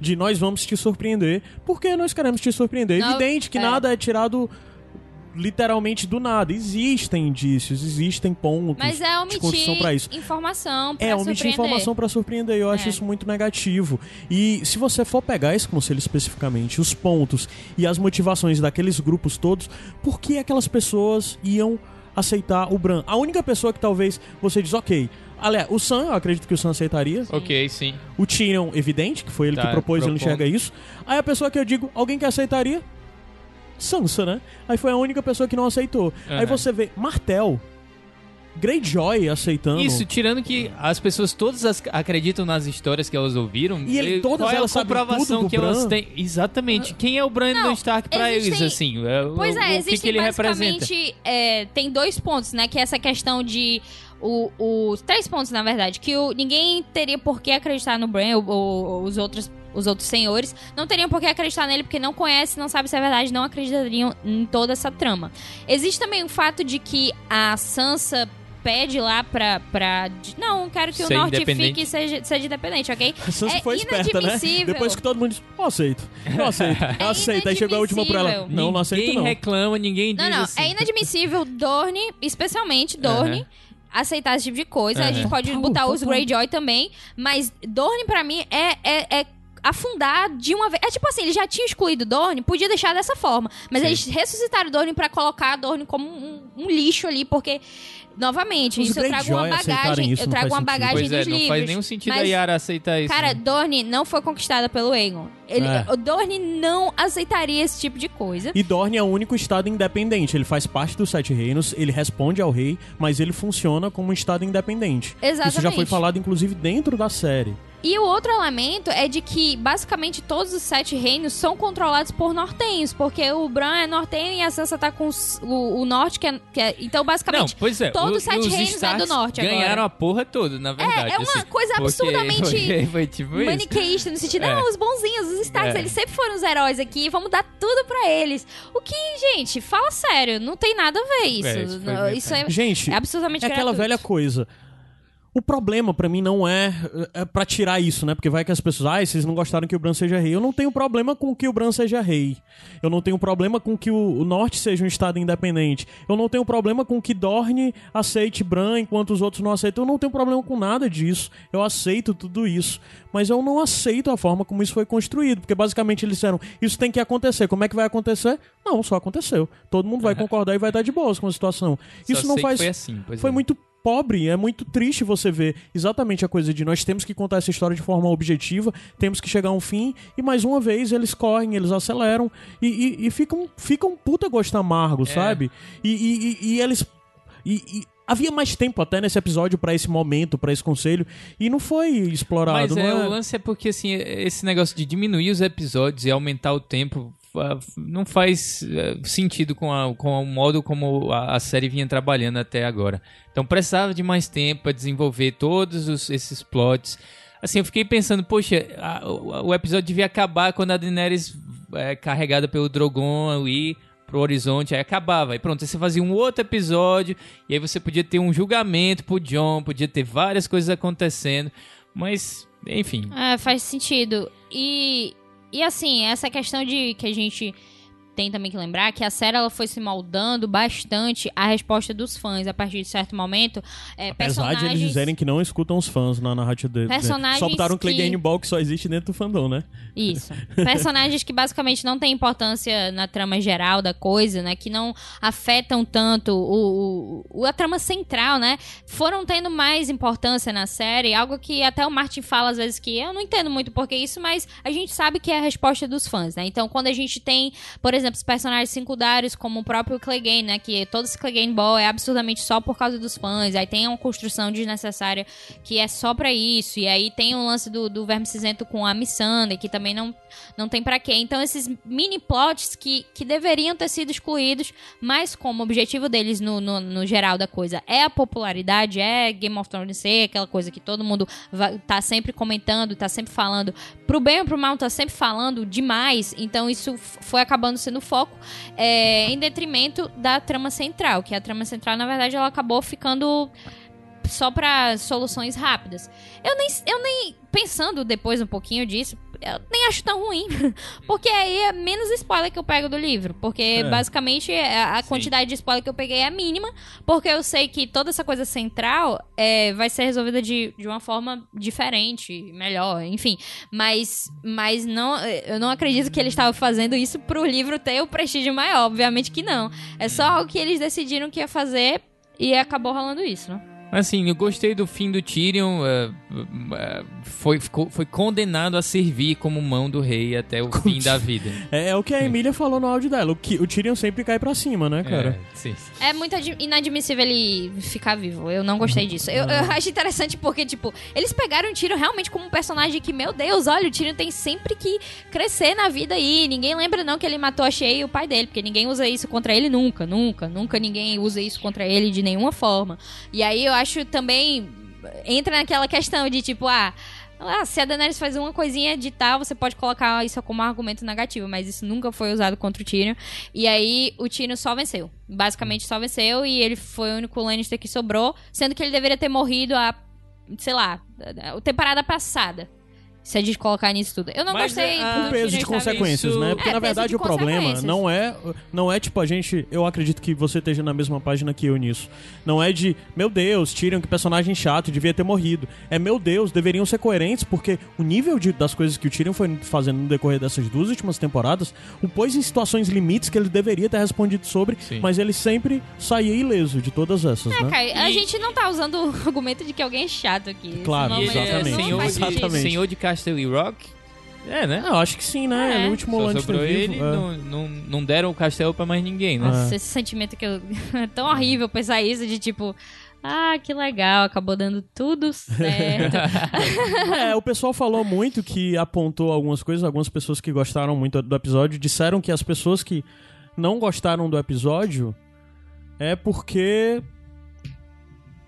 De nós vamos te surpreender, porque nós queremos te surpreender. É Não, evidente que é. nada é tirado literalmente do nada. Existem indícios, existem pontos Mas é de construção omitir pra isso. informação pra É, omitir surpreender. informação pra surpreender. Eu acho É. isso muito negativo. E se você for pegar esse conselho especificamente, os pontos e as motivações daqueles grupos todos, por que aquelas pessoas iam aceitar o Bran? A única pessoa que talvez você diz, ok. Aliás, o Sam, eu acredito que o Sam aceitaria. ok, sim. O Tyrion, evidente, que foi ele Tá, que propôs, ele propondo. enxerga isso. Aí a pessoa que eu digo, alguém que aceitaria? Sansa, né? Aí foi a única pessoa que não aceitou. Aí você vê Martel, Greyjoy aceitando. Isso, tirando que as pessoas todas as- acreditam nas histórias que elas ouviram. E ele- todas qual é a elas sabem comprovação tudo do que elas Bran. têm? Exatamente. Quem é o Brandon Não, Stark pra eles, existem- assim? É, o- Pois o, é, o que, existem que ele representa? basicamente. é, tem dois pontos, né? Que é essa questão de. O, os três pontos, na verdade. Que o, ninguém teria por que acreditar no Bran, ou, ou os outros. Os outros senhores não teriam por que acreditar nele porque não conhece, não sabe se é verdade, não acreditariam em toda essa trama. Existe também o fato de que a Sansa pede lá pra. pra não, quero que o Ser norte independente. fique e seja, seja independente, ok? A Sansa É foi esperta, né? inadmissível. Depois que todo mundo disse, eu aceito, eu aceito, eu aceito. Aí chegou a última pra ela, não, não aceito ninguém não. reclama, ninguém diz Não, não, assim. é inadmissível Dorne, especialmente Dorne, Aham. Aceitar esse tipo de coisa. A Aham. gente pode Total, botar os. Greyjoy também, mas Dorne pra mim é, é, é afundar de uma vez. É tipo assim, eles já tinham excluído Dorne, podia deixar dessa forma, mas Sim. eles ressuscitaram Dorne pra colocar Dorne como um, um lixo ali, porque novamente, Os isso eu trago uma bagagem, isso eu não trago uma sentido. bagagem Pois é, dos não livros. faz nenhum sentido a mas Yara aceitar isso. Cara, né? Dorne não foi conquistada pelo Aegon. Ele, É. O Dorne não aceitaria esse tipo de coisa. E Dorne é o único estado independente. Ele faz parte dos Sete Reinos, ele responde ao rei, mas ele funciona como um estado independente. Exatamente. Isso já foi falado, inclusive, dentro da série. E o outro elemento é de que, basicamente, todos os sete reinos são controlados por nortenhos, porque o Bran é nortenho e a Sansa tá com os- o, o norte, que é, que é- Então, Não, basicamente, pois é. todos o- os sete os reinos é do norte agora. Ganharam a porra toda, na verdade. é uma assim, coisa porque- absurdamente Porque foi tipo maniqueísta, no sentido, É. não, os bonzinhos, os Starks, É. eles sempre foram os heróis aqui, vamos dar tudo pra eles. O que, gente, fala sério, não tem nada a ver isso. É, isso Não, isso é, Gente, é absurdamente é aquela gratuito. velha coisa. O problema pra mim não é, é para tirar isso, né? Porque vai que as pessoas, ah, vocês não gostaram que o Bran seja rei. Eu não tenho problema com que o Bran seja rei. Eu não tenho problema com que o, o Norte seja um estado independente. Eu não tenho problema com que Dorne aceite Bran enquanto os outros não aceitam. Eu não tenho problema com nada disso. Eu aceito tudo isso. Mas eu não aceito a forma como isso foi construído. Porque basicamente eles disseram, isso tem que acontecer. Como é que vai acontecer? Não, só aconteceu. Todo mundo vai concordar e vai estar de boas com a situação. Só isso não faz. Foi assim, Foi é. muito pobre, é muito triste você ver exatamente a coisa de nós temos que contar essa história de forma objetiva, temos que chegar a um fim, e mais uma vez eles correm, eles aceleram e, e, e ficam, ficam puta gosto amargo, sabe? E, e, eles. E, havia mais tempo até nesse episódio pra esse momento, pra esse conselho, e não foi explorado. Mas não é, é- o lance é porque, assim, esse negócio de diminuir os episódios e aumentar o tempo não faz eh, sentido com, a- com o modo como a, a série vinha trabalhando até agora. Então precisava de mais tempo para desenvolver todos os- esses plots. Assim, eu fiquei pensando, poxa, a- o, o episódio devia acabar quando a Daenerys é carregada pelo Drogon ali pro horizonte, aí acabava. Aí pronto, aí você fazia um outro episódio, e aí você podia ter um julgamento pro John, podia ter várias coisas acontecendo, mas, enfim. É, faz sentido. E, e assim, essa questão de que a gente tem também que lembrar que a série ela foi se moldando bastante à resposta dos fãs a partir de certo momento. É, Apesar de eles personagens- dizerem que não escutam os fãs na narrativa dele. Personagens Só botaram um que- Clegane Ball que só existe dentro do fandom, né? Isso. Personagens que basicamente não têm importância na trama geral da coisa, né? Que não afetam tanto o, o- a trama central, né? Foram tendo mais importância na série, algo que até o Martin fala às vezes que eu não entendo muito por que isso, mas a gente sabe que é a resposta dos fãs, né? Então, quando a gente tem, por exemplo, os personagens secundários, como o próprio Clegane, né? Que todo esse Clegane Ball é absurdamente só por causa dos fãs, aí tem uma construção desnecessária que é só pra isso, e aí tem o lance do, do Verme Cinzento com a Missandei, que também não, não tem pra quê. Então, esses mini plots que, que deveriam ter sido excluídos, mas como o objetivo deles no, no, no geral da coisa é a popularidade, é Game of Thrones ser aquela coisa que todo mundo vai, tá sempre comentando, tá sempre falando, pro bem ou pro mal, tá sempre falando demais, então isso foi acabando sendo foco, é, em detrimento da trama central, que a trama central, na verdade, ela acabou ficando só pra soluções rápidas. Eu nem, eu nem pensando depois um pouquinho disso, eu nem acho tão ruim. Porque aí é menos spoiler que eu pego do livro. Porque É. basicamente a a Sim. quantidade de spoiler que eu peguei é mínima. Porque eu sei que toda essa coisa central é, vai ser resolvida de, de uma forma diferente, melhor, enfim. Mas, mas não, eu não acredito que eles estavam fazendo isso pro livro ter o prestígio maior. Obviamente que não. É só algo que eles decidiram que ia fazer e acabou rolando isso, né? Assim, eu gostei do fim do Tyrion. é, é, foi, ficou- foi condenado a servir como mão do rei até o fim da vida. É, é o que a Emília falou no áudio dela. O, que, o Tyrion sempre cai pra cima, né, cara? É, sim. É muito ad- inadmissível ele ficar vivo. Eu não gostei disso. Eu, eu acho interessante porque, tipo, eles pegaram o Tyrion realmente como um personagem que, meu Deus, olha, o Tyrion tem sempre que crescer na vida aí. Ninguém lembra não que ele matou a Shay e o pai dele, porque ninguém usa isso contra ele nunca, nunca, nunca ninguém usa isso contra ele de nenhuma forma. E aí eu acho também entra naquela questão de tipo, ah, ah, se a Daenerys faz uma coisinha de tal, você pode colocar isso como argumento negativo, mas isso nunca foi usado contra o Tyrion. E aí o Tyrion só venceu. Basicamente só venceu e ele foi o único Lannister que sobrou, sendo que ele deveria ter morrido a, sei lá, a temporada passada. Se a gente colocar nisso tudo. Eu não Mas, gostei ah, do Com Tyrion peso de consequências, isso- né? Porque É, na verdade de o problema não é não é tipo a gente, eu acredito que você esteja na mesma página que eu nisso. Não é de, meu Deus, tiram que personagem chato, devia ter morrido. É meu Deus, deveriam ser coerentes porque o nível de- das coisas que o Tyrion foi fazendo no decorrer dessas duas últimas temporadas, o pôs em situações limites que ele deveria ter respondido sobre, Sim. mas ele sempre saía ileso de todas essas, É, né? cara, a E- gente não tá usando o argumento de que alguém é chato aqui. Claro, E é exatamente. não senhor, de, senhor de Castle Rock? É, né? Ah, eu acho que sim, né? É. O último Só Lannister sobrou vivo. ele, é. não, não, não deram o castelo pra mais ninguém, né? Ah. Nossa, esse sentimento que eu. É tão horrível pensar isso de tipo. Ah, que legal, acabou dando tudo certo. É, o pessoal falou muito que apontou algumas coisas, algumas pessoas que gostaram muito do episódio disseram que as pessoas que não gostaram do episódio é porque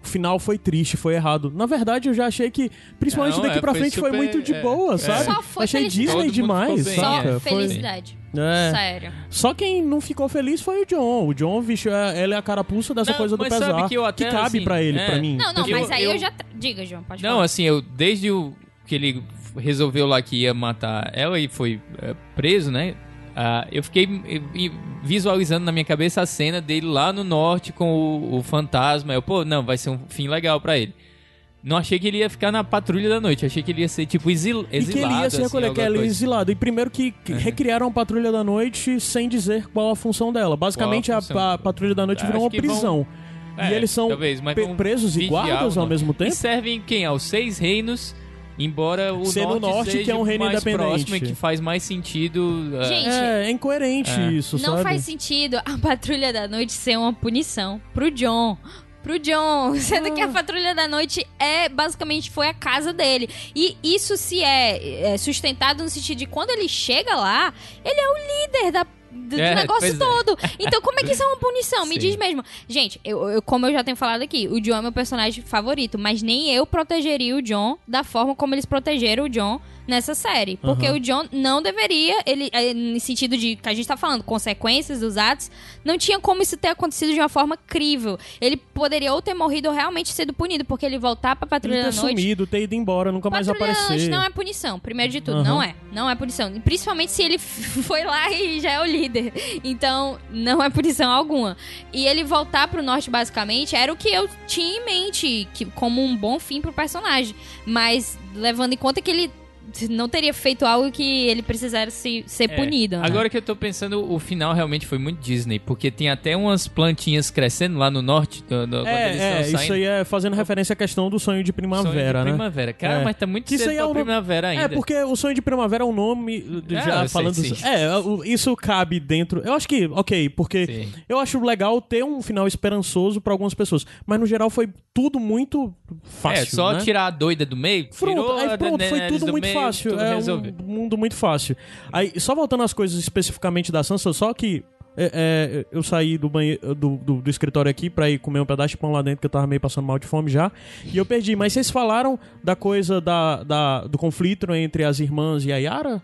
o final foi triste, foi errado. Na verdade, eu já achei que, principalmente Não, daqui é, pra foi frente, foi super- muito de é. boa, sabe? Só foi achei felicidade. Disney mundo demais, ficou bem, Só saca? é. Foi- felicidade. É. Sério. Só quem não ficou feliz foi o John. O John, bicho, é- ele é a carapuça dessa Não, coisa do mas sabe pesar. que eu até, cabe assim, pra ele, é. pra mim. Não, não, Eu- mas aí eu, eu- já. Diga, João, pode Não, falar. assim, eu desde o que ele resolveu lá que ia matar ela e foi é, preso, né? Ah, eu fiquei vi- visualizando na minha cabeça a cena dele lá no norte com o, o fantasma. Eu, pô, não, vai ser um fim legal pra ele. Não achei que ele ia ficar na patrulha da noite. Achei que ele ia ser, tipo, exil, E exilado. que ele ia se assim, que ele exilado. E primeiro que que recriaram a Patrulha da Noite sem dizer qual a função dela. Basicamente, a a, função? a Patrulha da Noite Acho virou uma que vão- prisão. É, e eles são talvez, presos e guardas ao mesmo E tempo? servem quem? Aos seis reinos, embora o Ser no norte, norte, seja que é um reino mais independente. próximo e que faz mais sentido. ah, Gente, É, é incoerente É. isso, Não sabe? faz sentido a Patrulha da Noite ser uma punição pro John. Pro John, sendo Ah. que a Patrulha da Noite é basicamente foi a casa dele. E isso se é, é sustentado no sentido de quando ele chega lá, ele é o líder da, do É, negócio pois é. todo. Então, como é que isso é uma punição? Me Sim. diz mesmo. Gente, eu, eu- como eu já tenho falado aqui, o John é meu personagem favorito, mas nem eu protegeria o John da forma como eles protegeram o John nessa série. Porque Aham. o John não deveria, ele, é, no sentido de que a gente tá falando, consequências dos atos, não tinha como isso ter acontecido de uma forma crível. Ele poderia ou ter morrido ou realmente sido punido, porque ele voltar pra Ele Patrulha ter da Noite. sumido, ter ido embora, nunca mais Patrulha aparecer. Noite não é punição, primeiro de tudo, Aham. não é. Não é punição. Principalmente se ele foi lá e já é o líder. Então, não é punição alguma. E ele voltar pro norte, basicamente, era o que eu tinha em mente, que, como um bom fim pro personagem. Mas, levando em conta que ele não teria feito algo que ele precisasse ser É, punido. né? Agora que eu tô pensando, o final realmente foi muito Disney, porque tem até umas plantinhas crescendo lá no norte, do, do, É, é, isso aí é fazendo referência à questão do sonho de primavera, Sonho de né? primavera. Cara, É. mas tá muito Que isso cedo aí é nome- primavera ainda. É, porque o sonho de primavera é um nome É, já sei, falando. sim. É, isso cabe dentro. Eu acho que, ok, porque Sim. eu acho legal ter um final esperançoso pra algumas pessoas. Mas no geral foi tudo muito fácil. é, só né? tirar a doida do meio, Pronto, tirou aí a pronto, foi tudo do muito meio, fácil. é resolvido. um mundo muito fácil. Aí, só voltando às coisas especificamente da Sansa, só que é, é, eu saí do, do, do, do escritório aqui pra ir comer um pedaço de pão lá dentro, que eu tava meio passando mal de fome já. E eu perdi. Mas vocês falaram da coisa da, da- do conflito entre as irmãs e a Yara?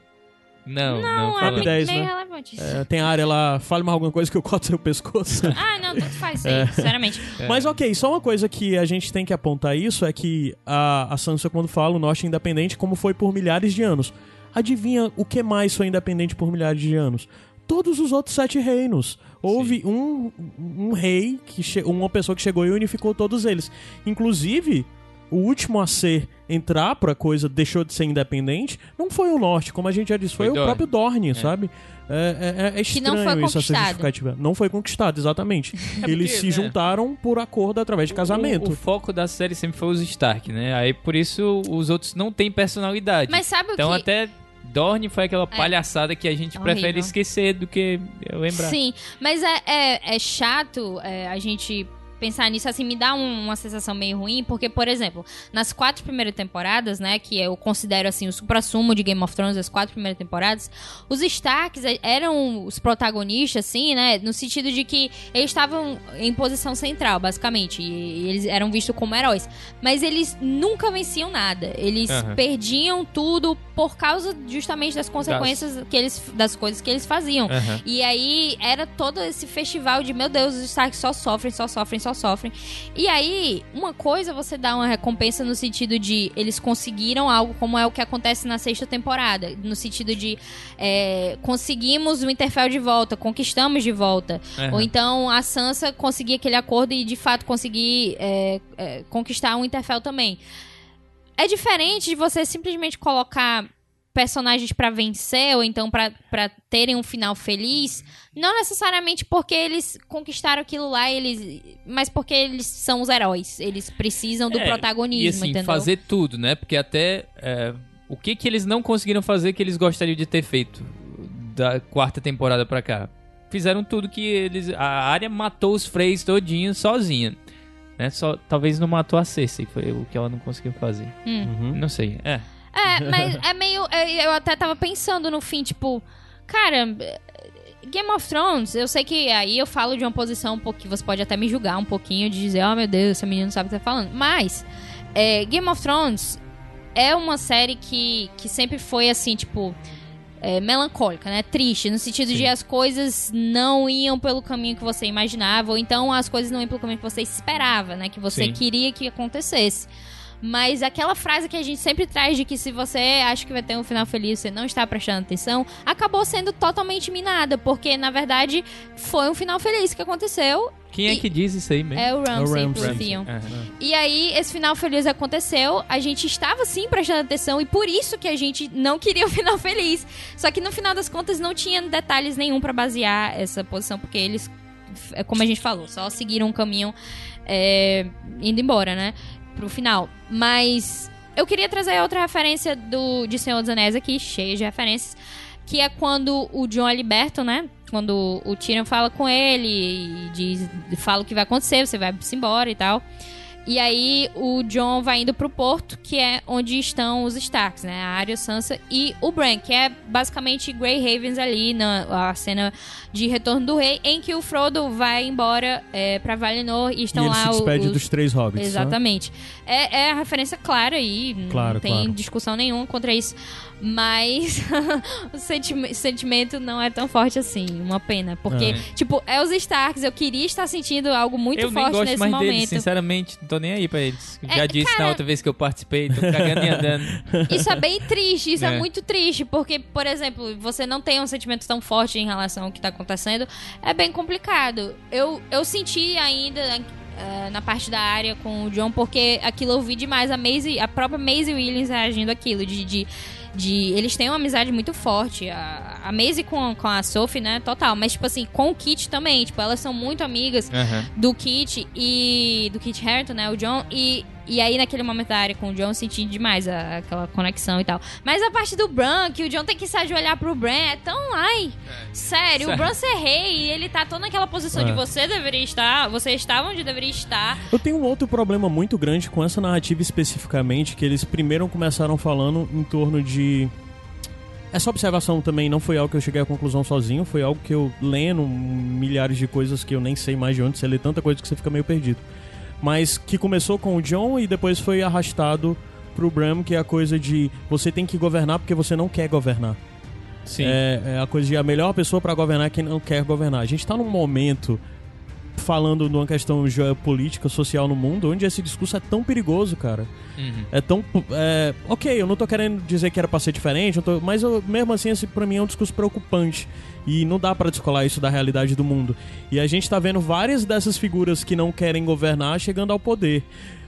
Não, não, Não, é fala. meio, Dez, meio né? relevante isso. É, tem a área lá, fale mais alguma coisa que eu corto seu pescoço. Ah, não, tudo faz É. sinceramente. Mas ok, só uma coisa que a gente tem que apontar isso é que a, a Sansa, quando fala o norte é independente, como foi por milhares de anos. Adivinha o que mais foi independente por milhares de anos? Todos os outros sete reinos. Houve um, um rei, que uma pessoa que chegou e unificou todos eles. Inclusive, o último a ser entrar pra coisa, deixou de ser independente, não foi o norte, como a gente já disse, foi, Foi o Dorne. próprio Dorne, sabe? É, é, é Que não estranho foi isso, essa conquistado. justificativa. Não foi conquistado, exatamente. Eles porque, se né? juntaram por acordo através de casamento. O, o foco da série sempre foi os Stark, né? Aí por isso os outros não têm personalidade. Mas sabe o então que... até Dorne foi aquela palhaçada que a gente É prefere esquecer do que lembrar. Sim, mas é, é, é chato é, a gente pensar nisso, assim, me dá um- uma sensação meio ruim, porque, por exemplo, nas quatro primeiras temporadas, né, que eu considero, assim, o supra-sumo de Game of Thrones, as quatro primeiras temporadas, os Starks eram os protagonistas, assim, né, no sentido de que eles estavam em posição central, basicamente, e eles eram vistos como heróis, mas eles nunca venciam nada, eles Aham. perdiam tudo por causa justamente das consequências que eles, das coisas que eles faziam. Aham. E aí era todo esse festival de, meu Deus, os Starks só sofrem, só sofrem, só sofrem. E aí, uma coisa você dá uma recompensa no sentido de eles conseguiram algo, como é o que acontece na sexta temporada. No sentido de é, conseguimos o Winterfell de volta, conquistamos de volta. Aham. Ou então a Sansa conseguir aquele acordo e de fato conseguir é, é, conquistar o Winterfell também. É diferente de você simplesmente colocar personagens pra vencer ou então pra pra terem um final feliz, não necessariamente porque eles conquistaram aquilo lá, eles, mas porque eles são os heróis, eles precisam do É, protagonismo, E assim, entendeu? fazer tudo, né? Porque até é, o que que eles não conseguiram fazer que eles gostariam de ter feito da quarta temporada pra cá? Fizeram tudo que eles. A área matou os Freys todinho sozinha. Né? Só, talvez não matou a Cersei, foi o que ela não conseguiu fazer. Hum. Uhum. Não sei. É. É, mas é meio. é, Eu até tava pensando no fim, tipo, cara. Game of Thrones, eu sei que aí eu falo de uma posição um pouquinho, você pode até me julgar um pouquinho, de dizer, oh meu Deus, essa menina não sabe o que tá falando. Mas, é, Game of Thrones é uma série que, que sempre foi assim, tipo. É, melancólica, né? Triste, no sentido Sim. de as coisas não iam pelo caminho que você imaginava, ou então as coisas não iam pelo caminho que você esperava, né? Que você Sim. queria que acontecesse. Mas aquela frase que a gente sempre traz de que se você acha que vai ter um final feliz você não está prestando atenção, acabou sendo totalmente minada, porque na verdade foi um final feliz que aconteceu. Quem é E- que diz isso aí mesmo? É o Ramsay, Ramsay. pro Theon. Aham. E aí, esse final feliz aconteceu, a gente estava sim prestando atenção e por isso que a gente não queria o final feliz. Só que no final das contas não tinha detalhes nenhum pra basear essa posição, porque eles, é como a gente falou, só seguiram um caminho é, indo embora, né? Pro final. Mas eu queria trazer outra referência do, de Senhor dos Anéis aqui, cheia de referências, que é quando o John é liberto, né? Quando o Tyrion fala com ele e diz, fala o que vai acontecer, você vai se embora e tal. E aí o John vai indo pro porto, que é onde estão os Starks, né? A Arya, Sansa e o Bran, que é basicamente Grey Havens ali na a cena de Retorno do Rei, em que o Frodo vai embora é, para Valinor e estão e ele lá se despede os, dos três hobbits. né? Exatamente. É, é a referência clara aí, Claro, não tem claro. discussão nenhuma contra isso. Mas o senti- sentimento não é tão forte assim, uma pena. Porque, É. tipo, é os Starks, eu queria estar sentindo algo muito eu forte gosto nesse mais momento. deles, sinceramente. Não tô nem aí pra eles. É, Já disse cara- na outra vez que eu participei, tô cagando e andando. Isso é bem triste, isso é. É. muito triste, porque, por exemplo, você não tem um sentimento tão forte em relação ao que tá acontecendo, é bem complicado. Eu, eu senti ainda eh, na parte da área com o John, porque aquilo eu vi demais a Maisie, a própria Maisie Williams reagindo aquilo, de. de de- eles têm uma amizade muito forte. A, a Maisie com, com a Sophie, né? Total. Mas, tipo assim, com o Kit também. Tipo, elas são muito amigas Aham. do Kit e. Do Kit Harington, né? O John. E, e aí, naquele momento da área com o John, eu senti demais a- aquela conexão e tal. Mas a parte do Bran, que o John tem que sair de olhar pro Bran, é tão. Ai! Sério, o Sério. Bran ser rei e ele tá todo naquela posição É. de você deveria estar. Você estava onde deveria estar. Eu tenho um outro problema muito grande com essa narrativa especificamente, que eles primeiro começaram falando em torno de. Essa observação também não foi algo que eu cheguei à conclusão sozinho, foi algo que eu lendo milhares de coisas que eu nem sei mais de onde, você lê tanta coisa que você fica meio perdido. Mas que começou com o John e depois foi arrastado pro Bram, que é a coisa de você tem que governar porque você não quer governar. Sim. É, é a coisa de a melhor pessoa pra governar é quem não quer governar. A gente tá num momento falando de uma questão geopolítica, social no mundo, onde esse discurso é tão perigoso, cara. Uhum. É tão. É, ok, eu não tô querendo dizer que era pra ser diferente, eu tô- mas eu- mesmo assim, esse pra mim é um discurso preocupante. E não dá pra descolar isso da realidade do mundo. E a gente tá vendo várias dessas figuras que não querem governar chegando ao poder.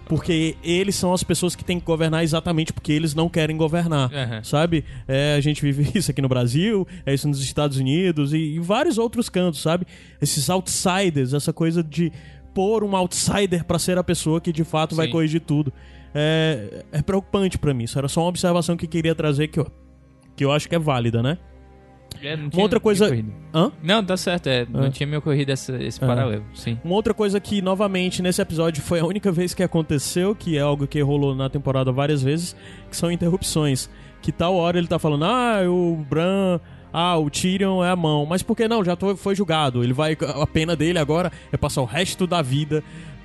Porque eles são as pessoas que têm que governar exatamente porque eles não querem governar. Aham. Sabe? É, a gente vive isso aqui no Brasil, é isso nos Estados Unidos e em vários outros cantos, sabe? Esses outsiders, essa coisa de pôr um outsider pra ser a pessoa que de fato vai Sim. corrigir tudo. É, é preocupante pra mim. Isso era só uma observação que eu queria trazer que eu, que eu acho que é válida, né? É, não Uma outra coisa. Hã? Não, tá certo. É. Não tinha me ocorrido essa- esse Ah. paralelo. Sim. Uma outra coisa que, novamente, nesse episódio foi a única vez que aconteceu, que é algo que rolou na temporada várias vezes, que são interrupções. Que tal hora ele tá falando, ah, o Bran, ah, o Tyrion é a mão. Mas por que não? Já tô- foi julgado. Ele vai. A pena dele agora é passar o resto da vida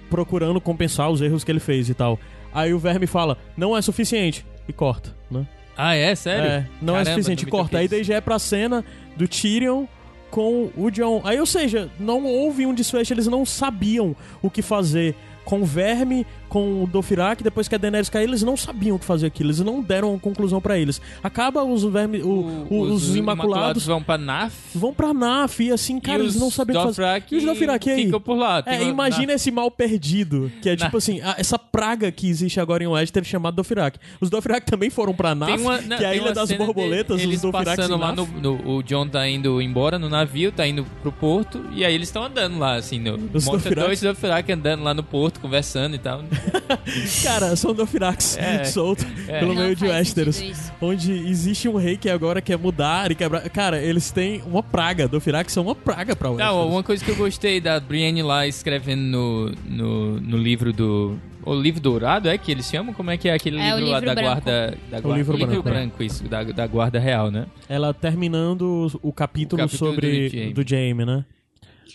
procurando compensar os erros que ele fez e tal. Aí o Verme fala, não é suficiente. E corta, né? Ah, é? Sério? É, não é Caramba, suficiente. não me Corta. Aí daí já é pra cena do Tyrion com o John. Aí, ou seja, não houve um desfecho, eles não sabiam o que fazer com o Verme, com o Dothraki, depois que a Daenerys caiu, eles não sabiam o que fazer aquilo, eles não deram uma conclusão pra eles. Acaba os Verme, o- o- os, Imaculados, vão pra Naf. vão pra Naf e assim, cara, e eles os não sabiam o que fazer. E os Dothraki aí? ficam por lá. É, imagina esse mal perdido, que é tipo assim, a- essa praga que existe agora em Westeros chamada Dothraki. Os Dothraki também foram pra Naf, uma, não, que é a Ilha das Borboletas, de- os eles Dothraki passando lá no, Naf. no- O John tá indo embora no navio, tá indo pro porto, e aí eles estão andando lá, assim. No, Os mostra Dothraki. dois Dothraki andando lá no porto, conversando e tal. Cara, são Dofirax É. soltos É. pelo Não meio de Westeros. Onde existe um rei que agora quer mudar e quebrar. Cara, eles têm uma praga. Dofirax são uma praga pra Westeros. Não, uma coisa que eu gostei da Brienne lá escrevendo no, no, no livro do O livro dourado é que eles chamam? Como é que é aquele É, o livro, lá livro da branco. guarda... Da guarda livro branco, né? isso, da, da guarda real, né? Ela terminando o capítulo, O capítulo sobre do Jaime. do né?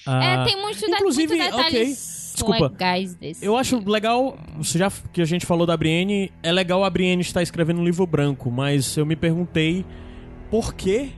Ah, É, tem muitos de- inclusive, muitos ok, detalhes desculpa. legais desse. Eu acho legal, você já que a gente falou da Brienne, é legal a Brienne estar escrevendo um livro branco, mas eu me perguntei por que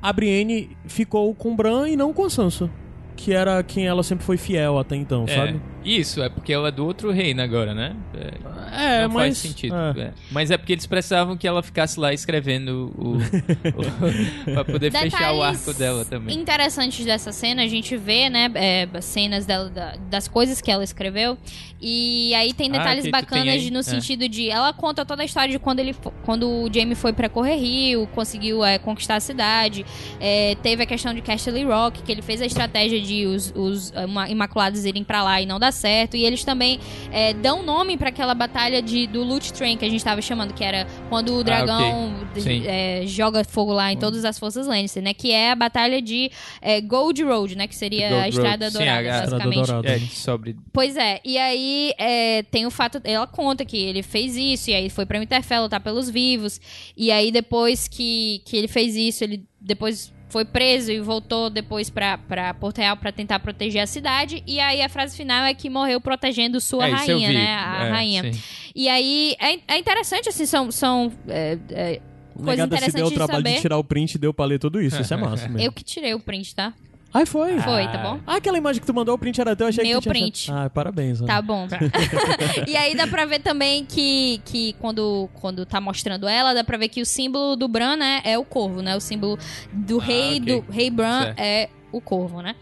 a Brienne ficou com Bran e não com a Sansa, que era quem ela sempre foi fiel até então, É, sabe? Isso, é porque ela é do outro reino agora, né? É, É, não mas faz sentido. é. é. Mas é porque eles precisavam que ela ficasse lá escrevendo o. o pra poder fechar o Detalhes arco dela também. Interessantes dessa cena, a gente vê, né, é, cenas dela, da- das coisas que ela escreveu. E aí tem Ah, detalhes tem bacanas de- no É. sentido de. Ela conta toda a história de quando ele quando o Jamie foi pra Correr Rio, conseguiu é, conquistar a cidade. É, teve a questão de Castle Rock, que ele fez a estratégia de os, os Imaculados irem pra lá e não dar certo. E eles também é, dão nome pra aquela batalha de, do Loot Train que a gente tava chamando, que era quando o dragão ok. Sim. é, joga fogo lá em todas as forças Lannister, né? Que é a batalha de é, Gold Road, né? Que seria Gold a Estrada Road. Sim, Dourada, a- a Estrada basicamente. Dourada. É, sobre. Pois é, e aí é, tem o fato, ela conta que ele fez isso, e aí foi pra Winterfell lutar pelos vivos, e aí depois que, que ele fez isso, ele depois foi preso e voltou depois pra, pra Porto Real pra tentar proteger a cidade, e aí a frase final é que morreu protegendo sua é, rainha, né? A É, rainha. sim. E aí é, é interessante, assim, são, são é, é, O coisa negada se deu o de trabalho de saber. tirar o print e deu pra ler tudo isso. Isso é massa mesmo. Eu que tirei o print, tá? Ai, foi? Foi, tá bom? Ah, aquela imagem que tu mandou, o print era teu, eu achei Meu que tu tinha... print. Ah, parabéns. Tá Ana. bom. e aí dá pra ver também que, que quando, quando tá mostrando ela, dá pra ver que o símbolo do Bran, né, é o corvo, né? O símbolo do Ah, rei ok. do rei Bran Certo. é o corvo, né?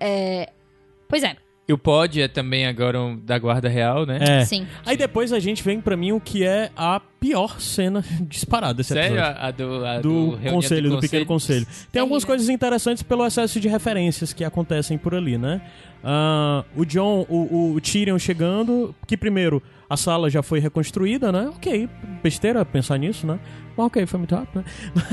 É, Pois é, E o pod é também agora um da guarda real, né? É. sim. Aí depois a gente vem pra mim o que é a pior cena disparada desse Sério? episódio. A, a do, a do reunião conselho, do pequeno conselho. Tem algumas coisas interessantes pelo excesso de referências que acontecem por ali, né? Ah, o John, o, o Tyrion chegando, que primeiro a sala já foi reconstruída, né? Ok, besteira pensar nisso, né? Mas ok, foi muito rápido, né?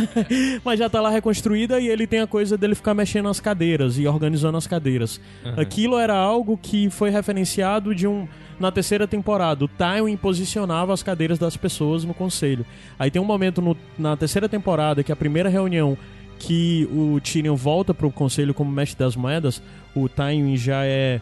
Mas já tá lá reconstruída e ele tem a coisa dele ficar mexendo as cadeiras e organizando as cadeiras. Aquilo era algo que foi referenciado de um na terceira temporada. O Tywin posicionava as cadeiras das pessoas no conselho. Aí tem um momento no- na terceira temporada que a primeira reunião que o Tyrion volta pro conselho como mestre das moedas, o Tywin já é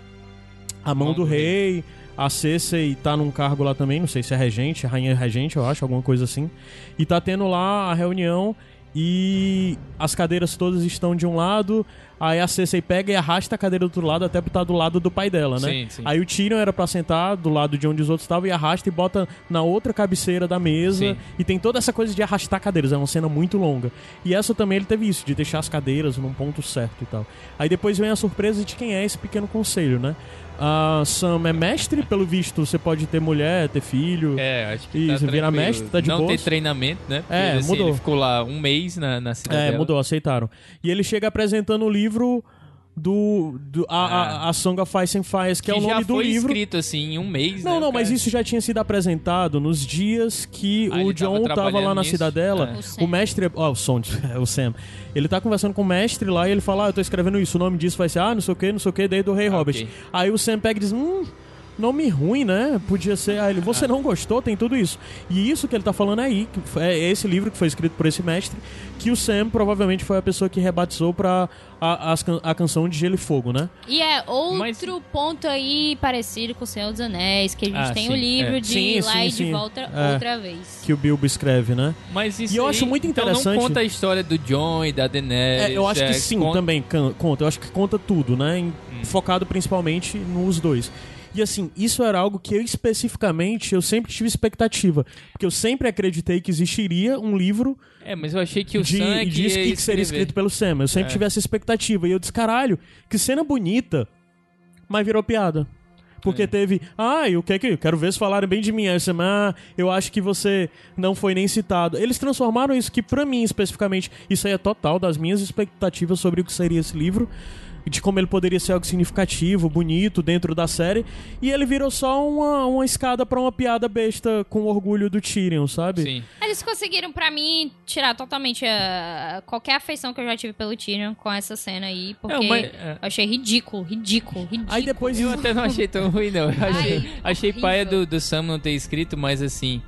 a mão, do, rei. A Cersei tá num cargo lá também, não sei se é regente, rainha regente, eu acho, alguma coisa assim. E tá tendo lá a reunião e as cadeiras todas estão de um lado, aí a Cersei pega e arrasta a cadeira do outro lado até botar do lado do pai dela, né? Sim, sim. Aí o Tyrion era pra sentar do lado de onde os outros estavam e arrasta e bota na outra cabeceira da mesa. Sim. E tem toda essa coisa de arrastar cadeiras, é uma cena muito longa. E essa também ele teve isso, de deixar as cadeiras num ponto certo e tal. Aí depois vem a surpresa de quem é esse pequeno conselho, né? A Sam é mestre, pelo visto, você pode ter mulher, ter filho. É, acho que Isso, tá vira tranquilo. mestre, tá de Não boas. tem treinamento, né? Porque, É, assim, mudou. Ele ficou lá um mês na, na cidade É, mudou, aceitaram. E ele chega apresentando o livro do. do a, a, a Song of Ice and Fires, que, Que, é o nome já do foi livro. escrito, assim, em um mês, Não, né, não, mas cara? isso já tinha sido apresentado nos dias que Ah, o John tava tava, lá na nisso? cidadela. É. O. O mestre. Ó, o Som, o Sam. Ele tá conversando com o mestre lá e ele fala: Ah, eu tô escrevendo isso, o nome disso vai ser, ah, não sei o que, não sei o que, daí do Rei Ah, Robert. Aí o Sam pega e diz: Hum. Nome ruim, né? Podia ser. Aí ele, você não gostou? Tem tudo isso. E isso que ele tá falando aí, que é esse livro que foi escrito por esse mestre, que o Sam provavelmente foi a pessoa que rebatizou pra a, can- a canção de Gelo e Fogo, né? E é outro Mas- ponto aí parecido com o Senhor dos Anéis, que a gente Ah, tem sim, o livro é. de Sim, ir lá sim, e de volta É. outra vez. Que o Bilbo escreve, né? Mas isso E eu aí, acho muito Então interessante- não conta a história do John e da Daenerys. É, eu acho é, que sim, conta- também conta. Eu acho que conta tudo, né? Em- Focado principalmente nos dois. E assim, isso era algo que eu especificamente eu sempre tive expectativa. Porque eu sempre acreditei que existiria um livro É, mas eu achei que o de, Sam é que, diz que, que seria escrito pelo Sam. Eu sempre É. tive essa expectativa. E eu disse, caralho, que cena bonita. Mas virou piada. Porque É. teve. Ah, e o que é que. Quero ver se falarem bem de mim. Aí Sam, ah, eu acho que você não foi nem citado. Eles transformaram isso que, pra mim especificamente, isso aí é total das minhas expectativas sobre o que seria esse livro. De como ele poderia ser algo significativo, bonito dentro da série, e ele virou só uma, uma escada pra uma piada besta com orgulho do Tyrion, sabe? Sim. Eles conseguiram, pra mim, tirar totalmente a, qualquer afeição que eu já tive pelo Tyrion com essa cena aí, porque Não, mas, eu é. achei ridículo, ridículo, ridículo. Aí depois Eu até não achei tão ruim, não. Eu achei, Ai, achei paia do, do Sam não ter escrito, mas assim.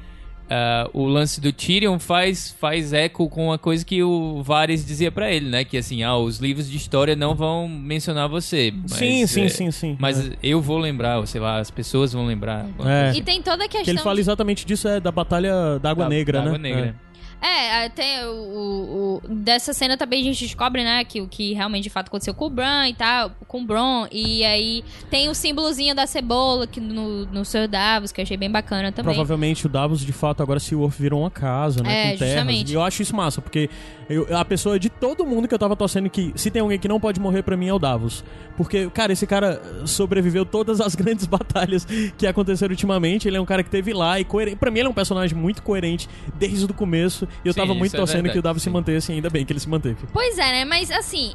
Ah, o lance do Tyrion faz, faz eco com a coisa que o Varys dizia pra ele, né? Que assim, ah, os livros de história não vão mencionar você. Mas, sim, sim, é, sim, sim. Mas É. eu vou lembrar, ou sei lá, as pessoas vão lembrar. É. E tem toda a questão Que ele fala de- exatamente disso, é da Batalha da Água da- Negra, da né? Água Negra. É, até o, o- o- dessa cena também a gente descobre, né, que o que realmente de fato aconteceu com o Bran e tal, com o Bron, e aí tem o símbolozinho da cebola que no, no Sr. Davos, que eu achei bem bacana também. Provavelmente o Davos, de fato, agora se virou uma casa, né? É, justamente. E eu acho isso massa, porque eu- a pessoa de todo mundo que eu tava torcendo que se tem alguém que não pode morrer pra mim é o Davos. Porque, cara, esse cara sobreviveu todas as grandes batalhas que aconteceram ultimamente. Ele é um cara que teve lá e coerente. Pra mim, ele é um personagem muito coerente desde o começo. E eu Sim, tava muito é torcendo verdade, que o Davos se sim. mantesse, e ainda bem que ele se manteve. Pois é, né, mas assim,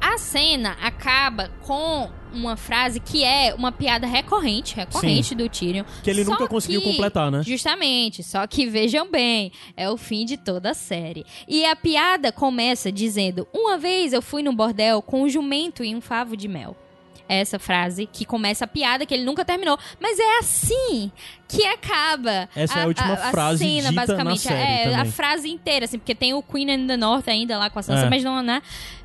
a cena acaba com uma frase que é uma piada recorrente, recorrente do Tyrion. Que ele Só nunca conseguiu que- completar, né? Justamente, só que vejam bem, é o fim de toda a série. E a piada começa dizendo: Uma vez eu fui no bordel com um jumento e um favo de mel. Essa frase que começa a piada que ele nunca terminou. Mas é assim que acaba. Essa é a última frase dita na série É, a também. frase inteira, assim, porque tem o Queen and the North ainda lá com a Sansa, É. mas não, né?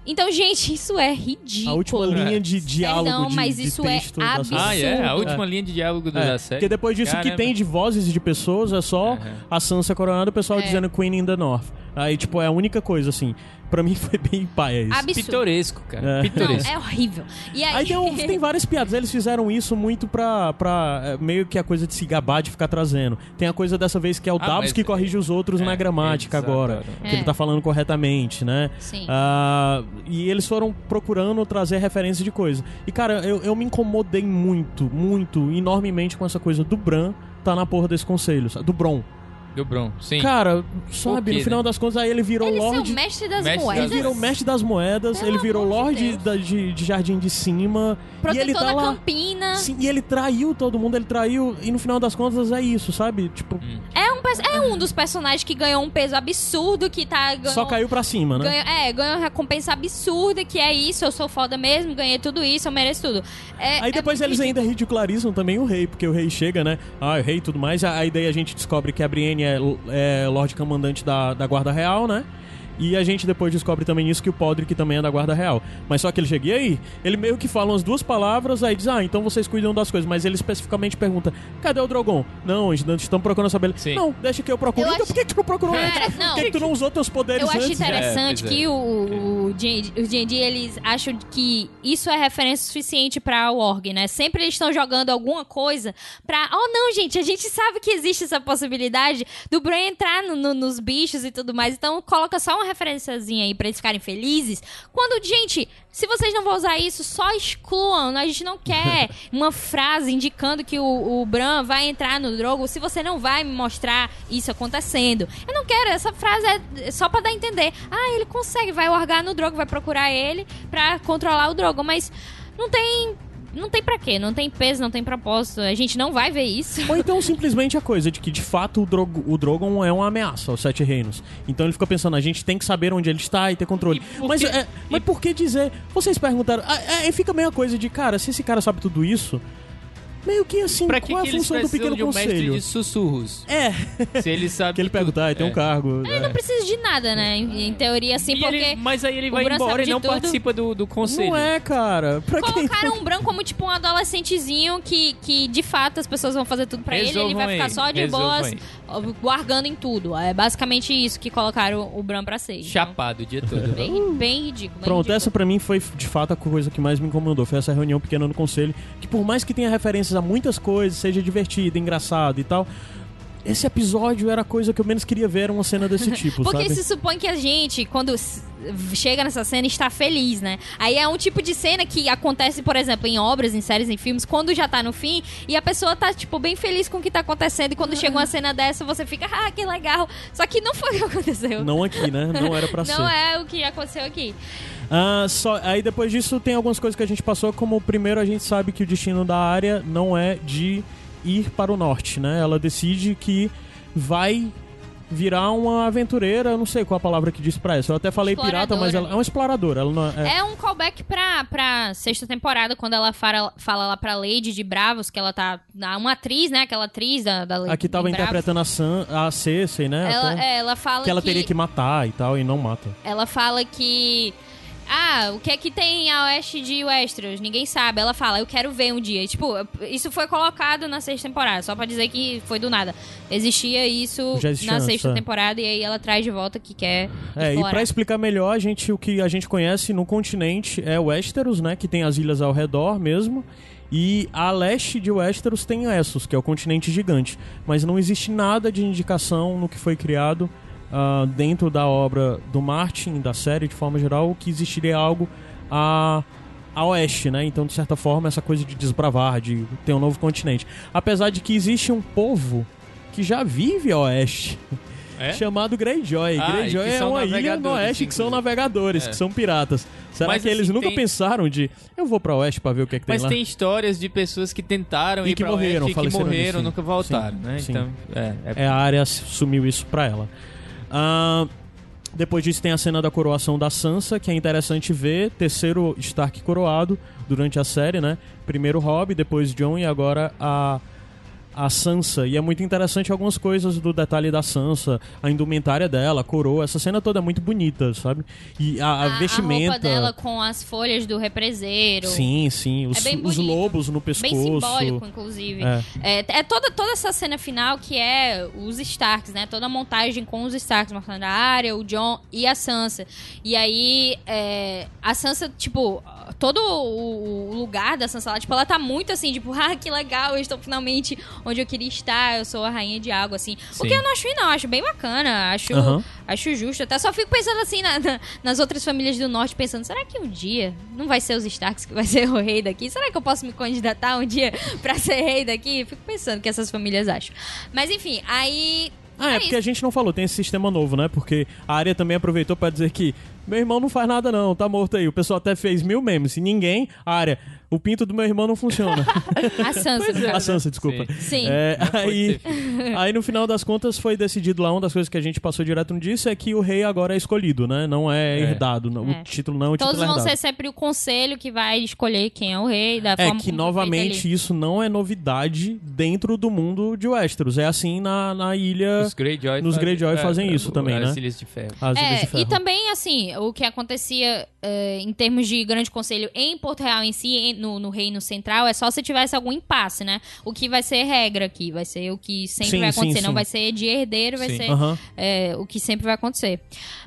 Então, gente, isso é ridículo. A última linha de diálogo Perdão, de, mas de isso é série. Ah, é? A Absurdo. última linha de diálogo É, da série. Porque depois disso, o que Caramba. tem de vozes de pessoas é só a Sansa coronada, o pessoal É. dizendo Queen in the North. Aí, tipo, é a única coisa, assim. Pra mim foi bem paia isso. Absurdo. Pitoresco, cara. É. Não, Pitoresco. é horrível. E aí, Aí tem, tem várias piadas. Eles fizeram isso muito pra, pra é, meio que a coisa de se gabar, de ficar trazendo. Tem a coisa dessa vez que é o Ah, Davos mas- que corrige os outros é, na gramática exato. agora. É. Que ele tá falando corretamente, né? Sim. Ah, e eles foram procurando trazer referência de coisa. E, cara, eu, eu me incomodei muito, muito, enormemente com essa coisa do Bran tá na porra desse conselho, do Bron. Do Bron, sim. Cara, sabe, quê, no final né? das contas, aí ele virou Ele ser Lorde. o mestre das Mestre das Ele moedas. virou mestre das moedas, Pelo ele virou de Lorde da- de, de Jardim de Cima. e ele Protetor tá da lá. Campina. Sim, e ele traiu todo mundo, ele traiu. E no final das contas é isso, sabe? Tipo, É, um, é um dos personagens que ganhou um peso absurdo, que tá... Ganhou, só caiu pra cima, né? ganhou- é, ganhou uma recompensa absurda, que é isso, eu sou foda mesmo, ganhei tudo isso, eu mereço tudo. É- Aí é depois muito eles ainda ridículo. ridicularizam também o rei, porque o rei chega, né? Ah, o rei e tudo mais. Aí daí a gente descobre que a Brienne é, é Lorde Comandante da, da Guarda Real, né? E a gente depois descobre também isso que o Podrick também é da Guarda Real. Mas só que ele chega, e aí? Ele meio que fala umas duas palavras, aí diz, ah, então vocês cuidam das coisas. Mas ele especificamente pergunta, cadê o Drogon? Não, eles estão procurando saber. Sim. Não, deixa que eu procuro. Eu então acho- por que, que tu não procurou Cara, antes? não. Por que, que tu não usou teus poderes Eu acho antes? interessante É, é. que o, o D&D, os D&D, eles acham que isso é referência suficiente pra org, né? Sempre eles estão jogando alguma coisa pra... Oh, não, gente, a gente sabe que existe essa possibilidade do Bran entrar no- no- nos bichos e tudo mais. Então, coloca só uma referenciazinha aí pra eles ficarem felizes. Quando, gente, se vocês não vão usar isso, só excluam. A gente não quer uma frase indicando que o, o Bran vai entrar no Drogo se você não vai me mostrar isso acontecendo. Eu não quero, essa frase é só pra dar a entender. Ah, ele consegue, vai orgar no Drogo, vai procurar ele pra controlar o Drogo, mas não tem. Não tem pra quê, não tem peso, não tem propósito. A gente não vai ver isso. Ou então simplesmente a coisa de que de fato o, Drogo, o Drogon é uma ameaça aos Sete Reinos. Então ele fica pensando, a gente tem que saber onde ele está e ter controle. por mas é, mas por que dizer? Vocês perguntaram. É, é, fica meio a coisa de, cara, se esse cara sabe tudo isso, meio que assim, Pra que, qual é que a função do pequeno de um mestre conselho? de sussurros? É, Se ele sabe que ele tudo. pergunta, ah, tem um É. cargo. Ele é. não precisa de nada, né? Em, em teoria, assim, E porque. ele- mas aí ele vai embora e não tudo. participa do, do conselho. Não é, cara. Pra quem? Colocaram um branco como tipo um adolescentezinho que, que de fato as pessoas vão fazer tudo pra ele, ele Resolvam vai ficar aí, só de resolvam boas, guardando em tudo. É basicamente isso que colocaram o Bran pra ser. Então, Chapado o dia todo. bem, bem ridículo. bem Pronto, ridículo. essa pra mim foi de fato a coisa que mais me incomodou. Foi essa reunião pequena no conselho. Que por mais que tenha referências a muitas coisas, seja divertido, engraçado e tal. Esse episódio era a coisa que eu menos queria ver, uma cena desse tipo, Porque sabe? se supõe que a gente, quando chega nessa cena, está feliz, né? Aí é um tipo de cena que acontece, por exemplo, em obras, em séries, em filmes, quando já tá no fim e a pessoa tá, tipo, bem feliz com o que tá acontecendo. E quando chega uma cena dessa, você fica, ah, que legal. Só que não foi o que aconteceu. Não aqui, né? Não era pra ser. Não é o que aconteceu aqui. Ah, só, aí depois disso tem algumas coisas que a gente passou, como primeiro a gente sabe que o destino da área não é de ir para o norte, né? Ela decide que vai virar uma aventureira, eu não sei qual a palavra que diz pra isso. Eu até falei pirata, mas ela é uma exploradora. Ela não é, É um callback pra, pra sexta temporada, quando ela fala, fala lá pra Lady de Bravos, que ela tá. Uma atriz, né? Aquela atriz da, da Lady a que tava interpretando a, Sam, a Cersei, né? Ela, até. é, ela fala que ela teria que matar e tal, e não mata. Ela fala que. Ah, o que é que tem a oeste de Westeros? Ninguém sabe. Ela fala, eu quero ver um dia. E, tipo, isso foi colocado na sexta temporada, só pra dizer que foi do nada. Existia isso existia na sexta é. temporada e aí ela traz de volta que quer. É, e pra explicar melhor, a gente, o que a gente conhece no continente é Westeros, né? Que tem as ilhas ao redor mesmo. E a leste de Westeros tem Essos, que é o continente gigante. Mas não existe nada de indicação no que foi criado ah, dentro da obra do Martin, da série de forma geral, que existiria algo a, a oeste, né? Então, de certa forma, essa coisa de desbravar, de ter um novo continente. Apesar de que existe um povo que já vive a oeste É? chamado Greyjoy. Ah, Greyjoy é são uma ilha no oeste que são navegadores, É. que são piratas. Será Mas, que eles assim, nunca tem- pensaram de eu vou pra oeste pra ver o que é que tem Mas lá? tem histórias de pessoas que tentaram E ir que pra morreram, oeste e que morreram, nunca voltaram, Sim, né? sim. Então, é, é, É, a área assumiu isso pra ela. Ah, depois disso tem a cena da coroação da Sansa, que é interessante ver. Terceiro Stark coroado durante a série, né? Primeiro Robb, depois Jon e agora a a Sansa. E é muito interessante algumas coisas do detalhe da Sansa, a indumentária dela, a coroa. Essa cena toda é muito bonita, sabe? E a, a, a, vestimenta. roupa dela com as folhas do represeiro. Sim, sim. Os, bem os lobos no pescoço. Bem simbólico, inclusive. É. É, é toda, toda essa cena final que é os Starks, né? Toda a montagem com os Starks, mostrando a Arya, o Jon e a Sansa. E aí, é, a Sansa, tipo, todo o, lugar da Sansa lá, tipo, ela tá muito assim, tipo, ah, que legal, eu estou finalmente onde eu queria estar, eu sou a rainha de água, assim. O Sim. que eu não acho ruim, não, acho bem bacana, acho, Aham. acho justo. Até só fico pensando assim na- na- nas outras famílias do norte, pensando, será que um dia não vai ser os Starks que vai ser o rei daqui? Será que eu posso me candidatar um dia pra ser rei daqui? Fico pensando o que essas famílias acham. Mas enfim, aí. Ah, é é porque a isso. gente não falou, tem esse sistema novo, né? Porque a área também aproveitou pra dizer que meu irmão não faz nada não, tá morto aí. O pessoal até fez mil memes e ninguém, a área, o pinto do meu irmão não funciona. A Sansa. no a. Sansa, desculpa. Sim. Sim. É, aí, aí no final das contas foi decidido lá, uma das coisas que a gente passou direto disso é que o rei agora é escolhido, né? Não é, É. herdado, não- É. o título não é o Todos título vão herdado. ser sempre o conselho que vai escolher quem é o rei, da É forma que novamente isso não é novidade dentro do mundo de Westeros. É assim na, na ilha. Os Greyjoy, Nos fazem- Greyjoy é, fazem é, isso também, as né? Ilhas de Ferro. As Ilhas de É, Ferro. e também, assim, o que acontecia é, em termos de grande conselho em Porto Real em si, em- no, no Reino Central, é só se tivesse algum impasse, né? O que vai ser regra aqui, vai ser o que sempre Sim, vai sim, acontecer. sim. Não vai ser de herdeiro, vai Sim. ser é, o que sempre vai acontecer.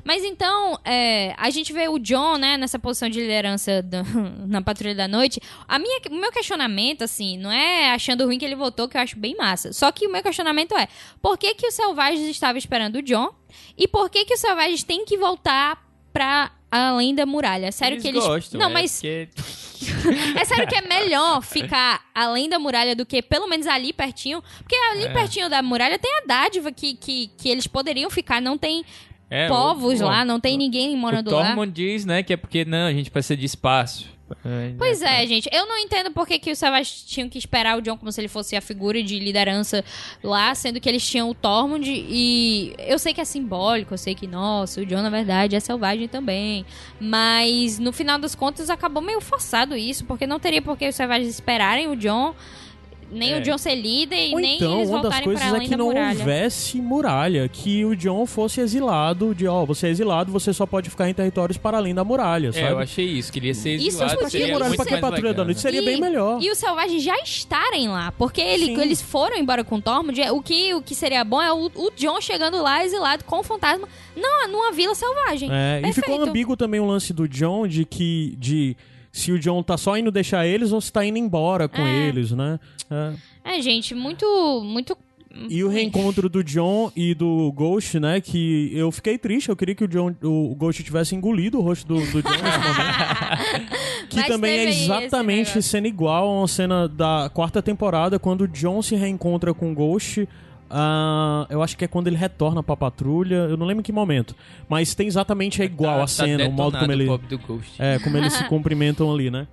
Mas então, é, a gente vê o John, né, nessa posição de liderança do- na Patrulha da Noite. A minha, o meu questionamento, assim, não é achando ruim que ele votou, que eu acho bem massa. Só que o meu questionamento é, por que que os selvagens estavam esperando o John? E por que que os selvagens têm que voltar pra além da muralha? Sério que eles... gostam, não, é mas porque- é sério que é melhor ficar além da muralha do que pelo menos ali pertinho? Porque ali É. pertinho da muralha tem a dádiva que, que, que eles poderiam ficar. Não tem é, povos o- lá, o- não tem ninguém O morando lá. Tormund diz, né, que é porque, não, a gente precisa de espaço. Pois é, gente. Eu não entendo por que, que os selvagens tinham que esperar o John como se ele fosse a figura de liderança lá, sendo que eles tinham o Tormund e eu sei que é simbólico, eu sei que, nossa, o John na verdade é selvagem também. Mas no final das contas acabou meio forçado isso, porque não teria por que os selvagens esperarem o John, nem É. o John ser líder e Ou nem então, eles uma das coisas é que não muralha. houvesse muralha, que o John fosse exilado, de ó, você é exilado, você só pode ficar em territórios para além da muralha, sabe? É, eu achei isso, queria ser Isso exilado, podia Pra que seria muralha? Pra que mais patrulha da noite? Seria bem melhor. E os selvagens já estarem lá, porque ele- Sim. eles foram embora com o Tormund. é, O que, o que seria bom é o, o John chegando lá exilado com o fantasma não, numa vila selvagem. É, e ficou Perfeito. ambíguo também o lance do John de que. De, se o John tá só indo deixar eles ou se tá indo embora com É. eles, né? É. É, gente, muito, muito E o reencontro do John e do Ghost, né? Que eu fiquei triste, eu queria que o, John, o Ghost tivesse engolido o rosto do, do John nesse momento. que Mas também é exatamente cena igual a uma cena da quarta temporada, quando o John se reencontra com o Ghost. Ah, eu acho que é quando ele retorna pra patrulha, eu não lembro em que momento. Mas tem exatamente é igual Tá- a tá cena, o modo como ele. É, como eles se cumprimentam ali, né?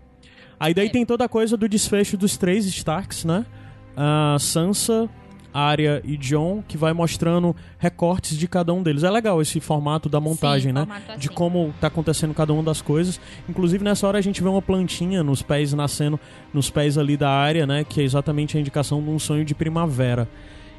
Aí daí tem toda a coisa do desfecho dos três Starks, né? A Sansa, Arya e Jon, que vai mostrando recortes de cada um deles. É legal esse formato da montagem, Sim, né? formato De assim. como tá acontecendo cada uma das coisas. Inclusive nessa hora a gente vê uma plantinha nos pés nascendo, nos pés ali da Arya, né? Que é exatamente a indicação de um sonho de primavera.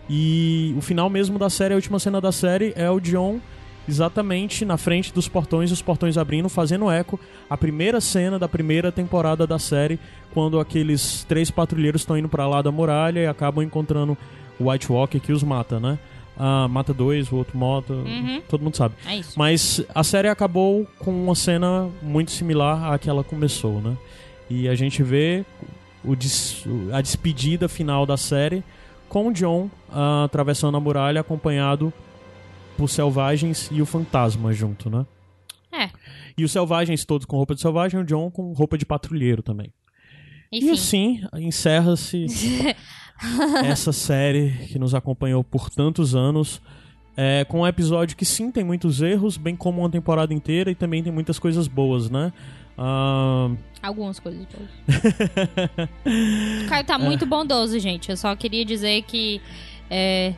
E o final mesmo da série, a última cena da série, é o Jon exatamente na frente dos portões, os portões abrindo, fazendo eco. A primeira cena da primeira temporada da série, quando aqueles três patrulheiros estão indo pra lá da muralha e acabam encontrando o White Walker que os mata, né? Ah, mata dois, o outro mata, Uhum. todo mundo sabe. É isso. Mas a série acabou com uma cena muito similar à que ela começou, né? E a gente vê o des- a despedida final da série com o John ah, atravessando a muralha acompanhado por selvagens e o fantasma junto, né? É. E os selvagens todos com roupa de selvagem e o John com roupa de patrulheiro também. E Enfim. assim encerra-se essa série que nos acompanhou por tantos anos. É, com um episódio que sim tem muitos erros, bem como uma temporada inteira, e também tem muitas coisas boas, né? Algumas coisas. boas. o Caio tá muito bondoso, gente. Eu só queria dizer que. É,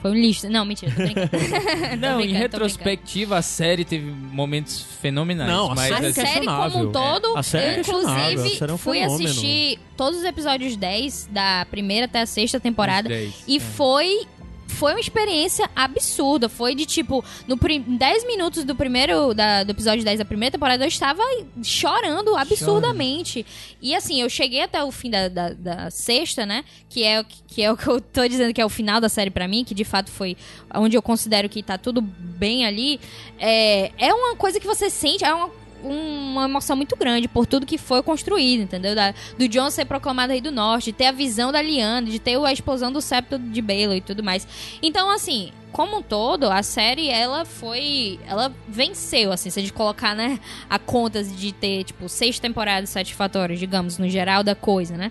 foi um lixo. Não, mentira. Tô brincando. Tô Não, em retrospectiva, a série teve momentos fenomenais. Não, a mas série A é assim, série como um todo, A série é eu, a inclusive, série é um fui assistir todos os episódios 10 da primeira até a sexta temporada. os 10, E é. foi. Foi uma experiência absurda. Foi de tipo, no prim 10 minutos do primeiro. Da, do episódio 10 da primeira temporada, eu estava chorando absurdamente. E assim, eu cheguei até o fim da, da, da sexta, né? Que é, o que- é o que eu tô dizendo que é o final da série pra mim, que de fato foi onde eu considero que tá tudo bem ali. É, é uma coisa que você sente, é uma uma emoção muito grande por tudo que foi construído, entendeu? Da- do John ser proclamado rei do norte, de ter a visão da Lyanna, de ter a explosão do septo de Baelor e tudo mais. Então, assim, como um todo, a série, ela foi... Ela venceu, assim, se a gente colocar, né, a conta de ter, tipo, seis temporadas satisfatórias, digamos, no geral da coisa, né?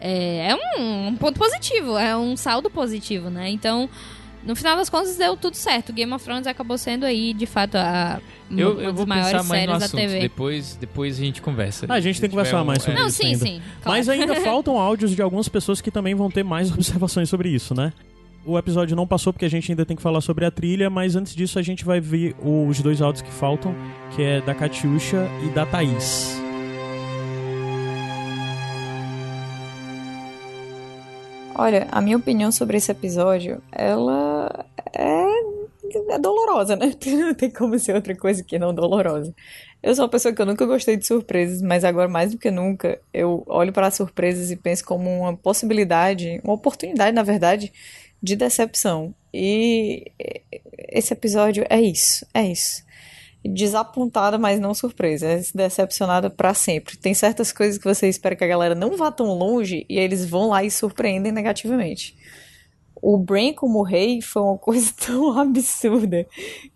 É, é um, um ponto positivo, é um saldo positivo, né? Então... No final das contas, deu tudo certo. Game of Thrones acabou sendo aí, de fato, a Eu, uma eu das vou maiores mais séries da assunto. TV. Depois, depois a gente conversa. Ah, a gente tem que conversar mais é, sobre Não, isso sim, ainda. sim. claro. Mas ainda faltam áudios de algumas pessoas que também vão ter mais observações sobre isso, né? O episódio não passou porque a gente ainda tem que falar sobre a trilha, mas antes disso a gente vai ver os dois áudios que faltam, que é da Katiusha e da Thaís. Olha, a minha opinião sobre esse episódio, ela é, é dolorosa, né? Não tem como ser outra coisa que não dolorosa. Eu sou uma pessoa que eu nunca gostei de surpresas, mas agora mais do que nunca, eu olho para as surpresas e penso como uma possibilidade, uma oportunidade, na verdade, de decepção. E esse episódio é isso, é isso. Desapontada, mas não surpresa. É decepcionada pra sempre. Tem certas coisas que você espera que a galera não vá tão longe e eles vão lá e surpreendem negativamente. O Brain como rei foi uma coisa tão absurda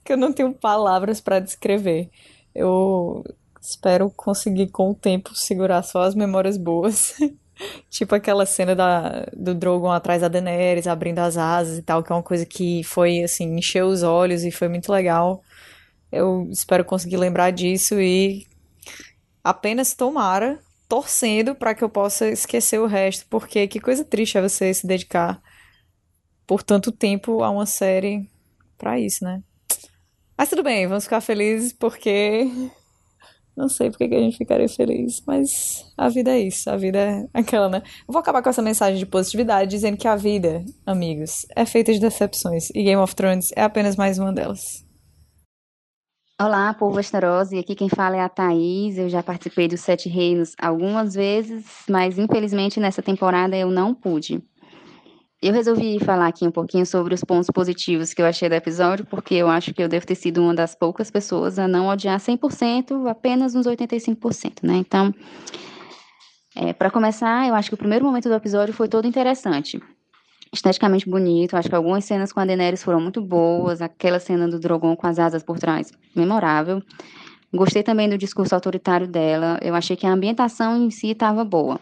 que eu não tenho palavras pra descrever. Eu espero conseguir com o tempo segurar só as memórias boas. Tipo aquela cena da, do Drogon atrás da Daenerys, abrindo as asas e tal, que é uma coisa que foi, assim, encheu os olhos e foi muito legal. Eu espero conseguir lembrar disso e apenas tomara, torcendo para que eu possa esquecer o resto, porque que coisa triste é você se dedicar por tanto tempo a uma série pra isso, né? Mas tudo bem, vamos ficar felizes porque não sei porque que a gente ficaria feliz, mas a vida é isso, a vida é aquela, né? Eu vou acabar com essa mensagem de positividade dizendo que a vida, amigos, é feita de decepções e Game of Thrones é apenas mais uma delas. Olá, povo Westerosi. Aqui quem fala é a Thaís. Eu já participei dos Sete Reinos algumas vezes, mas infelizmente nessa temporada eu não pude. Eu resolvi falar aqui um pouquinho sobre os pontos positivos que eu achei do episódio, porque eu acho que eu devo ter sido uma das poucas pessoas a não odiar 100%, apenas uns 85%, né? Então, é, para começar, eu acho que o primeiro momento do episódio foi todo interessante. Esteticamente bonito. Acho que algumas cenas com a Daenerys foram muito boas. Aquela cena do Drogon com as asas por trás, memorável. Gostei também do discurso autoritário dela. Eu achei que a ambientação em si estava boa.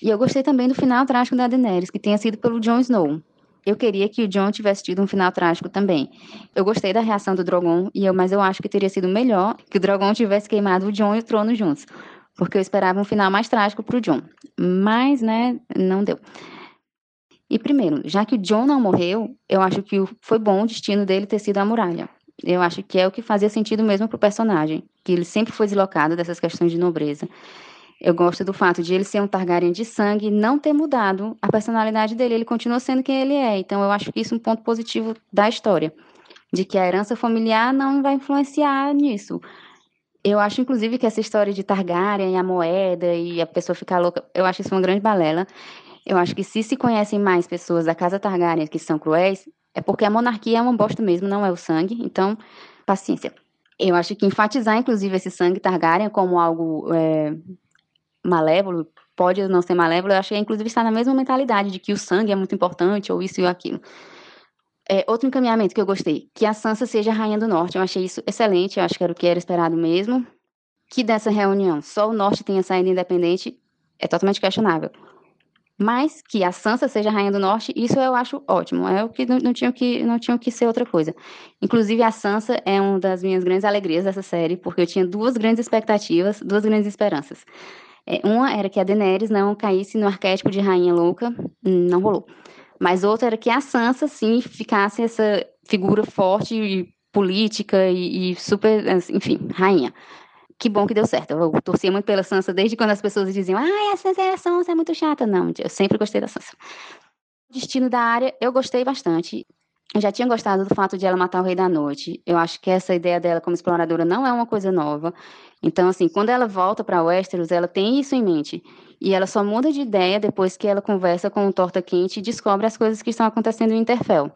E eu gostei também do final trágico da Daenerys, que tenha sido pelo Jon Snow. Eu queria que o Jon tivesse tido um final trágico também. Eu gostei da reação do Drogon, e eu, mas eu acho que teria sido melhor que o Drogon tivesse queimado o Jon e o trono juntos. Porque eu esperava um final mais trágico para o Jon. Mas, né, não deu. E primeiro, já que o Jon não morreu, eu acho que foi bom o destino dele ter sido a muralha. Eu acho que é o que fazia sentido mesmo pro personagem, que ele sempre foi deslocado dessas questões de nobreza. Eu gosto do fato de ele ser um Targaryen de sangue e não ter mudado a personalidade dele. Ele continua sendo quem ele é. Então, eu acho que isso é um ponto positivo da história. De que a herança familiar não vai influenciar nisso. Eu acho, inclusive, que essa história de Targaryen, a moeda e a pessoa ficar louca, eu acho isso uma grande balela. Eu acho que se se conhecem mais pessoas da casa Targaryen que são cruéis, é porque a monarquia é uma bosta mesmo, não é o sangue. Então, paciência. Eu acho que enfatizar, inclusive, esse sangue Targaryen como algo é, malévolo, pode não ser malévolo, eu acho que inclusive está na mesma mentalidade de que o sangue é muito importante, ou isso e aquilo. É, outro encaminhamento que eu gostei, que a Sansa seja a rainha do norte. Eu achei isso excelente, eu acho que era o que era esperado mesmo. Que dessa reunião só o norte tenha saído independente é totalmente questionável. Mas que a Sansa seja rainha do norte, isso eu acho ótimo. É o que não, não tinha que não tinha que ser outra coisa. Inclusive a Sansa é uma das minhas grandes alegrias dessa série, porque eu tinha duas grandes expectativas, duas grandes esperanças. É, uma era que a Daenerys não caísse no arquétipo de rainha louca, não rolou. Mas outra era que a Sansa sim ficasse essa figura forte e política e, e super, enfim, rainha que bom que deu certo. Eu torcia muito pela Sansa desde quando as pessoas diziam, ah, a Sansa é a Sansa, é muito chata. Não, eu sempre gostei da Sansa. O destino da área, eu gostei bastante. Eu já tinha gostado do fato de ela matar o Rei da Noite. Eu acho que essa ideia dela como exploradora não é uma coisa nova. Então, assim, quando ela volta para Westeros, ela tem isso em mente. E ela só muda de ideia depois que ela conversa com o Torta Quente e descobre as coisas que estão acontecendo em Interfell.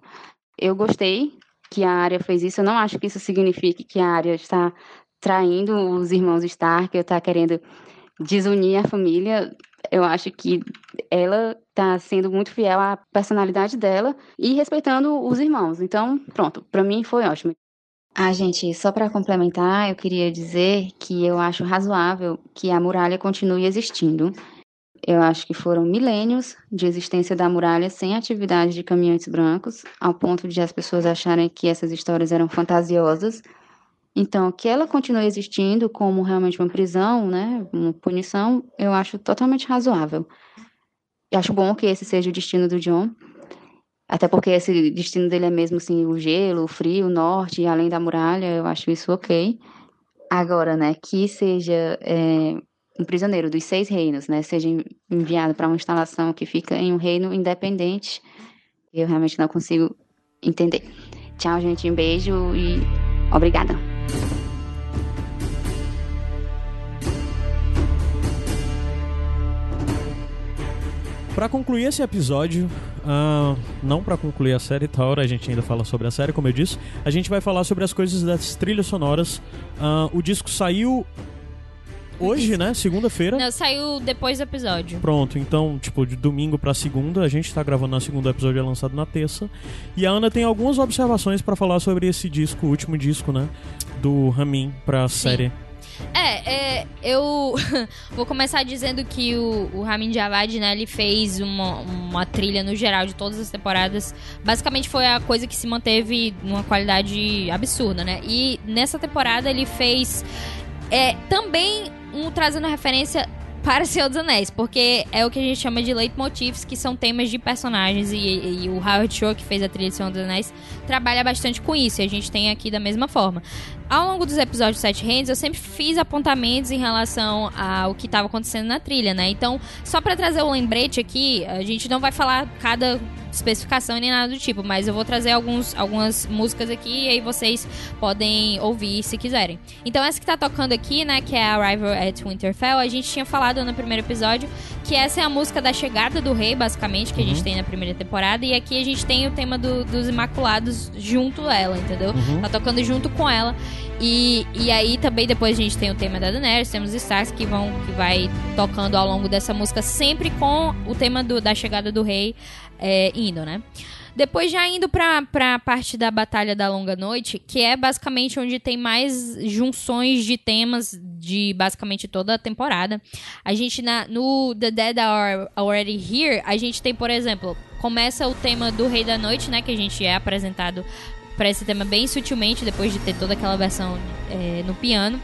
Eu gostei que a área fez isso. Eu não acho que isso signifique que a área está traindo os irmãos Stark, eu tá querendo desunir a família. Eu acho que ela tá sendo muito fiel à personalidade dela e respeitando os irmãos. Então, pronto, para mim foi ótimo. Ah, gente, só para complementar, eu queria dizer que eu acho razoável que a muralha continue existindo. Eu acho que foram milênios de existência da muralha sem atividade de caminhantes brancos, ao ponto de as pessoas acharem que essas histórias eram fantasiosas então, que ela continue existindo como realmente uma prisão, né, uma punição, eu acho totalmente razoável. Eu acho bom que esse seja o destino do John, até porque esse destino dele é mesmo assim, o gelo, o frio, o norte, além da muralha, eu acho isso ok. Agora, né, que seja é, um prisioneiro dos seis reinos, né, seja enviado para uma instalação que fica em um reino independente, eu realmente não consigo entender. Tchau, gente, um beijo e obrigada. Para concluir esse episódio, uh, não para concluir a série, tá hora a gente ainda fala sobre a série, como eu disse, a gente vai falar sobre as coisas das trilhas sonoras. Uh, o disco saiu hoje, né? Segunda-feira. Não, saiu depois do episódio. Pronto, então, tipo, de domingo pra segunda, a gente tá gravando na segunda, o episódio é lançado na terça. E a Ana tem algumas observações para falar sobre esse disco, o último disco, né? Do Ramin pra Sim. série. É, é eu vou começar dizendo que o, o Ramin Djawad, né, ele fez uma, uma trilha no geral de todas as temporadas. Basicamente foi a coisa que se manteve numa qualidade absurda, né? E nessa temporada ele fez é, também um trazendo referência para Senhor dos Anéis, porque é o que a gente chama de leitmotifs, que são temas de personagens, e, e, o Howard Shore, que fez a trilha de Senhor dos Anéis, trabalha bastante com isso, e a gente tem aqui da mesma forma. Ao longo dos episódios Sete Reinos, eu sempre fiz apontamentos em relação ao que estava acontecendo na trilha, né? Então, só para trazer o um lembrete aqui, a gente não vai falar cada especificação nem nada do tipo, mas eu vou trazer alguns, algumas músicas aqui e aí vocês podem ouvir se quiserem. Então essa que tá tocando aqui, né, que é Arrival at Winterfell, a gente tinha falado no primeiro episódio que essa é a música da chegada do rei, basicamente, que a gente tem na primeira temporada. E aqui a gente tem o tema do- dos Imaculados junto a ela, entendeu? Uhum. Tá tocando junto com ela. E, e aí também depois a gente tem o tema da Daenerys, temos os Stars que vão que vai tocando ao longo dessa música, sempre com o tema do- da chegada do rei é, indo, né? Depois já indo pra, pra parte da Batalha da Longa Noite, que é basicamente onde tem mais junções de temas de basicamente toda a temporada. A gente na, no The Dead Are Already Here, a gente tem, por exemplo, começa o tema do Rei da Noite, né? Que a gente é apresentado para esse tema bem sutilmente, depois de ter toda aquela versão é, no piano.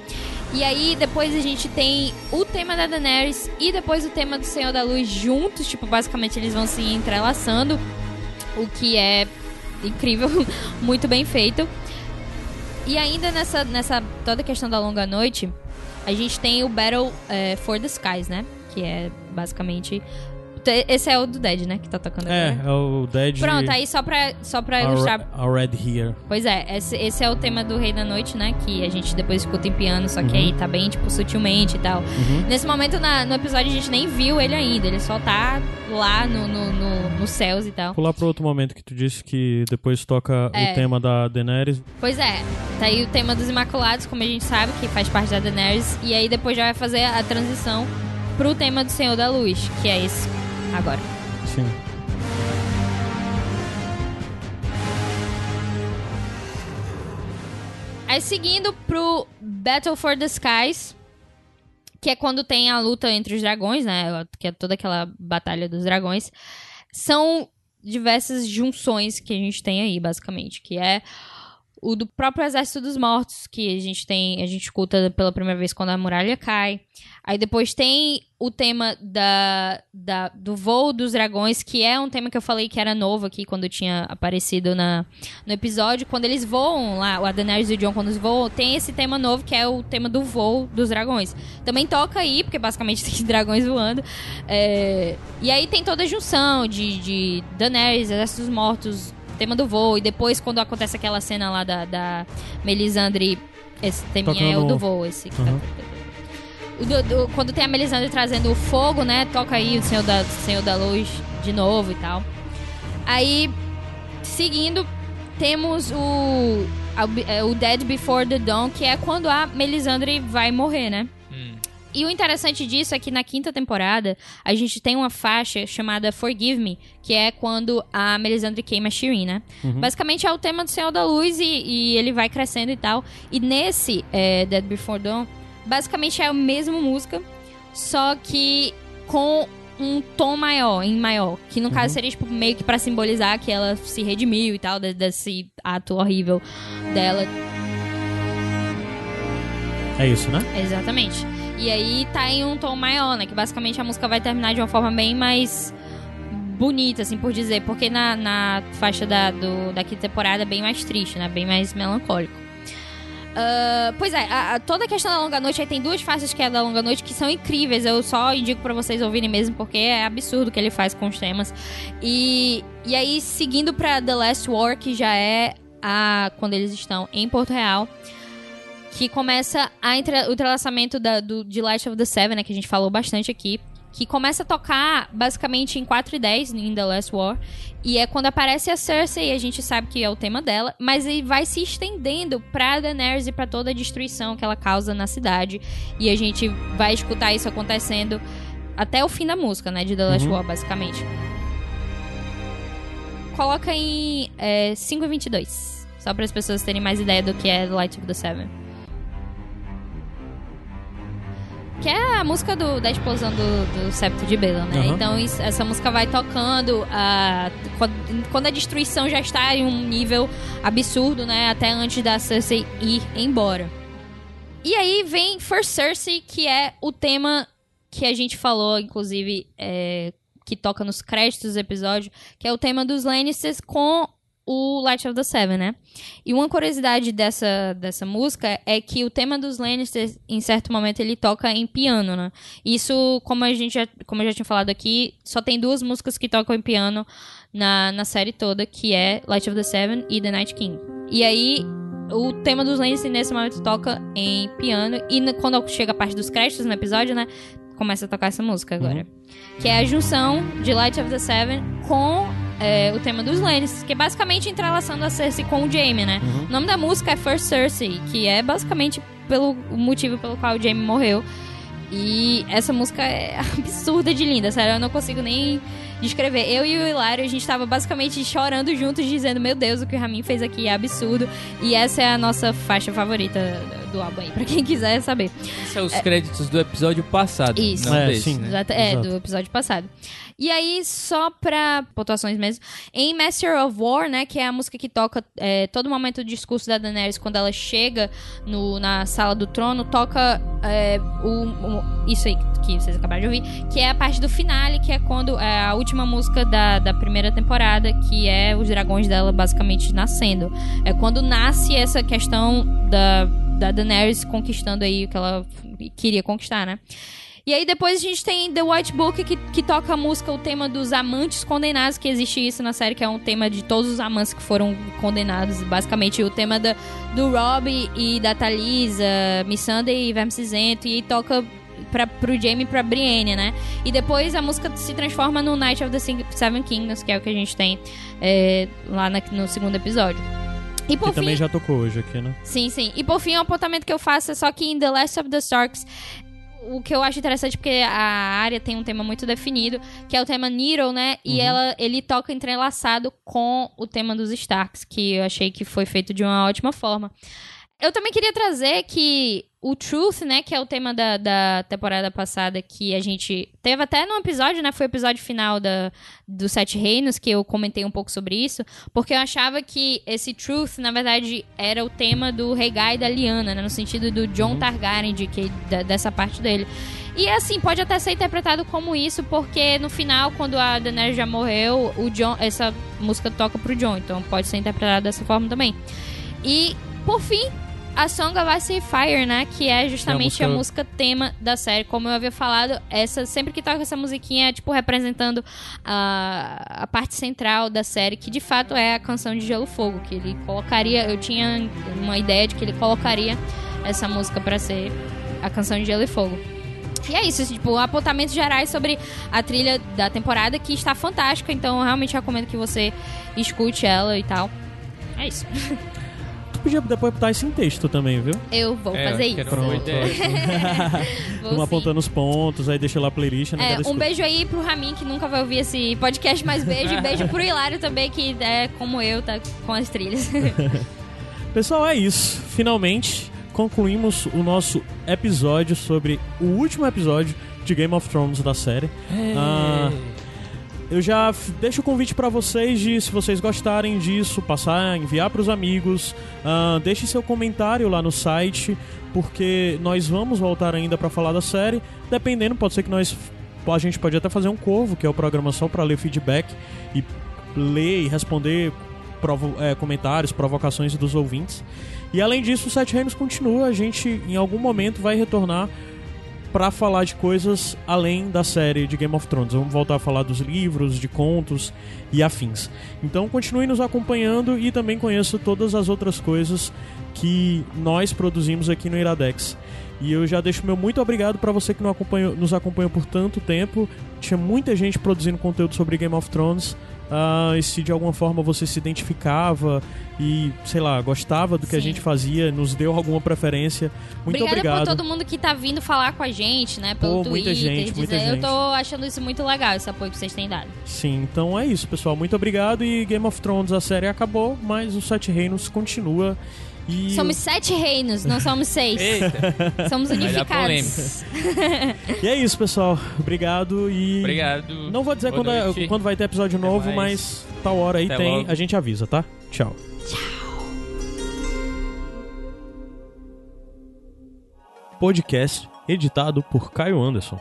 E aí, depois a gente tem o tema da Daenerys e depois o tema do Senhor da Luz juntos. Tipo, basicamente eles vão se entrelaçando. O que é incrível, muito bem feito. E ainda nessa, nessa toda questão da longa noite, a gente tem o Battle é, for the Skies, né? Que é basicamente. Te- Esse é o do Dead, né? Que tá tocando É, agora. é o Dead. Pronto, aí só pra, só pra ilustrar. Already Here. Pois é, esse, esse é o tema do Rei da Noite, né? Que a gente depois escuta em piano, só que Uhum. aí tá bem, tipo, sutilmente e tal. Uhum. Nesse momento, na- no episódio, a gente nem viu ele ainda. Ele só tá lá no, no, no- nos céus e tal. Pular pro outro momento que tu disse que depois toca É. o tema da Daenerys. Pois é, tá aí o tema dos Imaculados, como a gente sabe, que faz parte da Daenerys. E aí depois já vai fazer a transição pro tema do Senhor da Luz, que é esse agora. Sim. Aí seguindo pro Battle for the Skies, que é quando tem a luta entre os dragões, né? Que é toda aquela batalha dos dragões. São diversas junções que a gente tem aí, basicamente, que é o do próprio Exército dos Mortos, que a gente tem, a gente escuta pela primeira vez quando a muralha cai. Aí depois tem o tema da, da, do voo dos dragões, que é um tema que eu falei que era novo aqui quando tinha aparecido na, no episódio. Quando eles voam lá, o Daenerys e o John, quando eles voam, tem esse tema novo que é o tema do voo dos dragões. Também toca aí, porque basicamente tem dragões voando. É, e aí tem toda a junção de, de Daenerys, Exército dos Mortos, tema do voo. E depois, quando acontece aquela cena lá da, da Melisandre, esse teminha é o do voo, esse que Uhum. tá. Do- do- quando tem a Melisandre trazendo o fogo, né? Toca aí o Senhor da, Senhor da Luz de novo e tal. Aí, seguindo, temos o, a- é, o Dead Before the Dawn, que é quando a Melisandre vai morrer, né? Hum. E o interessante disso é que na quinta temporada a gente tem uma faixa chamada Forgive Me, que é quando a Melisandre queima a Shireen, né? Basicamente é o tema do Senhor da Luz e, e ele vai crescendo e tal. E nesse é, Dead Before Dawn, basicamente é a mesma música, só que com um tom maior, em maior. Que no caso seria tipo, meio que pra simbolizar que ela se redimiu e tal, de- desse ato horrível dela É isso, né? Exatamente. E aí tá em um tom maior, né? Que basicamente a música vai terminar de uma forma bem mais bonita, assim por dizer. Porque na, na faixa da, do, da quinta temporada é bem mais triste, né? Bem mais melancólico. Ah, pois é, a- a- toda a questão da Longa Noite, aí tem duas faixas que é da Longa Noite que são incríveis. Eu só indico pra vocês ouvirem mesmo, porque é absurdo o que ele faz com os temas. E, e aí, seguindo pra The Last War, que já é a quando eles estão em Porto Real que começa a entre- o entrelaçamento da, do, de Light of the Seven, né, que a gente falou bastante aqui, que começa a tocar basicamente em 4 e 10 em The Last War, e é quando aparece a Cersei, a gente sabe que é o tema dela, mas ele vai se estendendo pra Daenerys e pra toda a destruição que ela causa na cidade, e a gente vai escutar isso acontecendo até o fim da música, né, de The Last Uhum. War, basicamente. Coloca em é, 5 e 22, só para as pessoas terem mais ideia do que é Light of the Seven. Que é a música do, da explosão do, do septo de Bela, né? Aham. Então isso- essa música vai tocando a, quando, a destruição já está em um nível absurdo, né? Até antes da Cersei ir embora. E aí vem For Cersei, que é o tema que a gente falou, inclusive, é, que toca nos créditos do episódio, que é o tema dos Lannisters com o Light of the Seven, né? E uma curiosidade dessa, dessa música é que o tema dos Lannisters, em certo momento, ele toca em piano, né? Isso, como a gente já, como eu já tinha falado aqui, só tem duas músicas que tocam em piano na, na série toda, que é Light of the Seven e The Night King. E aí, o tema dos Lannisters nesse momento toca em piano, e quando chega a parte dos créditos no episódio, né? começa a tocar essa música agora. Que é a junção de Light of the Seven com é, o tema dos Lannister, que é basicamente entrelaçando a Cersei com o Jaime, né? O nome da música é First Cersei, que é basicamente pelo o motivo pelo qual o Jaime morreu. E essa música é absurda de linda, sério, eu não consigo nem descrever. Eu e o Hilário, a gente tava basicamente chorando juntos, dizendo: Meu Deus, o que o Ramin fez aqui é absurdo. E essa é a nossa faixa favorita do álbum aí, pra quem quiser saber. São os créditos do episódio passado. Isso. Não É, desse, sim. né? Exato, é, Exato. do episódio passado. E aí, só pra pontuações mesmo, em Master of War, né, que é a música que toca é, todo momento do discurso da Daenerys quando ela chega no, na sala do trono, toca é, o, o- isso aí que vocês acabaram de ouvir, que é a parte do finale, que é quando é a última música da, da primeira temporada, que é os dragões dela basicamente nascendo. É quando nasce essa questão da, da Daenerys conquistando aí o que ela queria conquistar, né? E aí depois a gente tem The White Book, que, que toca a música, o tema dos amantes condenados, que existe isso na série, que é um tema de todos os amantes que foram condenados. Basicamente, o tema da, do Rob e da Thalisa, Missandei e Verme Cinzento, e toca pra, pro Jaime e pra Brienne, né? E depois a música se transforma no Night of the Seven Kingdoms, que é o que a gente tem é, lá na- no segundo episódio. E por Que fim, também já tocou hoje aqui, né? Sim, sim. E por fim, o apontamento que eu faço é só que em The Last of the Starks, o que eu acho interessante porque a área tem um tema muito definido, que é o tema Nero, né? E ela, ele toca entrelaçado com o tema dos Starks, que eu achei que foi feito de uma ótima forma. Eu também queria trazer que o Truth, né, que é o tema da, da temporada passada, que a gente teve até no episódio, né, foi o episódio final da, do Sete Reinos, que eu comentei um pouco sobre isso, porque eu achava que esse Truth, na verdade, era o tema do Rhaegar e da Lyanna, né, no sentido do John Targaryen, de que, da- dessa parte dele. E assim, pode até ser interpretado como isso, porque no final, quando a Daenerys já morreu, o John, essa música toca pro John, então pode ser interpretado dessa forma também. E, por fim, a Song of Ice and Fire, né? Que é justamente É a a música- música tema da série. Como eu havia falado, essa sempre que toca essa musiquinha é tipo representando a, a parte central da série, que de fato é a canção de Gelo e Fogo, que ele colocaria, eu tinha uma ideia de que ele colocaria essa música pra ser a canção de Gelo e Fogo. E é isso, tipo, apontamentos gerais sobre a trilha da temporada que está fantástica, então eu realmente recomendo que você escute ela e tal. É isso. Tu podia depois botar isso em texto também, viu? Eu vou É, fazer isso. uma ideia. Vou Vamos sim. apontando os pontos, aí deixa lá a playlist. né? É, um beijo aí pro Ramin, que nunca vai ouvir esse podcast, mas beijo. E beijo pro Hilário também, que é como eu, tá com as trilhas. Pessoal, é isso. Finalmente concluímos o nosso episódio sobre o último episódio de Game of Thrones da série. Ah, eu já deixo o convite pra vocês de, se vocês gostarem disso, passar, enviar pros amigos. Ah, deixe seu comentário lá no site, porque nós vamos voltar ainda pra falar da série. Dependendo, pode ser que nós a gente pode até fazer um corvo, que é o programa só pra ler feedback e ler e responder provo- é, comentários, provocações dos ouvintes. E além disso, o Sete Reinos continua. A gente em algum momento vai retornar pra falar de coisas além da série de Game of Thrones. Vamos voltar a falar dos livros, de contos e afins. Então continue nos acompanhando e também conheça todas as outras coisas que nós produzimos aqui no Iradex. E eu já deixo meu muito obrigado pra você que nos acompanhou por tanto tempo. Tinha muita gente produzindo conteúdo sobre Game of Thrones. Ah, e se de alguma forma você se identificava e, sei lá, gostava do que a Sim. gente fazia, nos deu alguma preferência, muito Obrigada obrigado. por todo mundo que tá vindo falar com a gente, né? Pelo Pô, muita Twitter. gente, muita dizer- Eu gente. tô achando isso muito legal, esse apoio que vocês têm dado. Sim, então é isso, pessoal. Muito obrigado. E Game of Thrones, a série acabou, mas o Sete Reinos continua. E Somos sete reinos, não somos seis. Eita, Somos unificados. E é isso, pessoal. Obrigado e. obrigado. Não vou dizer quando, é- quando vai ter episódio Até novo, mais. mas tal hora aí Até tem, logo. a gente avisa, tá? Tchau. Podcast editado por Caio Anderson.